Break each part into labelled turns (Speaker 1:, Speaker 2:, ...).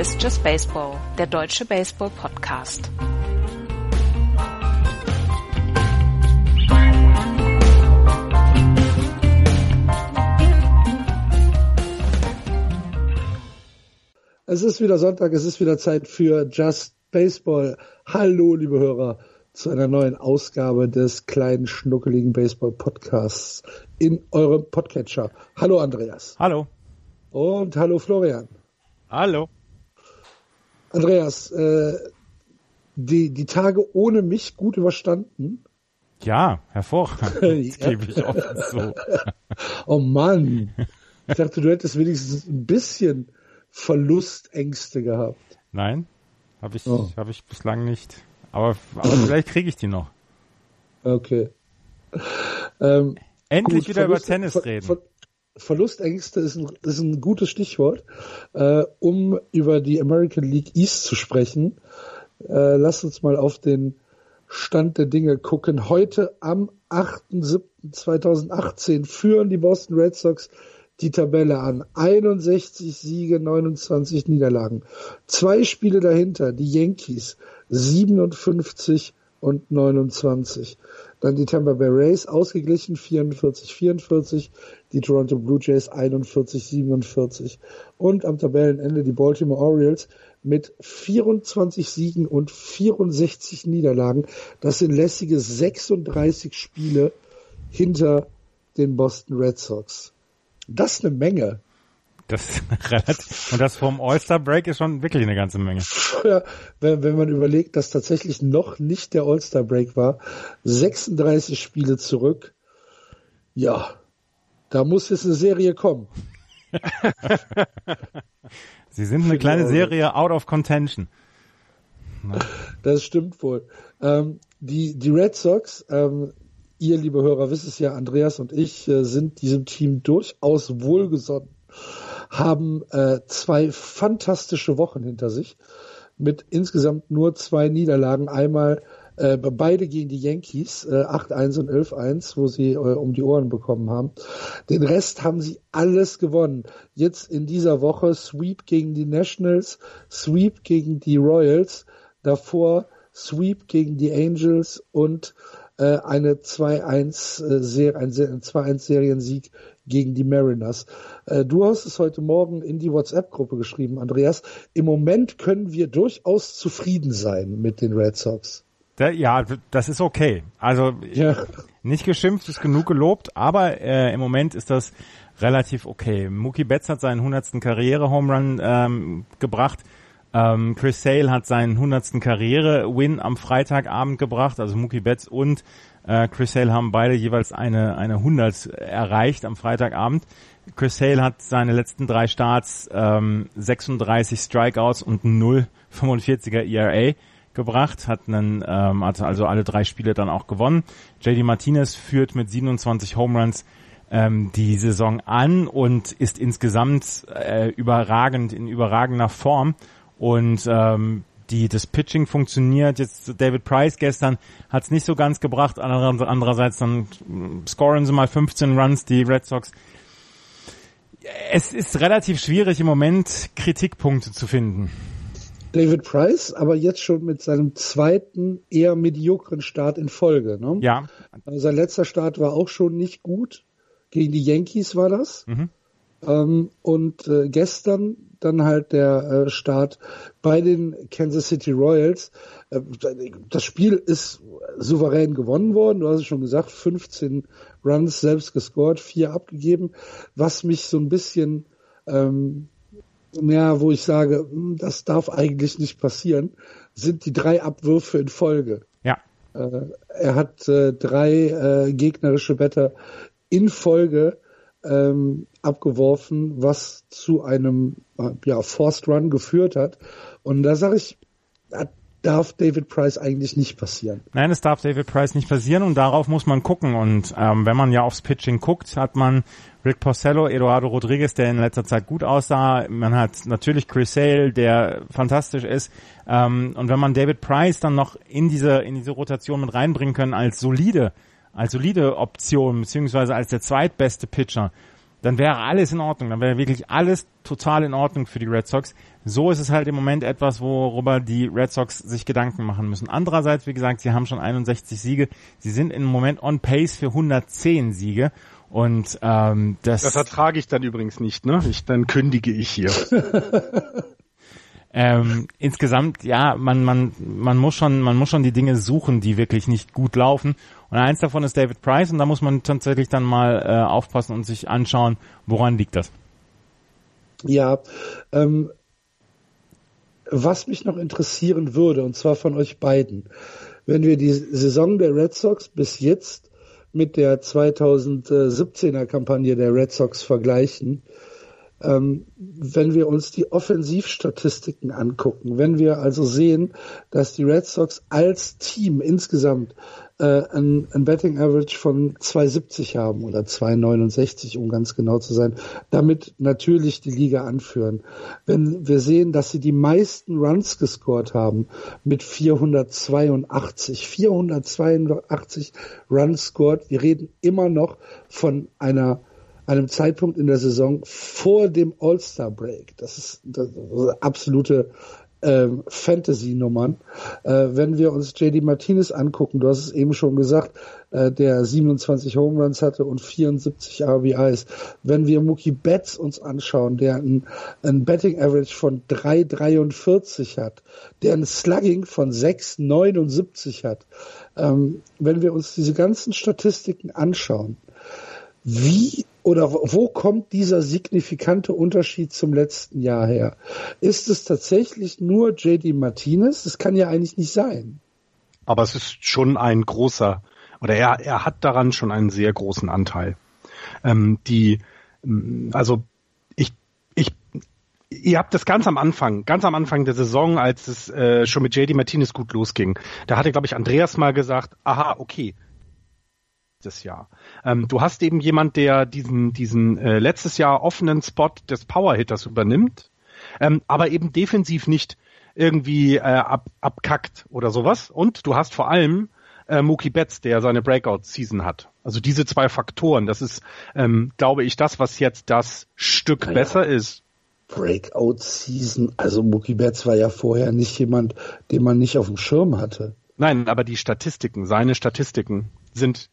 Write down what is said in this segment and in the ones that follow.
Speaker 1: Ist Just Baseball, der deutsche Baseball-Podcast.
Speaker 2: Es ist wieder Sonntag, es ist wieder Zeit für Just Baseball. Hallo, liebe Hörer, zu einer neuen Ausgabe des kleinen, schnuckeligen Baseball-Podcasts in eurem Podcatcher. Hallo, Andreas.
Speaker 3: Hallo.
Speaker 2: Und hallo, Florian.
Speaker 3: Hallo.
Speaker 2: Andreas, äh, die, die Tage ohne mich gut überstanden?
Speaker 3: Ja, hervorragend. Das gebe ich auch so.
Speaker 2: oh Mann. Ich dachte, du hättest wenigstens ein bisschen Verlustängste gehabt.
Speaker 3: Nein, habe ich, oh. hab ich bislang nicht. Aber, aber vielleicht kriege ich die noch.
Speaker 2: Okay. Ähm,
Speaker 3: Endlich gut, wieder Verlust, über Tennis reden. Ver,
Speaker 2: Verlustängste ist ein, ist ein gutes Stichwort, äh, um über die American League East zu sprechen. Äh, lass uns mal auf den Stand der Dinge gucken. Heute am 8.7.2018 führen die Boston Red Sox die Tabelle an. 61 Siege, 29 Niederlagen. Zwei Spiele dahinter, die Yankees 57 und 29. Dann die Tampa Bay Rays ausgeglichen 44, 44. Die Toronto Blue Jays 41, 47. Und am Tabellenende die Baltimore Orioles mit 24 Siegen und 64 Niederlagen. Das sind lässige 36 Spiele hinter den Boston Red Sox. Das ist eine Menge.
Speaker 3: Das relativ, und das vom All-Star Break ist schon wirklich eine ganze Menge.
Speaker 2: Ja, wenn, wenn man überlegt, dass tatsächlich noch nicht der All-Star Break war, 36 Spiele zurück. Ja, da muss jetzt eine Serie kommen.
Speaker 3: Sie sind eine kleine Serie out of contention.
Speaker 2: Na. Das stimmt wohl. Ähm, die, die Red Sox ähm, ihr, liebe Hörer, wisst es ja, Andreas und ich äh, sind diesem Team durchaus wohlgesonnen, haben äh, zwei fantastische Wochen hinter sich mit insgesamt nur zwei Niederlagen. Einmal äh, beide gegen die Yankees, äh, 8-1 und 11-1, wo sie äh, um die Ohren bekommen haben. Den Rest haben sie alles gewonnen. Jetzt in dieser Woche Sweep gegen die Nationals, Sweep gegen die Royals, davor Sweep gegen die Angels und äh, eine 2-1 Serie, ein 2-1 Seriensieg gegen die Mariners. Äh, du hast es heute Morgen in die WhatsApp-Gruppe geschrieben, Andreas. Im Moment können wir durchaus zufrieden sein mit den Red Sox.
Speaker 3: Ja, das ist okay. Also ja. nicht geschimpft ist genug gelobt, aber äh, im Moment ist das relativ okay. Mookie Betts hat seinen 100. Karriere-Home Run ähm, gebracht. Ähm, Chris Sale hat seinen 100. Karriere-Win am Freitagabend gebracht, also Mookie Betts und äh, Chris Sale haben beide jeweils eine, eine 100 erreicht am Freitagabend. Chris Sale hat seine letzten drei Starts ähm, 36 Strikeouts und 0,45er ERA gebracht, hat einen, ähm, hat also alle drei Spiele dann auch gewonnen. JD Martinez führt mit 27 Home Runs ähm, die Saison an und ist insgesamt äh, überragend in überragender Form und ähm, die das Pitching funktioniert. Jetzt David Price gestern hat es nicht so ganz gebracht. Andererseits dann scoren sie mal 15 Runs, die Red Sox. Es ist relativ schwierig im Moment Kritikpunkte zu finden.
Speaker 2: David Price, aber jetzt schon mit seinem zweiten eher mediokren Start in Folge. Ne?
Speaker 3: Ja.
Speaker 2: Also sein letzter Start war auch schon nicht gut. Gegen die Yankees war das. Mhm. Ähm, und äh, gestern dann halt der äh, Start bei den Kansas City Royals. Äh, das Spiel ist souverän gewonnen worden. Du hast es schon gesagt, 15 Runs selbst gescored, vier abgegeben, was mich so ein bisschen, ähm, ja, wo ich sage, hm, das darf eigentlich nicht passieren, sind die drei Abwürfe in Folge.
Speaker 3: Ja.
Speaker 2: Äh, er hat äh, drei äh, gegnerische Better in Folge ähm, abgeworfen, was zu einem ja, Forced Run geführt hat. Und da sage ich, darf David Price eigentlich nicht passieren.
Speaker 3: Nein, es darf David Price nicht passieren und darauf muss man gucken. Und ähm, wenn man ja aufs Pitching guckt, hat man Rick Porcello, Eduardo Rodriguez, der in letzter Zeit gut aussah. Man hat natürlich Chris Sale, der fantastisch ist. Ähm, und wenn man David Price dann noch in diese in diese Rotation mit reinbringen können als solide als solide Option, beziehungsweise als der zweitbeste Pitcher, dann wäre alles in Ordnung. Dann wäre wirklich alles total in Ordnung für die Red Sox. So ist es halt im Moment etwas, worüber die Red Sox sich Gedanken machen müssen. Andererseits, wie gesagt, sie haben schon 61 Siege. Sie sind im Moment on pace für 110 Siege. Und ähm, das,
Speaker 4: das ertrage ich dann übrigens nicht, ne? Ich, dann kündige ich hier.
Speaker 3: ähm, insgesamt, ja, man, man, man muss schon, man muss schon die Dinge suchen, die wirklich nicht gut laufen. Und eins davon ist David Price und da muss man tatsächlich dann mal äh, aufpassen und sich anschauen, woran liegt das.
Speaker 2: Ja, ähm, was mich noch interessieren würde, und zwar von euch beiden, wenn wir die Saison der Red Sox bis jetzt mit der 2017er Kampagne der Red Sox vergleichen, ähm, wenn wir uns die Offensivstatistiken angucken, wenn wir also sehen, dass die Red Sox als Team insgesamt äh, ein, ein Betting Average von 2,70 haben oder 2,69, um ganz genau zu sein, damit natürlich die Liga anführen. Wenn wir sehen, dass sie die meisten Runs gescored haben mit 482, 482 Runs scored, wir reden immer noch von einer einem Zeitpunkt in der Saison vor dem All-Star-Break. Das ist, das ist absolute ähm, Fantasy-Nummern. Äh, wenn wir uns JD Martinez angucken, du hast es eben schon gesagt, äh, der 27 Home Runs hatte und 74 RBIs. Wenn wir Mookie Betts uns anschauen, der ein, ein Betting Average von 3,43 hat, der ein Slugging von 6,79 hat. Ähm, wenn wir uns diese ganzen Statistiken anschauen, wie oder wo kommt dieser signifikante Unterschied zum letzten Jahr her? Ist es tatsächlich nur JD Martinez? Das kann ja eigentlich nicht sein.
Speaker 4: Aber es ist schon ein großer, oder er, er hat daran schon einen sehr großen Anteil. Ähm, die, mm, also ich, ich, ihr habt das ganz am Anfang, ganz am Anfang der Saison, als es äh, schon mit JD Martinez gut losging, da hatte, glaube ich, Andreas mal gesagt, aha, okay, das Jahr. Ähm, du hast eben jemand, der diesen, diesen äh, letztes Jahr offenen Spot des Powerhitters übernimmt, ähm, aber eben defensiv nicht irgendwie äh, ab, abkackt oder sowas. Und du hast vor allem äh, Mookie Betts, der seine Breakout-Season hat. Also diese zwei Faktoren, das ist, ähm, glaube ich, das, was jetzt das Stück naja. besser ist.
Speaker 2: Breakout-Season, also Mookie Betts war ja vorher nicht jemand, den man nicht auf dem Schirm hatte.
Speaker 4: Nein, aber die Statistiken, seine Statistiken sind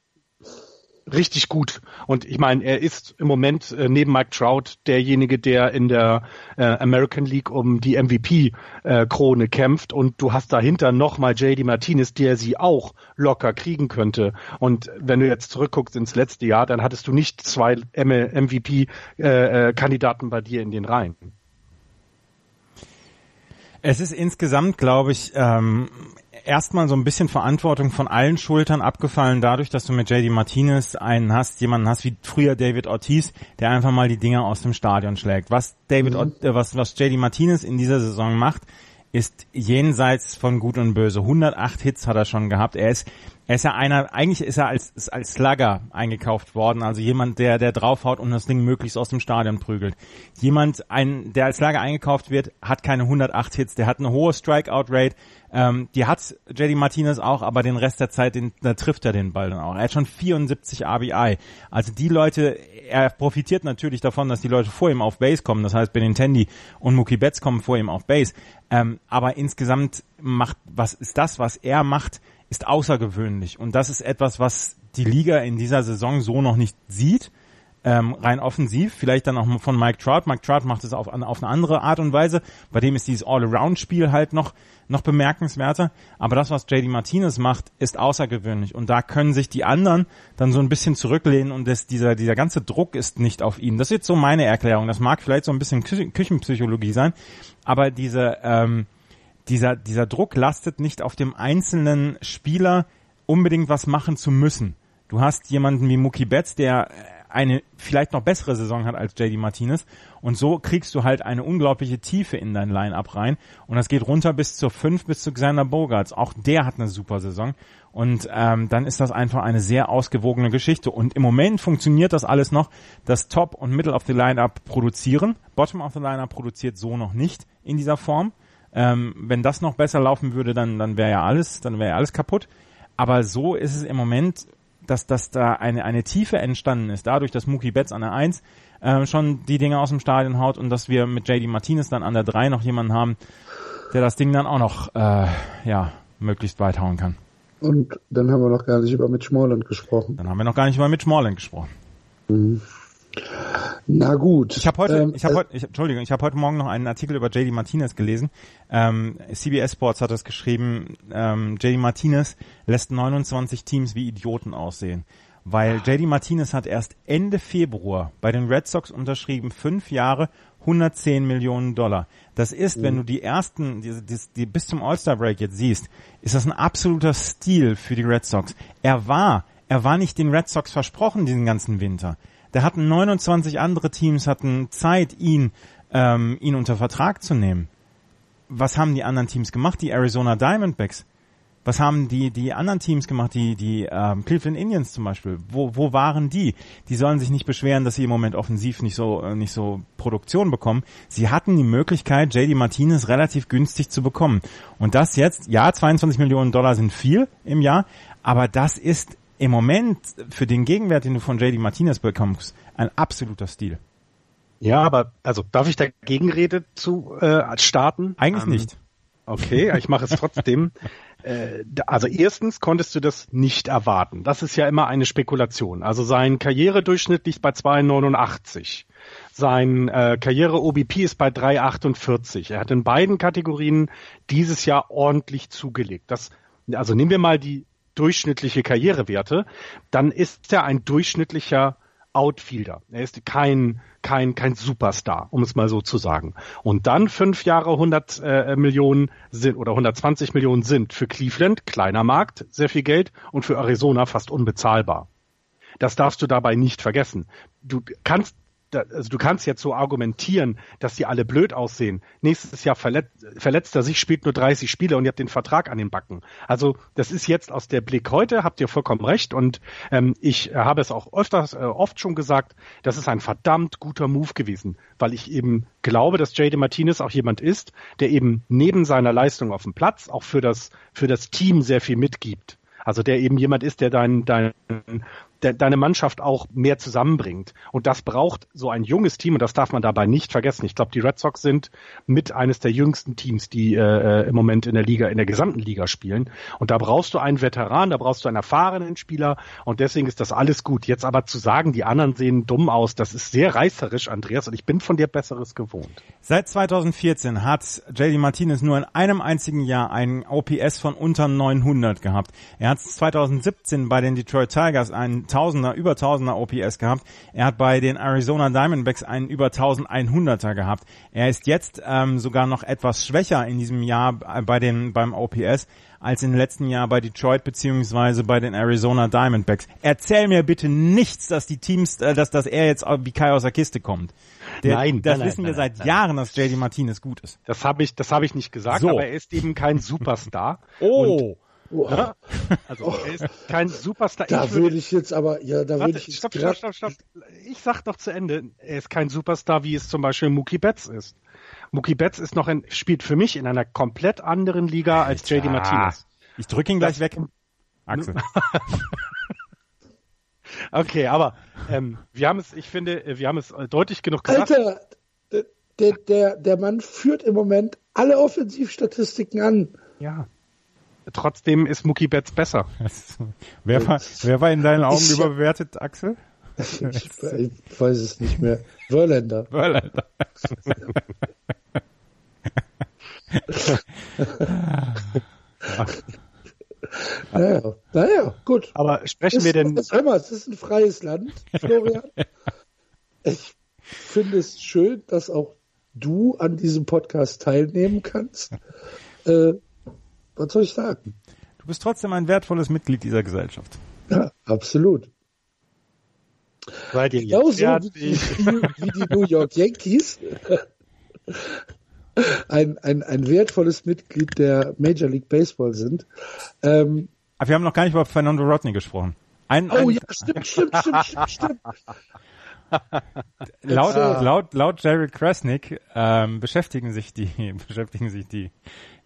Speaker 4: richtig gut. Und ich meine, er ist im Moment äh, neben Mike Trout derjenige, der in der äh, American League um die MVP-Krone äh, kämpft. Und du hast dahinter nochmal JD Martinez, der sie auch locker kriegen könnte. Und wenn du jetzt zurückguckst ins letzte Jahr, dann hattest du nicht zwei MVP-Kandidaten äh, äh bei dir in den Reihen.
Speaker 3: Es ist insgesamt, glaube ich, ähm, erstmal so ein bisschen Verantwortung von allen Schultern abgefallen, dadurch, dass du mit JD Martinez einen hast, jemanden hast wie früher David Ortiz, der einfach mal die Dinger aus dem Stadion schlägt. Was David, mhm. äh, was, was JD Martinez in dieser Saison macht, ist jenseits von Gut und Böse. 108 Hits hat er schon gehabt. Er ist er ist ja einer, eigentlich ist er als, als Slugger eingekauft worden, also jemand, der, der draufhaut und das Ding möglichst aus dem Stadion prügelt. Jemand, ein, der als Slugger eingekauft wird, hat keine 108 Hits, der hat eine hohe Strikeout-Rate, ähm, die hat JD Martinez auch, aber den Rest der Zeit, den, da trifft er den Ball dann auch. Er hat schon 74 RBI. Also die Leute, er profitiert natürlich davon, dass die Leute vor ihm auf Base kommen, das heißt Benintendi und Mookie Betts kommen vor ihm auf Base. Ähm, aber insgesamt macht, was ist das, was er macht, ist außergewöhnlich. Und das ist etwas, was die Liga in dieser Saison so noch nicht sieht. Ähm, rein offensiv, vielleicht dann auch von Mike Trout. Mike Trout macht es auf, auf eine andere Art und Weise. Bei dem ist dieses All-Around-Spiel halt noch, noch bemerkenswerter. Aber das, was JD Martinez macht, ist außergewöhnlich. Und da können sich die anderen dann so ein bisschen zurücklehnen und das, dieser, dieser ganze Druck ist nicht auf ihn. Das ist jetzt so meine Erklärung. Das mag vielleicht so ein bisschen Kü Küchenpsychologie sein. Aber diese, ähm, dieser, dieser Druck lastet nicht auf dem einzelnen Spieler, unbedingt was machen zu müssen. Du hast jemanden wie Mookie Betts, der eine vielleicht noch bessere Saison hat als JD Martinez und so kriegst du halt eine unglaubliche Tiefe in dein Line-Up rein und das geht runter bis zur 5 bis zu Xander Bogarts. Auch der hat eine super Saison und ähm, dann ist das einfach eine sehr ausgewogene Geschichte und im Moment funktioniert das alles noch, dass Top und Middle of the Line-Up produzieren. Bottom of the Line-Up produziert so noch nicht in dieser Form. Ähm, wenn das noch besser laufen würde, dann, dann wäre ja alles, dann wäre ja alles kaputt. Aber so ist es im Moment, dass, dass da eine, eine Tiefe entstanden ist, dadurch, dass Mookie Betts an der 1 äh, schon die Dinge aus dem Stadion haut und dass wir mit JD Martinez dann an der 3 noch jemanden haben, der das Ding dann auch noch äh, ja möglichst weit hauen kann.
Speaker 2: Und dann haben wir noch gar nicht über Mitch Morland gesprochen.
Speaker 3: Dann haben wir noch gar nicht über Mitch Morland gesprochen.
Speaker 2: Mhm. Na gut.
Speaker 3: Ich habe heute, ähm, ich habe äh, heute, ich, Entschuldigung, ich habe heute Morgen noch einen Artikel über JD Martinez gelesen. Ähm, CBS Sports hat es geschrieben. Ähm, JD Martinez lässt 29 Teams wie Idioten aussehen, weil JD Martinez hat erst Ende Februar bei den Red Sox unterschrieben, fünf Jahre, 110 Millionen Dollar. Das ist, mhm. wenn du die ersten, die, die, die bis zum All-Star Break jetzt siehst, ist das ein absoluter Stil für die Red Sox. Er war, er war nicht den Red Sox versprochen diesen ganzen Winter. Da hatten 29 andere Teams hatten Zeit, ihn, ähm, ihn unter Vertrag zu nehmen. Was haben die anderen Teams gemacht? Die Arizona Diamondbacks. Was haben die, die anderen Teams gemacht, die, die ähm, Cleveland Indians zum Beispiel? Wo, wo waren die? Die sollen sich nicht beschweren, dass sie im Moment offensiv nicht so, äh, nicht so Produktion bekommen. Sie hatten die Möglichkeit, JD Martinez relativ günstig zu bekommen. Und das jetzt, ja, 22 Millionen Dollar sind viel im Jahr, aber das ist im Moment für den Gegenwert, den du von JD Martinez bekommst, ein absoluter Stil.
Speaker 4: Ja, aber also darf ich da Gegenrede zu äh, starten?
Speaker 3: Eigentlich ähm, nicht.
Speaker 4: Okay, ich mache es trotzdem. äh, also erstens konntest du das nicht erwarten. Das ist ja immer eine Spekulation. Also sein Karrieredurchschnitt liegt bei 2,89. Sein äh, Karriere-OBP ist bei 3,48. Er hat in beiden Kategorien dieses Jahr ordentlich zugelegt. Das, also nehmen wir mal die durchschnittliche Karrierewerte, dann ist er ein durchschnittlicher Outfielder. Er ist kein, kein, kein Superstar, um es mal so zu sagen. Und dann fünf Jahre 100 äh, Millionen sind oder 120 Millionen sind für Cleveland, kleiner Markt, sehr viel Geld und für Arizona fast unbezahlbar. Das darfst du dabei nicht vergessen. Du kannst also du kannst jetzt so argumentieren, dass die alle blöd aussehen. Nächstes Jahr verletzt, verletzt er sich, spielt nur 30 Spiele und ihr habt den Vertrag an den Backen. Also das ist jetzt aus der Blick heute, habt ihr vollkommen recht und ähm, ich habe es auch öfters, äh, oft schon gesagt, das ist ein verdammt guter Move gewesen, weil ich eben glaube, dass JD Martinez auch jemand ist, der eben neben seiner Leistung auf dem Platz auch für das, für das Team sehr viel mitgibt. Also der eben jemand ist, der dein, dein, de, deine Mannschaft auch mehr zusammenbringt. Und das braucht so ein junges Team und das darf man dabei nicht vergessen. Ich glaube, die Red Sox sind mit eines der jüngsten Teams, die äh, äh, im Moment in der Liga, in der gesamten Liga spielen. Und da brauchst du einen Veteran, da brauchst du einen erfahrenen Spieler und deswegen ist das alles gut. Jetzt aber zu sagen, die anderen sehen dumm aus, das ist sehr reißerisch, Andreas, und ich bin von dir Besseres gewohnt.
Speaker 3: Seit 2014 hat JD Martinez nur in einem einzigen Jahr einen OPS von unter 900 gehabt. Er hat 2017 bei den Detroit Tigers einen Tausender, über Tausender OPS gehabt. Er hat bei den Arizona Diamondbacks einen über 1100er gehabt. Er ist jetzt ähm, sogar noch etwas schwächer in diesem Jahr bei den beim OPS als im letzten Jahr bei Detroit beziehungsweise bei den Arizona Diamondbacks. Erzähl mir bitte nichts, dass die Teams, äh, dass, dass er jetzt wie Kai aus der Kiste kommt. Der, nein, das nein, wissen nein, wir seit Jahren, dass JD Martinez gut ist.
Speaker 4: Das habe ich, das habe ich nicht gesagt, so. aber er ist eben kein Superstar.
Speaker 3: oh. Und
Speaker 4: ja? Also er ist kein Superstar.
Speaker 2: Da ich würde, würde ich jetzt aber, ja, da würde ich jetzt
Speaker 4: stopp, stopp, stopp, stopp. Ich sag doch zu Ende, er ist kein Superstar, wie es zum Beispiel Mookie Betts ist. Mookie Betts ist noch ein, spielt für mich in einer komplett anderen Liga als JD Martinez.
Speaker 3: Ich drücke ihn gleich das, weg. Axel.
Speaker 4: okay, aber ähm, wir haben es, ich finde, wir haben es deutlich genug gesagt.
Speaker 2: Alter, der, der, der Mann führt im Moment alle Offensivstatistiken an.
Speaker 4: Ja. Trotzdem ist Mookie Betts besser.
Speaker 3: wer, war, wer war in deinen Augen ich, überbewertet, Axel?
Speaker 2: Ich, ich, weiß es nicht mehr. Verlander. Verlander. naja, naja, gut.
Speaker 4: Aber sprechen
Speaker 2: es,
Speaker 4: wir denn...
Speaker 2: Hör mal, es ist ein freies Land, Florian. ich finde es schön, dass auch du an diesem Podcast teilnehmen kannst. Äh, was soll ich sagen?
Speaker 3: Du bist trotzdem ein wertvolles Mitglied dieser Gesellschaft.
Speaker 2: Ja, absolut.
Speaker 4: Seid ihr
Speaker 2: Genauso wie, wie die New York Yankees ein, ein, ein wertvolles Mitglied der Major League Baseball sind.
Speaker 3: Ähm, Aber wir haben noch gar nicht über Fernando Rodney gesprochen.
Speaker 2: Ein, oh ein, ja, stimmt, stimmt, stimmt, stimmt, stimmt.
Speaker 3: laut, laut, laut Jared Krasnick ähm, beschäftigen sich die beschäftigen sich die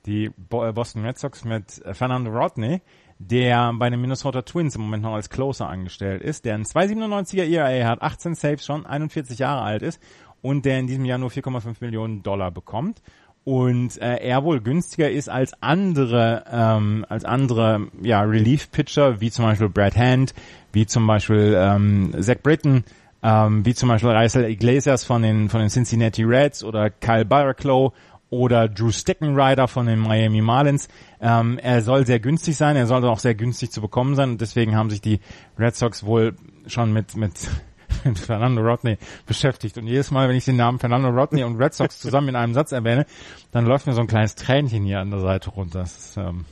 Speaker 3: die äh, Boston Red Sox mit Fernando Rodney, der bei den Minnesota Twins im Moment noch als Closer angestellt ist, der ein 2,97er ERA hat, 18 Saves schon, 41 Jahre alt ist und der in diesem Jahr nur 4,5 Millionen Dollar bekommt. Und äh, er wohl günstiger ist als andere ähm, als andere ja Relief Pitcher wie zum Beispiel Brad Hand, wie zum Beispiel ähm, Zach Britton, ähm, wie zum Beispiel Reisel Iglesias von den von den Cincinnati Reds oder Kyle Barraclough oder Drew Steckenrider von den Miami Marlins. Ähm, er soll sehr günstig sein, er soll auch sehr günstig zu bekommen sein und deswegen haben sich die Red Sox wohl schon mit mit Fernando Rodney beschäftigt. Und jedes Mal, wenn ich den Namen Fernando Rodney und Red Sox zusammen in einem Satz erwähne, dann läuft mir so ein kleines Tränchen hier an der Seite runter. Das ist, ähm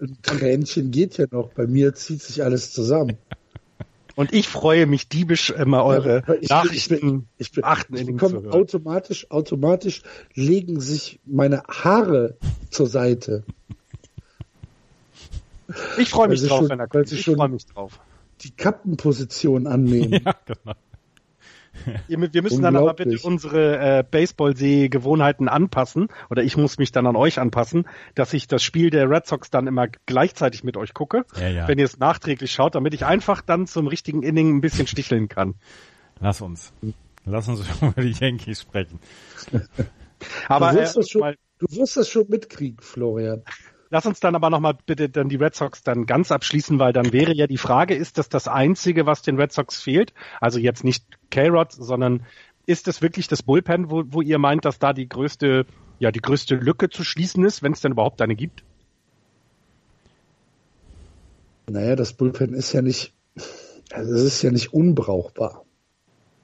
Speaker 2: ein Tränchen geht ja noch. Bei mir zieht sich alles zusammen.
Speaker 4: Und ich freue mich diebisch immer eure
Speaker 2: ich Nachrichten bin, ich bin, achten ich bin, ich automatisch, automatisch legen sich meine Haare zur Seite.
Speaker 4: Ich freue mich drauf, schon, wenn er kommt. Ich freue mich drauf
Speaker 2: die Kappenposition annehmen. Ja, genau.
Speaker 4: Wir müssen dann aber bitte unsere äh, Baseball-Seh-Gewohnheiten anpassen, oder ich muss mich dann an euch anpassen, dass ich das Spiel der Red Sox dann immer gleichzeitig mit euch gucke, ja, ja. wenn ihr es nachträglich schaut, damit ich einfach dann zum richtigen Inning ein bisschen sticheln kann.
Speaker 3: Lass uns. Lass uns über die Yankees sprechen.
Speaker 2: aber du wirst, äh, schon, du wirst das schon mitkriegen, Florian.
Speaker 4: Lass uns dann aber nochmal bitte dann die Red Sox dann ganz abschließen, weil dann wäre ja die Frage, ist das das Einzige, was den Red Sox fehlt? Also jetzt nicht K-Rod, sondern ist es wirklich das Bullpen, wo, wo ihr meint, dass da die größte, ja, die größte Lücke zu schließen ist, wenn es denn überhaupt eine gibt?
Speaker 2: Naja, das Bullpen ist ja nicht, also es ist ja nicht unbrauchbar.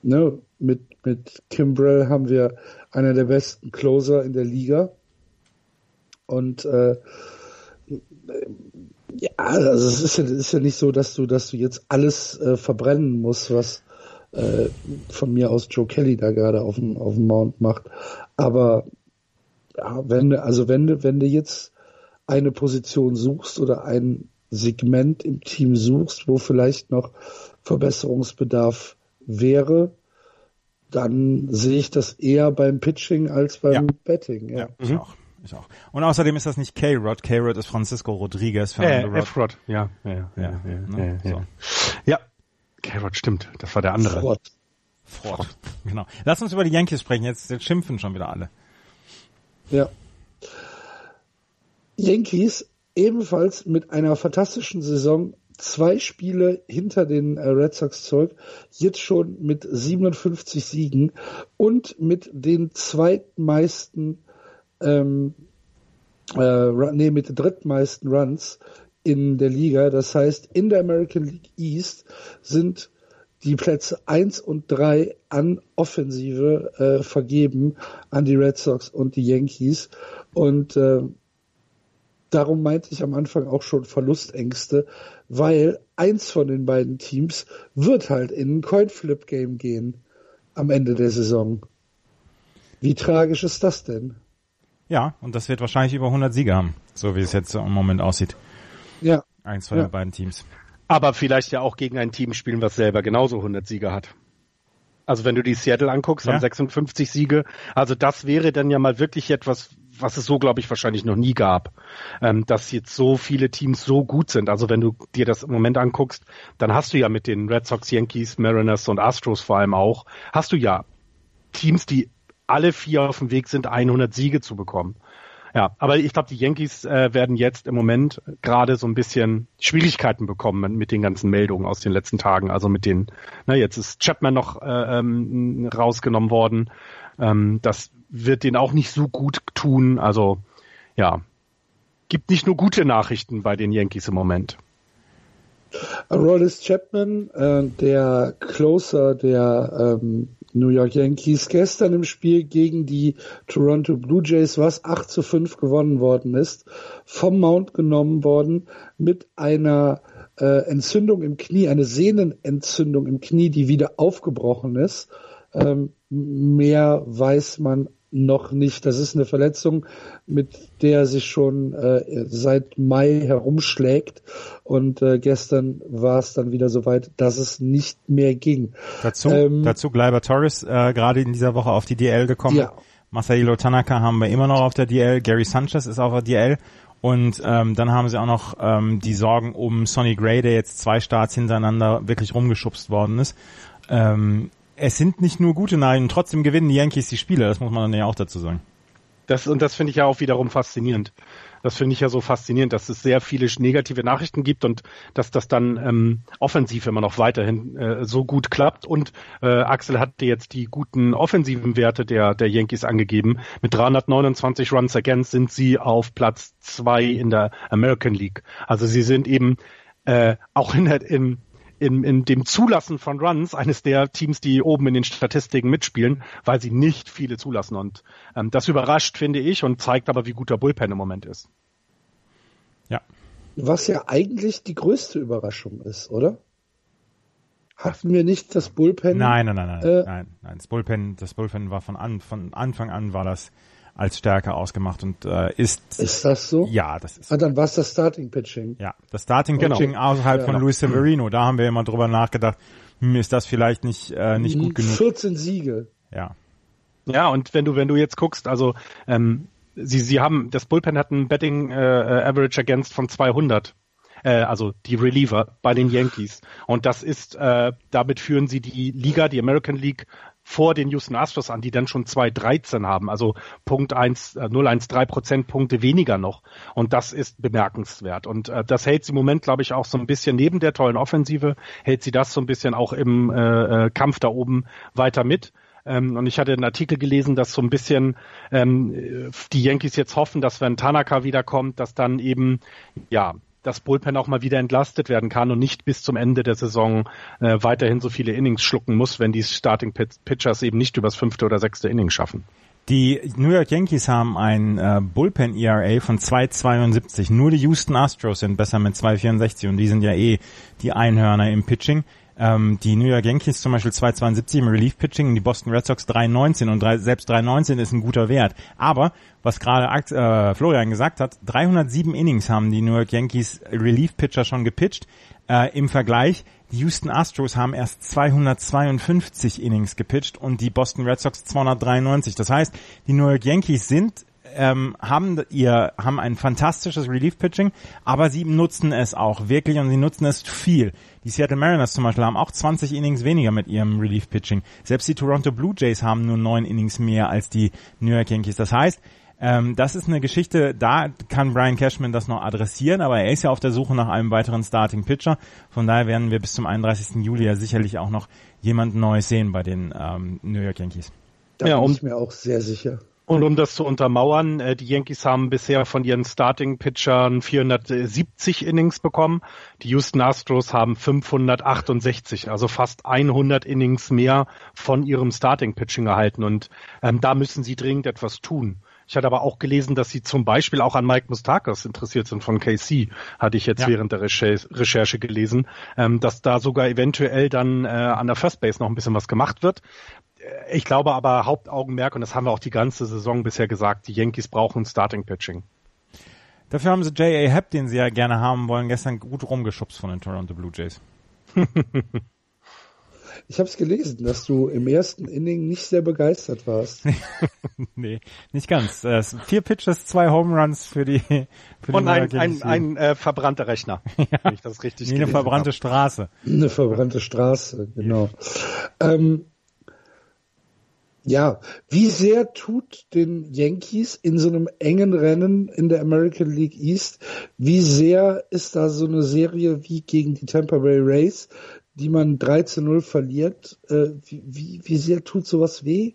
Speaker 2: Ne? Mit, mit Kimbrell haben wir einer der besten Closer in der Liga. Und äh, ja, also es ist ja, es ist ja nicht so, dass du, dass du jetzt alles äh, verbrennen musst, was äh, von mir aus Joe Kelly da gerade auf dem, auf dem Mount macht. Aber ja, wenn du, also wenn du, wenn du jetzt eine Position suchst oder ein Segment im Team suchst, wo vielleicht noch Verbesserungsbedarf wäre, dann sehe ich das eher beim Pitching als beim ja. Betting. Ja, ja
Speaker 3: ich mhm. auch. Ich auch. Und außerdem ist das nicht K-Rod. K-Rod ist Francisco Rodriguez.
Speaker 4: Äh, F-Rod. Ja, ja, ja. Ja, ja, ne? ja, ja. ja. K-Rod stimmt. Das war der andere. Frott.
Speaker 3: Frott. Genau. Lass uns über die Yankees sprechen. Jetzt, jetzt schimpfen schon wieder alle.
Speaker 2: Ja. Yankees ebenfalls mit einer fantastischen Saison zwei Spiele hinter den äh, Red Sox zurück, jetzt schon mit 57 Siegen und mit den zweitmeisten ähm, äh, nee, mit den drittmeisten Runs in der Liga. Das heißt, in der American League East sind die Plätze eins und drei an Offensive äh, vergeben an die Red Sox und die Yankees. Und äh, darum meinte ich am Anfang auch schon Verlustängste, weil eins von den beiden Teams wird halt in ein Coin-Flip-Game gehen am Ende der Saison. Wie tragisch ist das denn?
Speaker 3: Ja, und das wird wahrscheinlich über 100 Siege haben, so wie es jetzt im Moment aussieht.
Speaker 2: Ja.
Speaker 3: Eins von ja. den beiden Teams.
Speaker 4: Aber vielleicht ja auch gegen ein Team spielen, was selber genauso 100 Siege hat. Also wenn du die Seattle anguckst, ja. haben 56 Siege. Also das wäre dann ja mal wirklich etwas, was es so, glaube ich, wahrscheinlich noch nie gab, ähm, dass jetzt so viele Teams so gut sind. Also wenn du dir das im Moment anguckst, dann hast du ja mit den Red Sox, Yankees, Mariners und Astros vor allem auch, hast du ja Teams, die alle vier auf dem Weg sind, 100 Siege zu bekommen. Ja, aber ich glaube, die Yankees äh, werden jetzt im Moment gerade so ein bisschen Schwierigkeiten bekommen mit den ganzen Meldungen aus den letzten Tagen. Also mit den, na jetzt ist Chapman noch äh, ähm, rausgenommen worden. Ähm, das wird denen auch nicht so gut tun. Also ja, gibt nicht nur gute Nachrichten bei den Yankees im Moment.
Speaker 2: Rollis Chapman, äh, der Closer der ähm, New York Yankees, gestern im Spiel gegen die Toronto Blue Jays, was 8 zu 5 gewonnen worden ist, vom Mount genommen worden mit einer äh, Entzündung im Knie, eine Sehnenentzündung im Knie, die wieder aufgebrochen ist. Ähm, mehr weiß man noch nicht. Das ist eine Verletzung, mit der er sich schon äh, seit Mai herumschlägt. Und äh, gestern war es dann wieder so weit, dass es nicht mehr ging.
Speaker 3: Dazu, ähm, dazu Gleiber Torres äh, gerade in dieser Woche auf die DL gekommen. Ja. Masailo Tanaka haben wir immer noch auf der DL. Gary Sanchez ist auf der DL. Und ähm, dann haben sie auch noch ähm, die Sorgen um Sonny Gray, der jetzt zwei Starts hintereinander wirklich rumgeschubst worden ist. Ähm, es sind nicht nur gute Nachrichten, trotzdem gewinnen die Yankees die Spiele, das muss man ja auch dazu sagen.
Speaker 4: Das, und das finde ich ja auch wiederum faszinierend. Das finde ich ja so faszinierend, dass es sehr viele negative Nachrichten gibt und dass das dann ähm, offensiv immer noch weiterhin äh, so gut klappt. Und äh, Axel hatte jetzt die guten offensiven Werte der, der Yankees angegeben. Mit 329 Runs against sind sie auf Platz zwei in der American League. Also sie sind eben äh, auch in der, im, in, in dem Zulassen von Runs eines der Teams, die oben in den Statistiken mitspielen, weil sie nicht viele zulassen. Und ähm, das überrascht, finde ich, und zeigt aber, wie gut der Bullpen im Moment ist.
Speaker 2: Ja. Was ja eigentlich die größte Überraschung ist, oder? Hatten wir nicht das Bullpen?
Speaker 3: Nein, nein, nein, nein, äh, nein, nein. Das Bullpen, das Bullpen war von, an, von Anfang an war das als Stärke ausgemacht und äh, ist.
Speaker 2: Ist das so?
Speaker 3: Ja, das ist.
Speaker 2: Ah, dann war es das Starting Pitching.
Speaker 3: Ja, das Starting genau. Pitching genau. außerhalb ja. von Luis Severino. Da haben wir immer drüber nachgedacht, hm, ist das vielleicht nicht äh, nicht gut genug.
Speaker 2: 14 Siege.
Speaker 3: Ja.
Speaker 4: Ja, und wenn du wenn du jetzt guckst, also ähm, sie sie haben das Bullpen hat ein Betting äh, Average Against von 200 äh, also die Reliever bei den Yankees. Und das ist, äh, damit führen sie die Liga, die American League, vor den Houston Astros an, die dann schon 2,13 haben, also Punkt 1, äh, 0,13 Prozentpunkte weniger noch. Und das ist bemerkenswert. Und äh, das hält sie im Moment, glaube ich, auch so ein bisschen neben der tollen Offensive, hält sie das so ein bisschen auch im äh, äh Kampf da oben weiter mit. Ähm, und ich hatte einen Artikel gelesen, dass so ein bisschen ähm, die Yankees jetzt hoffen, dass wenn Tanaka wiederkommt, dass dann eben ja das Bullpen auch mal wieder entlastet werden kann und nicht bis zum Ende der Saison äh, weiterhin so viele Innings schlucken muss, wenn die Starting Pitchers eben nicht übers fünfte oder sechste Inning schaffen.
Speaker 3: Die New York Yankees haben ein äh, Bullpen ERA von 2,72. Nur die Houston Astros sind besser mit 2,64 und die sind ja eh die Einhörner im Pitching. Ähm, die New York Yankees zum Beispiel 2,72 im Relief Pitching und die Boston Red Sox 3,19 und 3, selbst 3,19 ist ein guter Wert. Aber, was gerade äh, Florian gesagt hat, 307 Innings haben die New York Yankees Relief Pitcher schon gepitcht. Äh, Im Vergleich, die Houston Astros haben erst 252 Innings gepitcht und die Boston Red Sox 293. Das heißt, die New York Yankees sind ähm, haben ihr haben ein fantastisches Relief Pitching, aber sie nutzen es auch wirklich und sie nutzen es viel. Die Seattle Mariners zum Beispiel haben auch 20 Innings weniger mit ihrem Relief Pitching. Selbst die Toronto Blue Jays haben nur neun Innings mehr als die New York Yankees. Das heißt, ähm, das ist eine Geschichte, da kann Brian Cashman das noch adressieren, aber er ist ja auf der Suche nach einem weiteren Starting Pitcher. Von daher werden wir bis zum 31. Juli ja sicherlich auch noch jemand Neues sehen bei den ähm, New York Yankees.
Speaker 2: Da ja, bin ich mir auch sehr sicher.
Speaker 4: Und um das zu untermauern, äh, die Yankees haben bisher von ihren Starting-Pitchern 470 Innings bekommen. Die Houston Astros haben 568, also fast 100 Innings mehr von ihrem Starting-Pitching erhalten. Und ähm, da müssen sie dringend etwas tun. Ich hatte aber auch gelesen, dass sie zum Beispiel auch an Mike Mustakas interessiert sind von KC, hatte ich jetzt ja. während der Recherche, Recherche gelesen, ähm, dass da sogar eventuell dann äh, an der First Base noch ein bisschen was gemacht wird. Äh, ich glaube aber Hauptaugenmerk, und das haben wir auch die ganze Saison bisher gesagt, die Yankees brauchen Starting Pitching.
Speaker 3: Dafür haben sie J.A. Happ, den sie ja gerne haben wollen, gestern gut rumgeschubst von den Toronto Blue Jays.
Speaker 2: ich habe es gelesen, dass du im ersten Inning nicht sehr begeistert warst.
Speaker 3: nee, nicht ganz. Äh, vier Pitches, zwei Home Runs für die für
Speaker 4: Und ein, ein, ein äh, verbrannter Rechner, ja. wenn ich das richtig
Speaker 3: nee, Eine verbrannte hab. Straße.
Speaker 2: Eine verbrannte Straße, genau. Ähm, ja, wie sehr tut den Yankees in so einem engen Rennen in der American League East, wie sehr ist da so eine Serie wie gegen die Tampa Bay Rays, die man 13-0 verliert, äh, wie, wie, wie sehr tut sowas weh?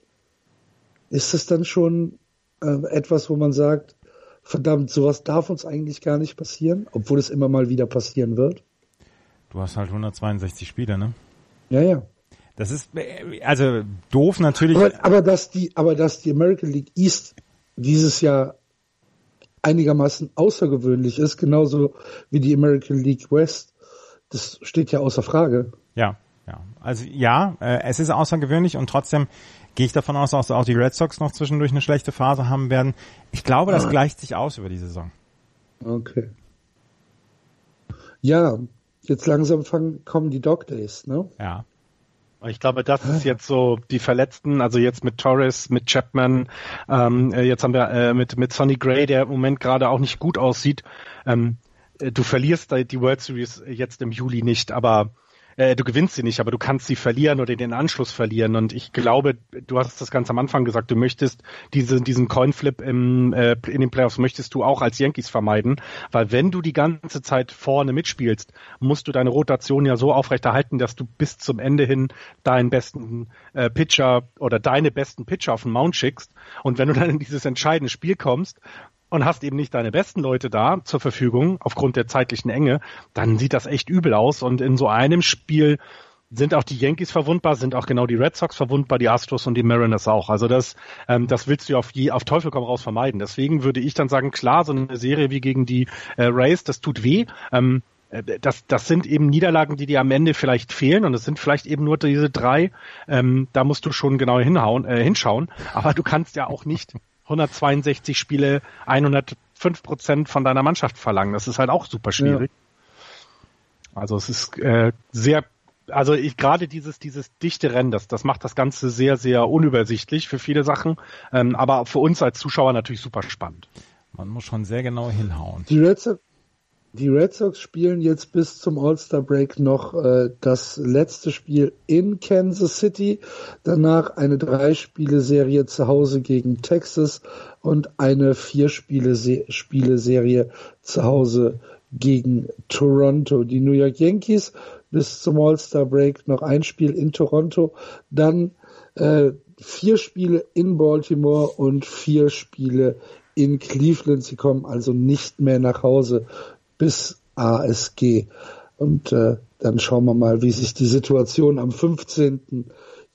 Speaker 2: Ist das dann schon äh, etwas, wo man sagt, verdammt, sowas darf uns eigentlich gar nicht passieren, obwohl es immer mal wieder passieren wird?
Speaker 3: Du hast halt 162 Spiele, ne?
Speaker 2: Ja, ja.
Speaker 3: Das ist also doof natürlich.
Speaker 2: Aber, aber dass die, aber dass die American League East dieses Jahr einigermaßen außergewöhnlich ist, genauso wie die American League West, das steht ja außer Frage.
Speaker 3: Ja, Ja, also ja, äh, es ist außergewöhnlich und trotzdem gehe ich davon aus, dass auch die Red Sox noch zwischendurch eine schlechte Phase haben werden. Ich glaube, das gleicht sich aus über die Saison.
Speaker 2: Okay. Ja, jetzt langsam fangen, kommen die Dog Days, ne?
Speaker 3: Ja.
Speaker 4: Ich glaube, das ist jetzt so die Verletzten, also jetzt mit Torres, mit Chapman, ähm, äh, jetzt haben wir äh, mit, mit Sonny Gray, der im Moment gerade auch nicht gut aussieht. Ähm, äh, du verlierst die World Series jetzt im Juli nicht, aber äh, du gewinnst sie nicht, aber du kannst sie verlieren oder den Anschluss verlieren. Und ich glaube, du hast das ganz am Anfang gesagt, du möchtest diese, diesen Coinflip im, äh, in den Playoffs möchtest du auch als Yankees vermeiden, weil wenn du die ganze Zeit vorne mitspielst, musst du deine Rotation ja so aufrechterhalten, dass du bis zum Ende hin deinen besten äh, Pitcher oder deine besten Pitcher auf den Mount schickst. Und wenn du dann in dieses entscheidende Spiel kommst, und hast eben nicht deine besten Leute da zur Verfügung aufgrund der zeitlichen Enge, dann sieht das echt übel aus. Und in so einem Spiel sind auch die Yankees verwundbar, sind auch genau die Red Sox verwundbar, die Astros und die Mariners auch. Also das, ähm, das willst du auf, je, auf Teufel komm raus vermeiden. Deswegen würde ich dann sagen, klar, so eine Serie wie gegen die äh, Rays, das tut weh. Ähm, äh, das, das sind eben Niederlagen, die dir am Ende vielleicht fehlen und es sind vielleicht eben nur diese drei. Ähm, da musst du schon genau hinhauen, äh, hinschauen. Aber du kannst ja auch nicht 162 Spiele 105 Prozent von deiner Mannschaft verlangen. Das ist halt auch super schwierig. Ja. Also es ist äh, sehr, also ich gerade dieses dieses dichte Rennen, das das macht das Ganze sehr sehr unübersichtlich für viele Sachen, ähm, aber für uns als Zuschauer natürlich super spannend.
Speaker 3: Man muss schon sehr genau hinhauen.
Speaker 2: Die Red die Red Sox spielen jetzt bis zum All-Star Break noch äh, das letzte Spiel in Kansas City, danach eine Drei-Spiele-Serie zu Hause gegen Texas und eine Vier-Spiele-Serie zu Hause gegen Toronto. Die New York Yankees bis zum All-Star Break noch ein Spiel in Toronto, dann äh, vier Spiele in Baltimore und vier Spiele in Cleveland. Sie kommen also nicht mehr nach Hause bis ASG. Und äh, dann schauen wir mal, wie sich die Situation am 15.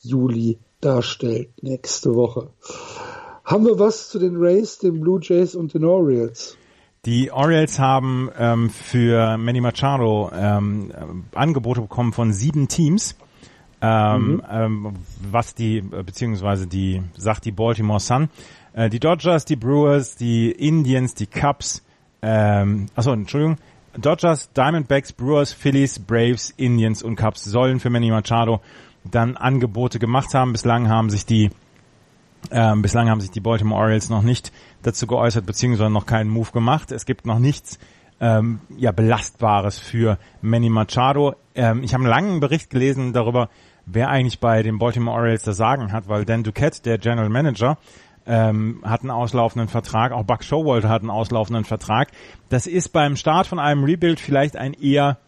Speaker 2: Juli darstellt, nächste Woche. Haben wir was zu den Rays, den Blue Jays und den Orioles?
Speaker 3: Die Orioles haben ähm, für Manny Machado ähm, Angebote bekommen von sieben Teams. Ähm, mhm. ähm, was die, beziehungsweise die, sagt die Baltimore Sun. Äh, die Dodgers, die Brewers, die Indians, die Cubs, ähm, achso, Entschuldigung, Dodgers, Diamondbacks, Brewers, Phillies, Braves, Indians und Cubs sollen für Manny Machado dann Angebote gemacht haben. Bislang haben sich die ähm, bislang haben sich die Baltimore Orioles noch nicht dazu geäußert, beziehungsweise noch keinen Move gemacht. Es gibt noch nichts ähm, ja, Belastbares für Manny Machado. Ähm, ich habe einen langen Bericht gelesen darüber, wer eigentlich bei den Baltimore Orioles das Sagen hat, weil Dan Duquette, der General Manager, ähm, hat einen auslaufenden Vertrag, auch Buck Showalter hat einen auslaufenden Vertrag. Das ist beim Start von einem Rebuild vielleicht ein eher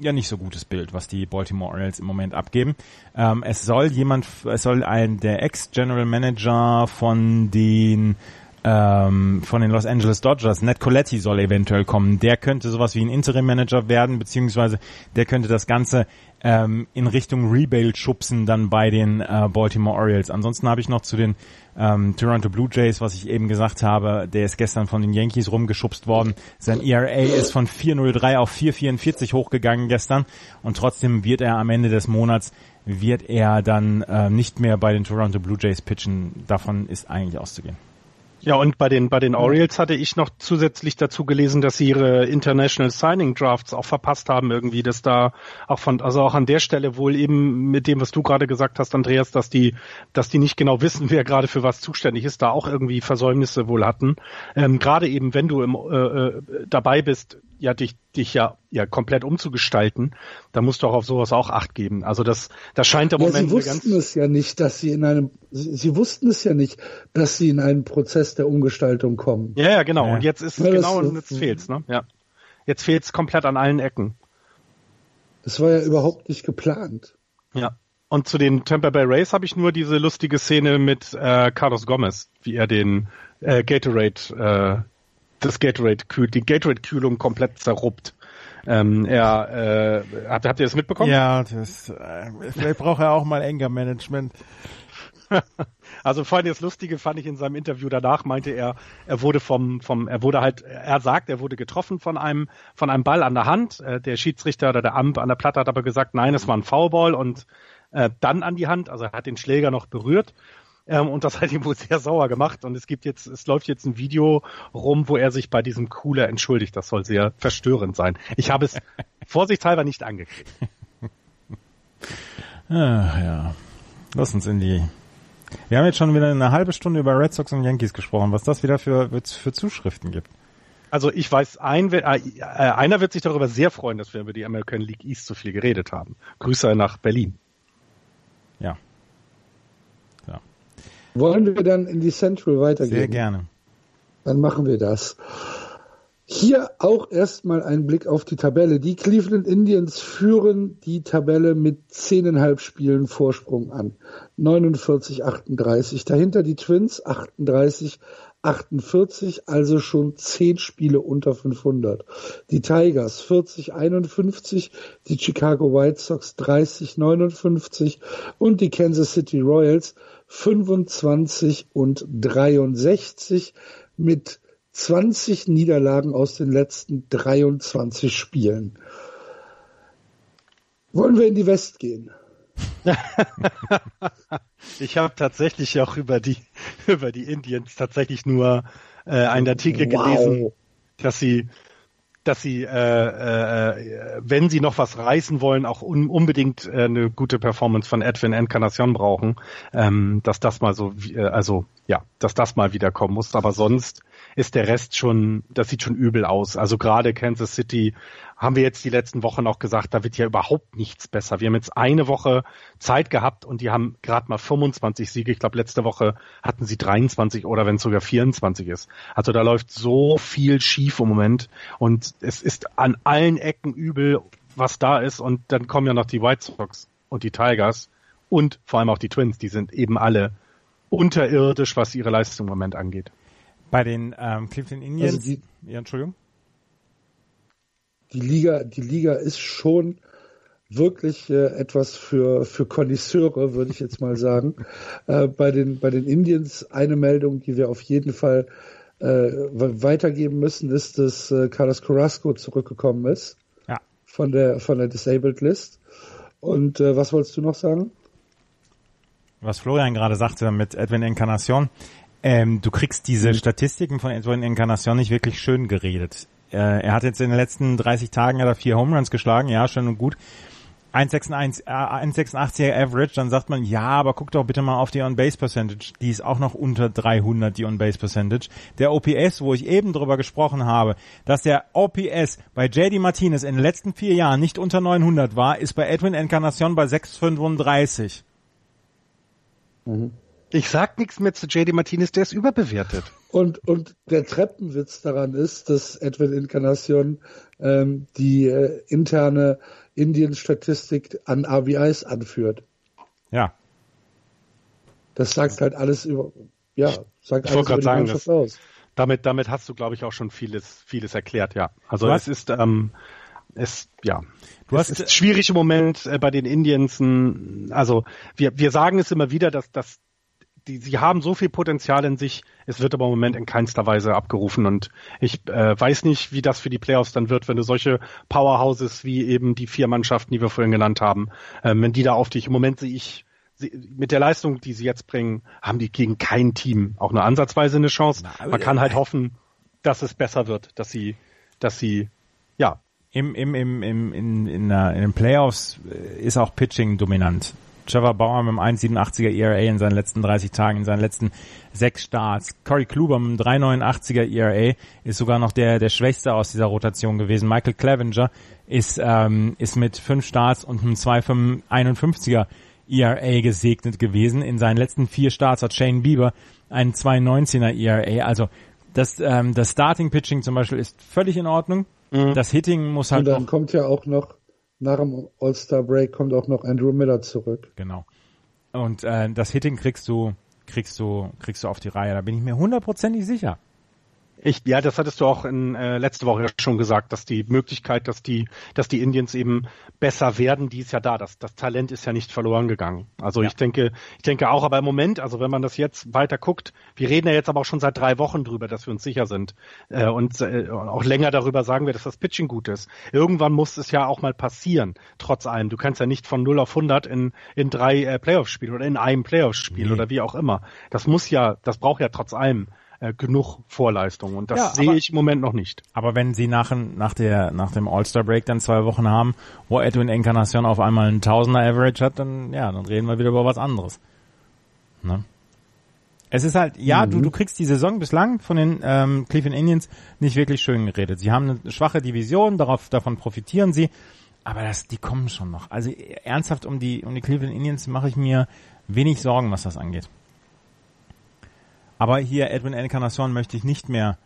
Speaker 3: ja nicht so gutes Bild, was die Baltimore Orioles im Moment abgeben. Ähm, es soll jemand, es soll ein der Ex-General Manager von den ähm, von den Los Angeles Dodgers, Ned Coletti soll eventuell kommen. Der könnte sowas wie ein Interim Manager werden, beziehungsweise der könnte das Ganze ähm, in Richtung Rebuild schubsen dann bei den äh, Baltimore Orioles. Ansonsten habe ich noch zu den ähm, Toronto Blue Jays, was ich eben gesagt habe, der ist gestern von den Yankees rumgeschubst worden. Sein ERA ist von 4,03 auf 4,44 hochgegangen gestern und trotzdem wird er am Ende des Monats wird er dann äh, nicht mehr bei den Toronto Blue Jays pitchen. Davon ist eigentlich auszugehen.
Speaker 4: Ja, und bei den, bei den Orioles hatte ich noch zusätzlich dazu gelesen, dass sie ihre International Signing Drafts auch verpasst haben irgendwie, dass da auch von, also auch an der Stelle wohl eben mit dem, was du gerade gesagt hast, Andreas, dass die, dass die nicht genau wissen, wer gerade für was zuständig ist, da auch irgendwie Versäumnisse wohl hatten. Ähm, gerade eben, wenn du im, äh, äh dabei bist, ja dich, dich ja, ja komplett umzugestalten, da musst du auch auf sowas auch Acht geben. Also das, das scheint im ja, Moment.
Speaker 2: Sie wussten es ja nicht, dass sie in einem, sie, sie, wussten es ja nicht, dass sie in einen Prozess der Umgestaltung kommen.
Speaker 4: Ja, ja, genau. Ja. Und jetzt ist es ja, genau und jetzt fehlt's, ne? Ja. Jetzt fehlt's komplett an allen Ecken.
Speaker 2: Das war ja überhaupt nicht geplant.
Speaker 4: Ja. Und zu den Tampa Bay Rays habe ich nur diese lustige Szene mit äh, Carlos Gomez, wie er den äh, Gatorade äh, das Gatorade kühlt, die Gatorade-Kühlung komplett zerruppt. Ähm, er, äh, habt, habt ihr das mitbekommen?
Speaker 3: Ja, das, äh, vielleicht braucht er auch mal Anger-Management.
Speaker 4: also vor allem das Lustige fand ich in seinem Interview danach, meinte er, er wurde vom, vom, er wurde halt, er sagt, er wurde getroffen von einem, von einem Ball an der Hand. Äh, der Schiedsrichter oder der Amp an der Platte hat aber gesagt, nein, es war ein Foulball und äh, dann an die Hand, also er hat den Schläger noch berührt. Ähm, und das hat ihn wohl sehr sauer gemacht. Und es gibt jetzt, es läuft jetzt ein Video rum, wo er sich bei diesem Cooler entschuldigt. Das soll sehr verstörend sein. Ich habe es vorsichtshalber nicht angekriegt.
Speaker 3: Ah, ja. Lass uns in die. Wir haben jetzt schon wieder eine halbe Stunde über Red Sox und Yankees gesprochen, was das wieder für, für Zuschriften gibt.
Speaker 4: Also ich weiß, ein, äh, einer wird sich darüber sehr freuen, dass wir über die American League East so viel geredet haben. Grüße nach Berlin.
Speaker 2: Ja. Wollen wir dann in die Central weitergehen?
Speaker 3: Sehr gerne.
Speaker 2: Dann machen wir das. Hier auch erstmal ein Blick auf die Tabelle. Die Cleveland Indians führen die Tabelle mit zehneinhalb Spielen Vorsprung an. 49, 38. Dahinter die Twins 38, 48, also schon zehn Spiele unter 500. Die Tigers 40, 51, die Chicago White Sox 30, 59 und die Kansas City Royals 25 und 63 mit 20 Niederlagen aus den letzten 23 Spielen. Wollen wir in die West gehen?
Speaker 4: ich habe tatsächlich auch über die über die Indians tatsächlich nur äh, einen Artikel wow. gelesen, dass sie dass sie, äh, äh, wenn sie noch was reißen wollen, auch un unbedingt äh, eine gute Performance von Edwin Encarnacion brauchen, ähm, dass das mal so, äh, also ja, dass das mal wieder kommen muss. Aber sonst ist der Rest schon, das sieht schon übel aus. Also gerade Kansas City haben wir jetzt die letzten Wochen auch gesagt, da wird ja überhaupt nichts besser. Wir haben jetzt eine Woche Zeit gehabt und die haben gerade mal 25 Siege. Ich glaube, letzte Woche hatten sie 23 oder wenn es sogar 24 ist. Also da läuft so viel schief im Moment und es ist an allen Ecken übel, was da ist. Und dann kommen ja noch die White Sox und die Tigers und vor allem auch die Twins. Die sind eben alle unterirdisch, was ihre Leistung im Moment angeht.
Speaker 3: Bei den ähm, Cleveland Indians. Also die, ja, Entschuldigung.
Speaker 2: Die Liga, die Liga ist schon wirklich äh, etwas für für Konnoisseure, würde ich jetzt mal sagen. äh, bei den bei den Indians eine Meldung, die wir auf jeden Fall äh, weitergeben müssen, ist, dass äh, Carlos Carrasco zurückgekommen ist.
Speaker 3: Ja.
Speaker 2: Von der von der Disabled List. Und äh, was wolltest du noch sagen?
Speaker 3: Was Florian gerade sagte mit Edwin Encarnacion, ähm, du kriegst diese mhm. Statistiken von Edwin Encarnacion nicht wirklich schön geredet. Äh, er hat jetzt in den letzten 30 Tagen hat er vier Home Runs geschlagen, ja, schön und gut. 1,86 äh, Average, dann sagt man, ja, aber guck doch bitte mal auf die On-Base Percentage. Die ist auch noch unter 300, die On-Base Percentage. Der OPS, wo ich eben drüber gesprochen habe, dass der OPS bei JD Martinez in den letzten vier Jahren nicht unter 900 war, ist bei Edwin Encarnacion bei 635.
Speaker 4: Mhm. Ich sag nichts mehr zu JD Martinez, der ist überbewertet.
Speaker 2: Und, und der Treppenwitz daran ist, dass Edwin Encarnacion ähm, die äh, interne Indien-Statistik an RBIs anführt.
Speaker 3: Ja.
Speaker 2: Das sagt halt alles über, ja, sagt
Speaker 4: ich alles über die sagen, Mannschaft das, aus. Damit, damit hast du, glaube ich, auch schon vieles, vieles erklärt, ja. Also es ist, ähm, es, ja. Du es hast, ist schwierig im Moment äh, bei den Indians. Also wir, wir sagen es immer wieder, dass, dass die, sie haben so viel Potenzial in sich, es wird aber im Moment in keinster Weise abgerufen und ich äh, weiß nicht, wie das für die Playoffs dann wird, wenn du solche Powerhouses wie eben die vier Mannschaften, die wir vorhin genannt haben, äh, wenn die da auf dich, im Moment sehe ich, mit der Leistung, die sie jetzt bringen, haben die gegen kein Team auch nur ansatzweise eine Chance. Man kann halt hoffen, dass es besser wird, dass sie, dass sie, ja.
Speaker 3: Im, im, im, im, in, in, in den Playoffs ist auch Pitching dominant. Trevor Bauer mit einem 1,87er ERA in seinen letzten 30 Tagen, in seinen letzten sechs Starts. Corey Kluber mit einem 3,89er ERA ist sogar noch der, der Schwächste aus dieser Rotation gewesen. Michael Clevenger ist, ähm, ist mit fünf Starts und einem 2,51er ERA gesegnet gewesen. In seinen letzten vier Starts hat Shane Bieber einen 2,19er ERA. Also das, ähm, das Starting Pitching zum Beispiel ist völlig in Ordnung. Mhm. Das Hitting muss halt.
Speaker 2: Und dann kommt ja auch noch nach dem All-Star-Break kommt auch noch Andrew Miller zurück.
Speaker 3: Genau. Und äh, das Hitting kriegst du, kriegst du, kriegst du auf die Reihe. Da bin ich mir hundertprozentig sicher.
Speaker 4: Ich, ja, das hattest du auch in äh, letzte Woche schon gesagt, dass die Möglichkeit, dass die, dass die Indians eben besser werden, die ist ja da. Das, das Talent ist ja nicht verloren gegangen. Also ja. ich denke, ich denke auch, aber im Moment, also wenn man das jetzt weiter guckt, wir reden ja jetzt aber auch schon seit drei Wochen drüber, dass wir uns sicher sind äh, und äh, auch länger darüber sagen wir, dass das Pitching gut ist. Irgendwann muss es ja auch mal passieren. Trotz allem, du kannst ja nicht von 0 auf 100 in in drei äh, Playoff-Spielen oder in einem Playoff-Spiel nee. oder wie auch immer. Das muss ja, das braucht ja trotz allem äh, genug Vorleistung und das ja, sehe ich im Moment noch nicht.
Speaker 3: Aber wenn sie nach, nach, der, nach dem All-Star-Break dann zwei Wochen haben, wo Edwin Encarnacion auf einmal einen Tausender Average hat, dann ja, dann reden wir wieder über was anderes. Ne? Es ist halt, ja, mhm. du, du kriegst die Saison bislang von den ähm, Cleveland Indians nicht wirklich schön geredet. Sie haben eine schwache Division, darauf, davon profitieren sie, aber das, die kommen schon noch. Also ernsthaft um die, um die Cleveland Indians mache ich mir wenig Sorgen, was das angeht. Aber hier Edwin Encarnacion möchte ich nicht mehr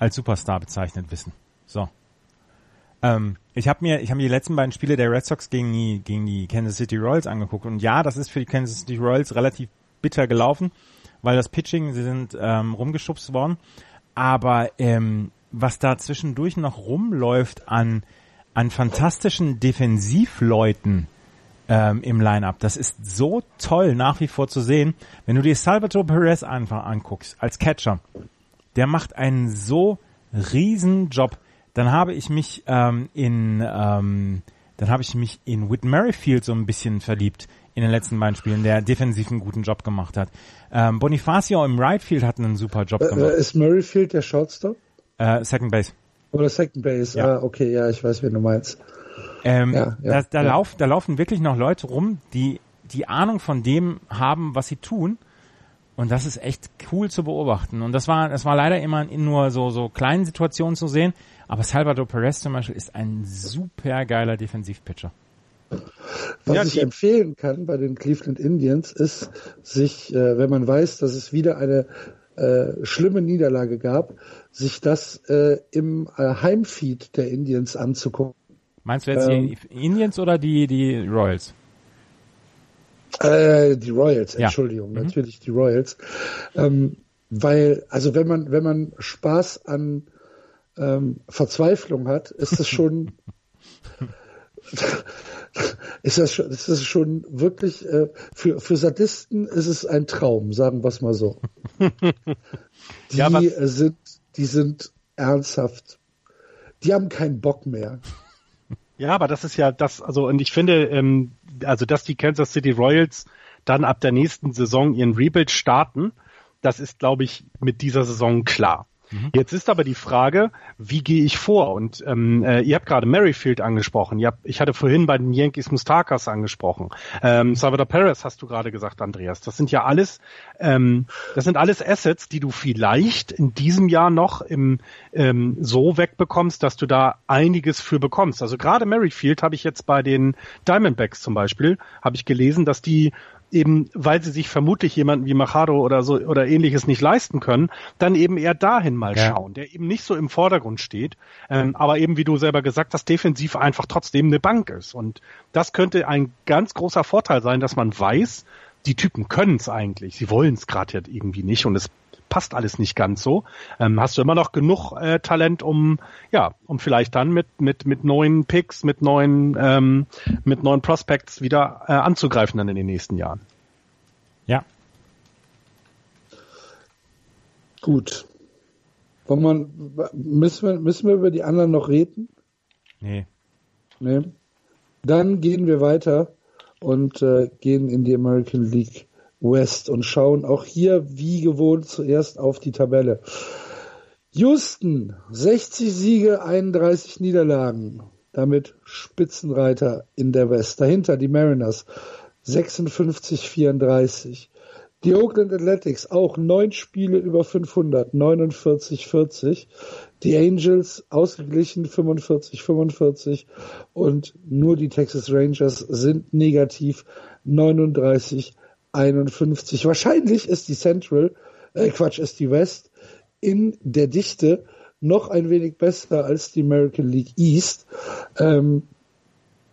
Speaker 3: als Superstar bezeichnet wissen. So. Ähm, ich habe mir, ich habe mir die letzten beiden Spiele der Red Sox gegen die, gegen die Kansas City Royals angeguckt und ja, das ist für die Kansas City Royals relativ bitter gelaufen, weil das Pitching, sie sind ähm, rumgeschubst worden. Aber ähm, was da zwischendurch noch rumläuft an an fantastischen Defensivleuten, ähm, im Line-Up. Das ist so toll nach wie vor zu sehen. Wenn du dir Salvatore Perez einfach anguckst, als Catcher, der macht einen so riesen Job. Dann habe ich mich ähm, in ähm, dann habe ich mich in Whit Merrifield so ein bisschen verliebt in den letzten beiden Spielen, der defensiv einen guten Job gemacht hat. Ähm, Bonifacio im Right Field hat einen super Job äh, gemacht.
Speaker 2: Äh, ist Merrifield der Shortstop?
Speaker 3: Äh, Second Base.
Speaker 2: Oder Second Base, ja. ah, okay, ja, ich weiß, wen du meinst.
Speaker 3: Ähm, ja, ja, da, da, ja. Lauf, da laufen wirklich noch Leute rum, die die Ahnung von dem haben, was sie tun. Und das ist echt cool zu beobachten. Und das war, das war leider immer in nur so, so kleinen Situationen zu sehen. Aber Salvador Perez zum Beispiel ist ein super geiler Defensivpitcher.
Speaker 2: Was ja, ich empfehlen kann bei den Cleveland Indians ist, sich, äh, wenn man weiß, dass es wieder eine äh, schlimme Niederlage gab, sich das äh, im äh, Heimfeed der Indians anzugucken.
Speaker 3: Meinst du jetzt ähm, die Indians oder die, die Royals?
Speaker 2: Äh, die Royals, Entschuldigung, ja. mhm. natürlich die Royals. Ähm, weil, also wenn man, wenn man Spaß an ähm, Verzweiflung hat, ist das schon, ist das schon, ist das schon wirklich, äh, für, für Sadisten ist es ein Traum, sagen wir es mal so. Die ja, sind, die sind ernsthaft, die haben keinen Bock mehr.
Speaker 4: Ja, aber das ist ja das, also und ich finde, ähm, also dass die Kansas City Royals dann ab der nächsten Saison ihren Rebuild starten, das ist, glaube ich, mit dieser Saison klar. Mhm. Jetzt ist aber die Frage, wie gehe ich vor? Und ähm, äh, ihr habt gerade Merrifield angesprochen. Ihr habt, ich hatte vorhin bei den Yankees Mustakas angesprochen. Ähm, Salvador Perez hast du gerade gesagt, Andreas. Das sind ja alles, ähm, das sind alles Assets, die du vielleicht in diesem Jahr noch im ähm, so wegbekommst, dass du da einiges für bekommst. Also gerade Merrifield habe ich jetzt bei den Diamondbacks zum Beispiel, habe ich gelesen, dass die eben, weil sie sich vermutlich jemanden wie Machado oder so oder ähnliches nicht leisten können, dann eben eher dahin mal ja. schauen, der eben nicht so im Vordergrund steht, ähm, aber eben, wie du selber gesagt hast, defensiv einfach trotzdem eine Bank ist. Und das könnte ein ganz großer Vorteil sein, dass man weiß, die Typen können es eigentlich, sie wollen es gerade ja irgendwie nicht und es passt alles nicht ganz so. Ähm, hast du immer noch genug äh, Talent, um ja, um vielleicht dann mit mit mit neuen Picks, mit neuen ähm, mit neuen Prospects wieder äh, anzugreifen dann in den nächsten Jahren.
Speaker 3: Ja.
Speaker 2: Gut. Wollen wir, müssen wir müssen wir über die anderen noch reden?
Speaker 3: Nee.
Speaker 2: Nee. Dann gehen wir weiter und äh, gehen in die American League West und schauen auch hier wie gewohnt zuerst auf die Tabelle. Houston, 60 Siege, 31 Niederlagen. Damit Spitzenreiter in der West. Dahinter die Mariners, 56, 34. Die Oakland Athletics auch neun Spiele über 500, 49, 40. Die Angels ausgeglichen 45, 45 und nur die Texas Rangers sind negativ 39, 51. Wahrscheinlich ist die Central, äh Quatsch, ist die West in der Dichte noch ein wenig besser als die American League East. Ähm,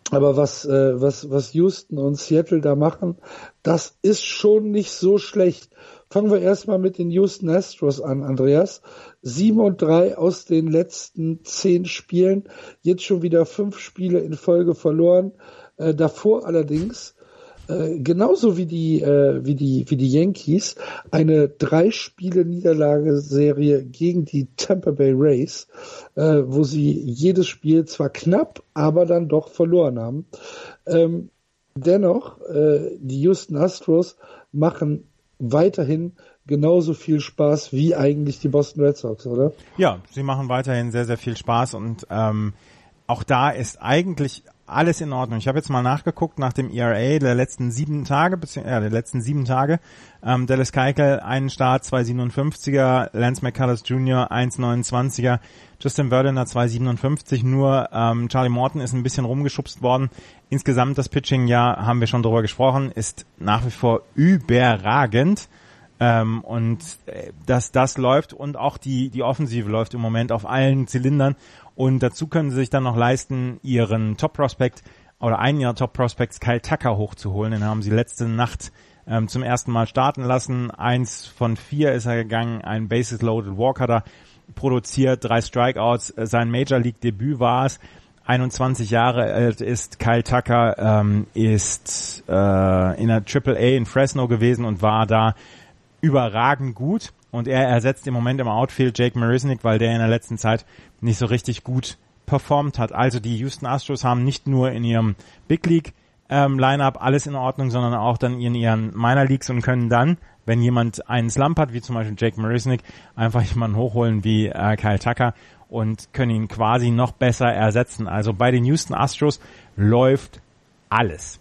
Speaker 2: aber was, äh, was, was Houston und Seattle da machen, das ist schon nicht so schlecht. Fangen wir erstmal mit den Houston Astros an, Andreas. Sieben und drei aus den letzten zehn Spielen. Jetzt schon wieder fünf Spiele in Folge verloren. Äh, davor allerdings äh, genauso wie die äh, wie die wie die Yankees eine drei Spiele Niederlageserie gegen die Tampa Bay Rays, äh, wo sie jedes Spiel zwar knapp, aber dann doch verloren haben. Ähm, dennoch äh, die Houston Astros machen weiterhin genauso viel Spaß wie eigentlich die Boston Red Sox, oder?
Speaker 3: Ja, sie machen weiterhin sehr sehr viel Spaß und ähm, auch da ist eigentlich alles in Ordnung. Ich habe jetzt mal nachgeguckt nach dem ERA der letzten sieben Tage, beziehungsweise äh, der letzten sieben Tage. Ähm, Dallas Keuchel einen Start 2,57er, Lance McCullers Jr. 1,29er, Justin Verlander 2,57. Nur ähm, Charlie Morton ist ein bisschen rumgeschubst worden. Insgesamt das Pitching, ja, haben wir schon drüber gesprochen, ist nach wie vor überragend. Ähm, und äh, dass das läuft und auch die die Offensive läuft im Moment auf allen Zylindern und dazu können sie sich dann noch leisten, ihren Top-Prospect oder einen ihrer Top-Prospects, Kyle Tucker, hochzuholen. Den haben sie letzte Nacht ähm, zum ersten Mal starten lassen. Eins von vier ist er gegangen, ein Bases-Loaded Walk hat er produziert, drei Strikeouts. Sein Major League-Debüt war es. 21 Jahre alt ist Kyle Tucker, ähm, ist äh, in der Triple A in Fresno gewesen und war da überragend gut. Und er ersetzt im Moment im Outfield Jake Marisnik, weil der in der letzten Zeit nicht so richtig gut performt hat. Also die Houston Astros haben nicht nur in ihrem Big League ähm, Lineup alles in Ordnung, sondern auch dann in ihren Minor Leagues und können dann, wenn jemand einen Slump hat, wie zum Beispiel Jake Marisnik, einfach jemanden hochholen wie äh, Kyle Tucker und können ihn quasi noch besser ersetzen. Also bei den Houston Astros läuft alles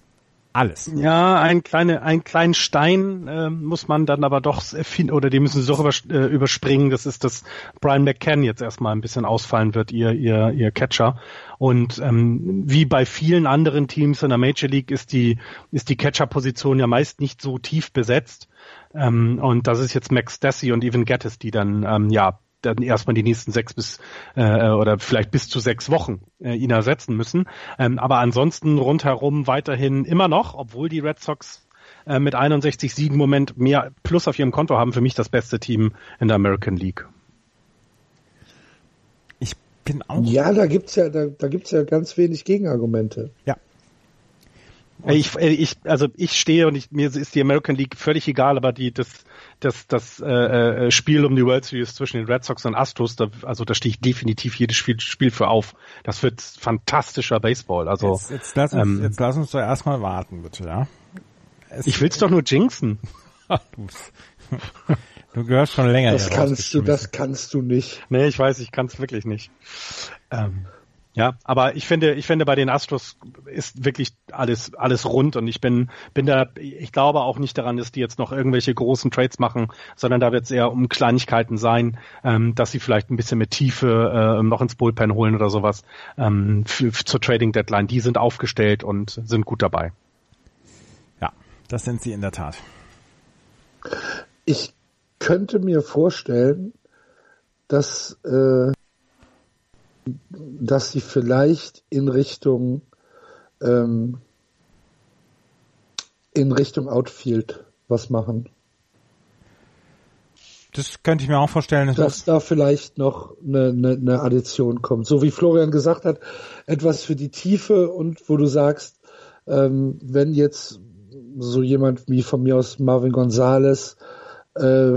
Speaker 3: alles.
Speaker 4: Ja, ein kleine, ein kleinen Stein äh, muss man dann aber doch finden, oder die müssen sie doch übers äh, überspringen. Das ist, dass Brian McCann jetzt erstmal ein bisschen ausfallen wird, ihr, ihr, ihr Catcher. Und ähm, wie bei vielen anderen Teams in der Major League ist die, ist die Catcher-Position ja meist nicht so tief besetzt. Ähm, und das ist jetzt Max Stassi und Evan Gettis, die dann ähm, ja dann erstmal die nächsten sechs bis äh, oder vielleicht bis zu sechs Wochen äh, ihn ersetzen müssen. Ähm, aber ansonsten rundherum weiterhin immer noch, obwohl die Red Sox äh, mit 61 Siegen im Moment mehr Plus auf ihrem Konto haben, für mich das beste Team in der American League.
Speaker 2: Ich bin auch. Ja, da gibt's ja, da, da gibt's ja ganz wenig Gegenargumente.
Speaker 3: Ja.
Speaker 4: Ich, ich, also ich stehe und ich, mir ist die American League völlig egal, aber die, das, das, das äh, äh, Spiel um die World Series zwischen den Red Sox und Astros, da, also da stehe ich definitiv jedes Spiel, Spiel für auf. Das wird fantastischer Baseball. Also
Speaker 3: jetzt, jetzt, lass, uns, ähm, jetzt lass uns doch erstmal warten, bitte, ja.
Speaker 4: Es, ich will's doch nur jinxen.
Speaker 3: du gehörst schon länger.
Speaker 2: Das kannst du, das kannst du nicht.
Speaker 4: Nee, ich weiß, ich kann es wirklich nicht. Ähm, ja, aber ich finde, ich finde bei den Astros ist wirklich alles alles rund und ich bin bin da, ich glaube auch nicht daran, dass die jetzt noch irgendwelche großen Trades machen, sondern da wird es eher um Kleinigkeiten sein, ähm, dass sie vielleicht ein bisschen mit Tiefe äh, noch ins Bullpen holen oder sowas ähm, für, für, zur Trading Deadline. Die sind aufgestellt und sind gut dabei.
Speaker 3: Ja, das sind sie in der Tat.
Speaker 2: Ich könnte mir vorstellen, dass äh, dass sie vielleicht in Richtung ähm, in Richtung Outfield was machen.
Speaker 3: Das könnte ich mir auch vorstellen.
Speaker 2: Dass, dass da vielleicht noch eine, eine, eine Addition kommt. So wie Florian gesagt hat, etwas für die Tiefe und wo du sagst, ähm, wenn jetzt so jemand wie von mir aus Marvin Gonzalez äh, äh,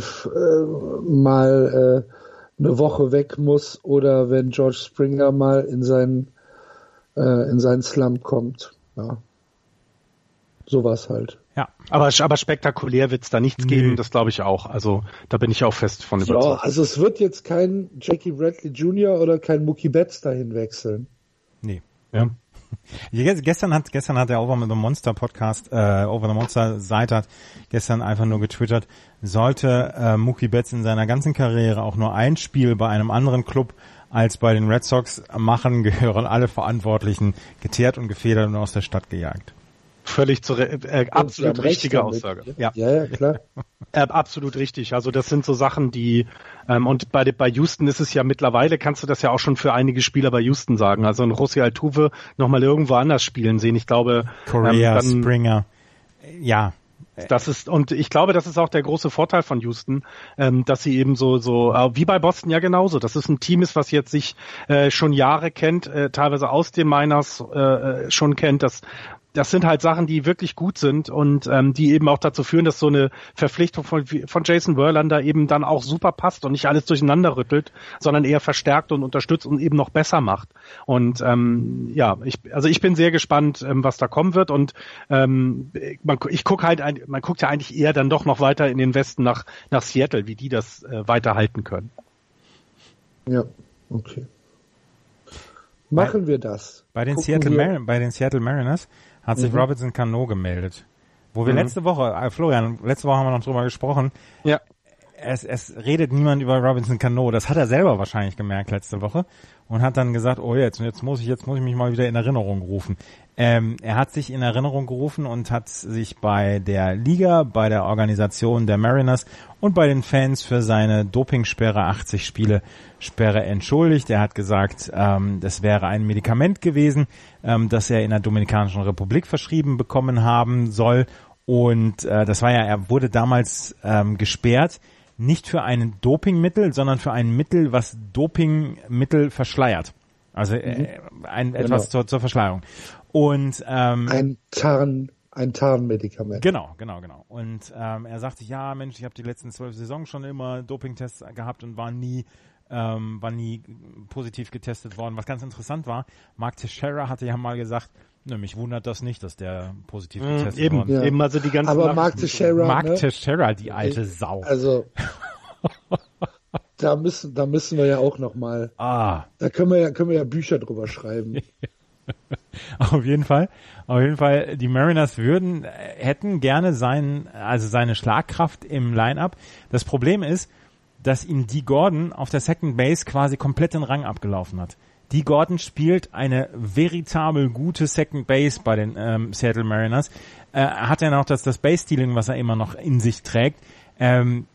Speaker 2: mal äh, eine Woche weg muss oder wenn George Springer mal in seinen äh, in seinen Slump kommt. Ja. Sowas halt.
Speaker 4: Ja, aber, aber spektakulär wird's da nichts nee. geben, das glaube ich auch. Also da bin ich auch fest von überzeugt.
Speaker 2: Ja, also es wird jetzt kein Jackie Bradley Jr. oder kein Mookie Betts dahin wechseln.
Speaker 3: Nee. Ja. Gestern hat, gestern hat der Over the Monster Podcast, äh, Over the Monster Seite hat gestern einfach nur getwittert, sollte äh, Mookie Betts in seiner ganzen Karriere auch nur ein Spiel bei einem anderen Club als bei den Red Sox machen, gehören alle Verantwortlichen geteert und gefedert und aus der Stadt gejagt.
Speaker 4: Völlig zu, äh, absolut richtige Aussage.
Speaker 2: Ja. ja, ja, klar.
Speaker 4: Äh, absolut richtig. Also das sind so Sachen, die ähm, und bei bei Houston ist es ja mittlerweile kannst du das ja auch schon für einige Spieler bei Houston sagen. Also ein Rossi Altuve noch mal irgendwo anders spielen sehen. Ich glaube,
Speaker 3: Korea, ähm, Springer, ja,
Speaker 4: Das ist und ich glaube, das ist auch der große Vorteil von Houston, ähm, dass sie eben so so äh, wie bei Boston ja genauso. Das ist ein Team ist, was jetzt sich äh, schon Jahre kennt, äh, teilweise aus den Miners äh, äh schon kennt, das das sind halt Sachen, die wirklich gut sind und ähm, die eben auch dazu führen, dass so eine Verpflichtung von, von Jason Verlander eben dann auch super passt und nicht alles durcheinander rüttelt, sondern eher verstärkt und unterstützt und eben noch besser macht. Und ähm, ja, ich, also ich bin sehr gespannt, ähm, was da kommen wird und ähm, man, ich gucke halt, ein, man guckt ja eigentlich eher dann doch noch weiter in den Westen nach nach Seattle, wie die das äh, weiterhalten können.
Speaker 2: Ja, okay. Machen bei, wir das.
Speaker 3: Bei den, Seattle wir. bei den Seattle Mariners hat sich mhm. Robinson Cano gemeldet. Wo wir mhm. letzte Woche, äh, Florian, letzte Woche haben wir noch drüber gesprochen.
Speaker 4: Ja.
Speaker 3: Es, es redet niemand über Robinson Cano. Das hat er selber wahrscheinlich gemerkt letzte Woche und hat dann gesagt, oh jetzt, jetzt muss ich, jetzt muss ich mich mal wieder in Erinnerung rufen. Ähm, er hat sich in Erinnerung gerufen und hat sich bei der Liga, bei der Organisation der Mariners und bei den Fans für seine Dopingsperre 80 Spiele Sperre entschuldigt. Er hat gesagt, ähm, das wäre ein Medikament gewesen, ähm, das er in der Dominikanischen Republik verschrieben bekommen haben soll. Und äh, das war ja, er wurde damals ähm, gesperrt, nicht für ein Dopingmittel, sondern für ein Mittel, was Dopingmittel verschleiert. Also äh, mhm. ein, etwas genau. zur, zur Verschleierung. Und ähm,
Speaker 2: ein Tarn ein Tarnmedikament.
Speaker 3: Genau, genau, genau. Und ähm, er sagte, ja, Mensch, ich habe die letzten zwölf Saisons schon immer Dopingtests gehabt und war nie ähm, war nie positiv getestet worden. Was ganz interessant war, Mark Teixeira hatte ja mal gesagt, ne, mich wundert das nicht, dass der positiv mhm, getestet
Speaker 4: eben,
Speaker 3: worden
Speaker 4: ist. Ja. Eben, also die ganzen
Speaker 2: Aber Mark Teixeira,
Speaker 3: Mark ne? Teixeira, die alte Sau.
Speaker 2: Also da müssen, da müssen wir ja auch noch mal.
Speaker 3: Ah.
Speaker 2: Da können wir ja, können wir ja Bücher drüber schreiben.
Speaker 3: auf jeden Fall, auf jeden Fall. Die Mariners würden, äh, hätten gerne seinen, also seine Schlagkraft im Line-Up. Das Problem ist, dass ihm Dee Gordon auf der Second Base quasi komplett den Rang abgelaufen hat. Dee Gordon spielt eine veritabel gute Second Base bei den ähm, Seattle Mariners. Äh, hat er noch das, das Base-Stealing, was er immer noch in sich trägt. Ähm,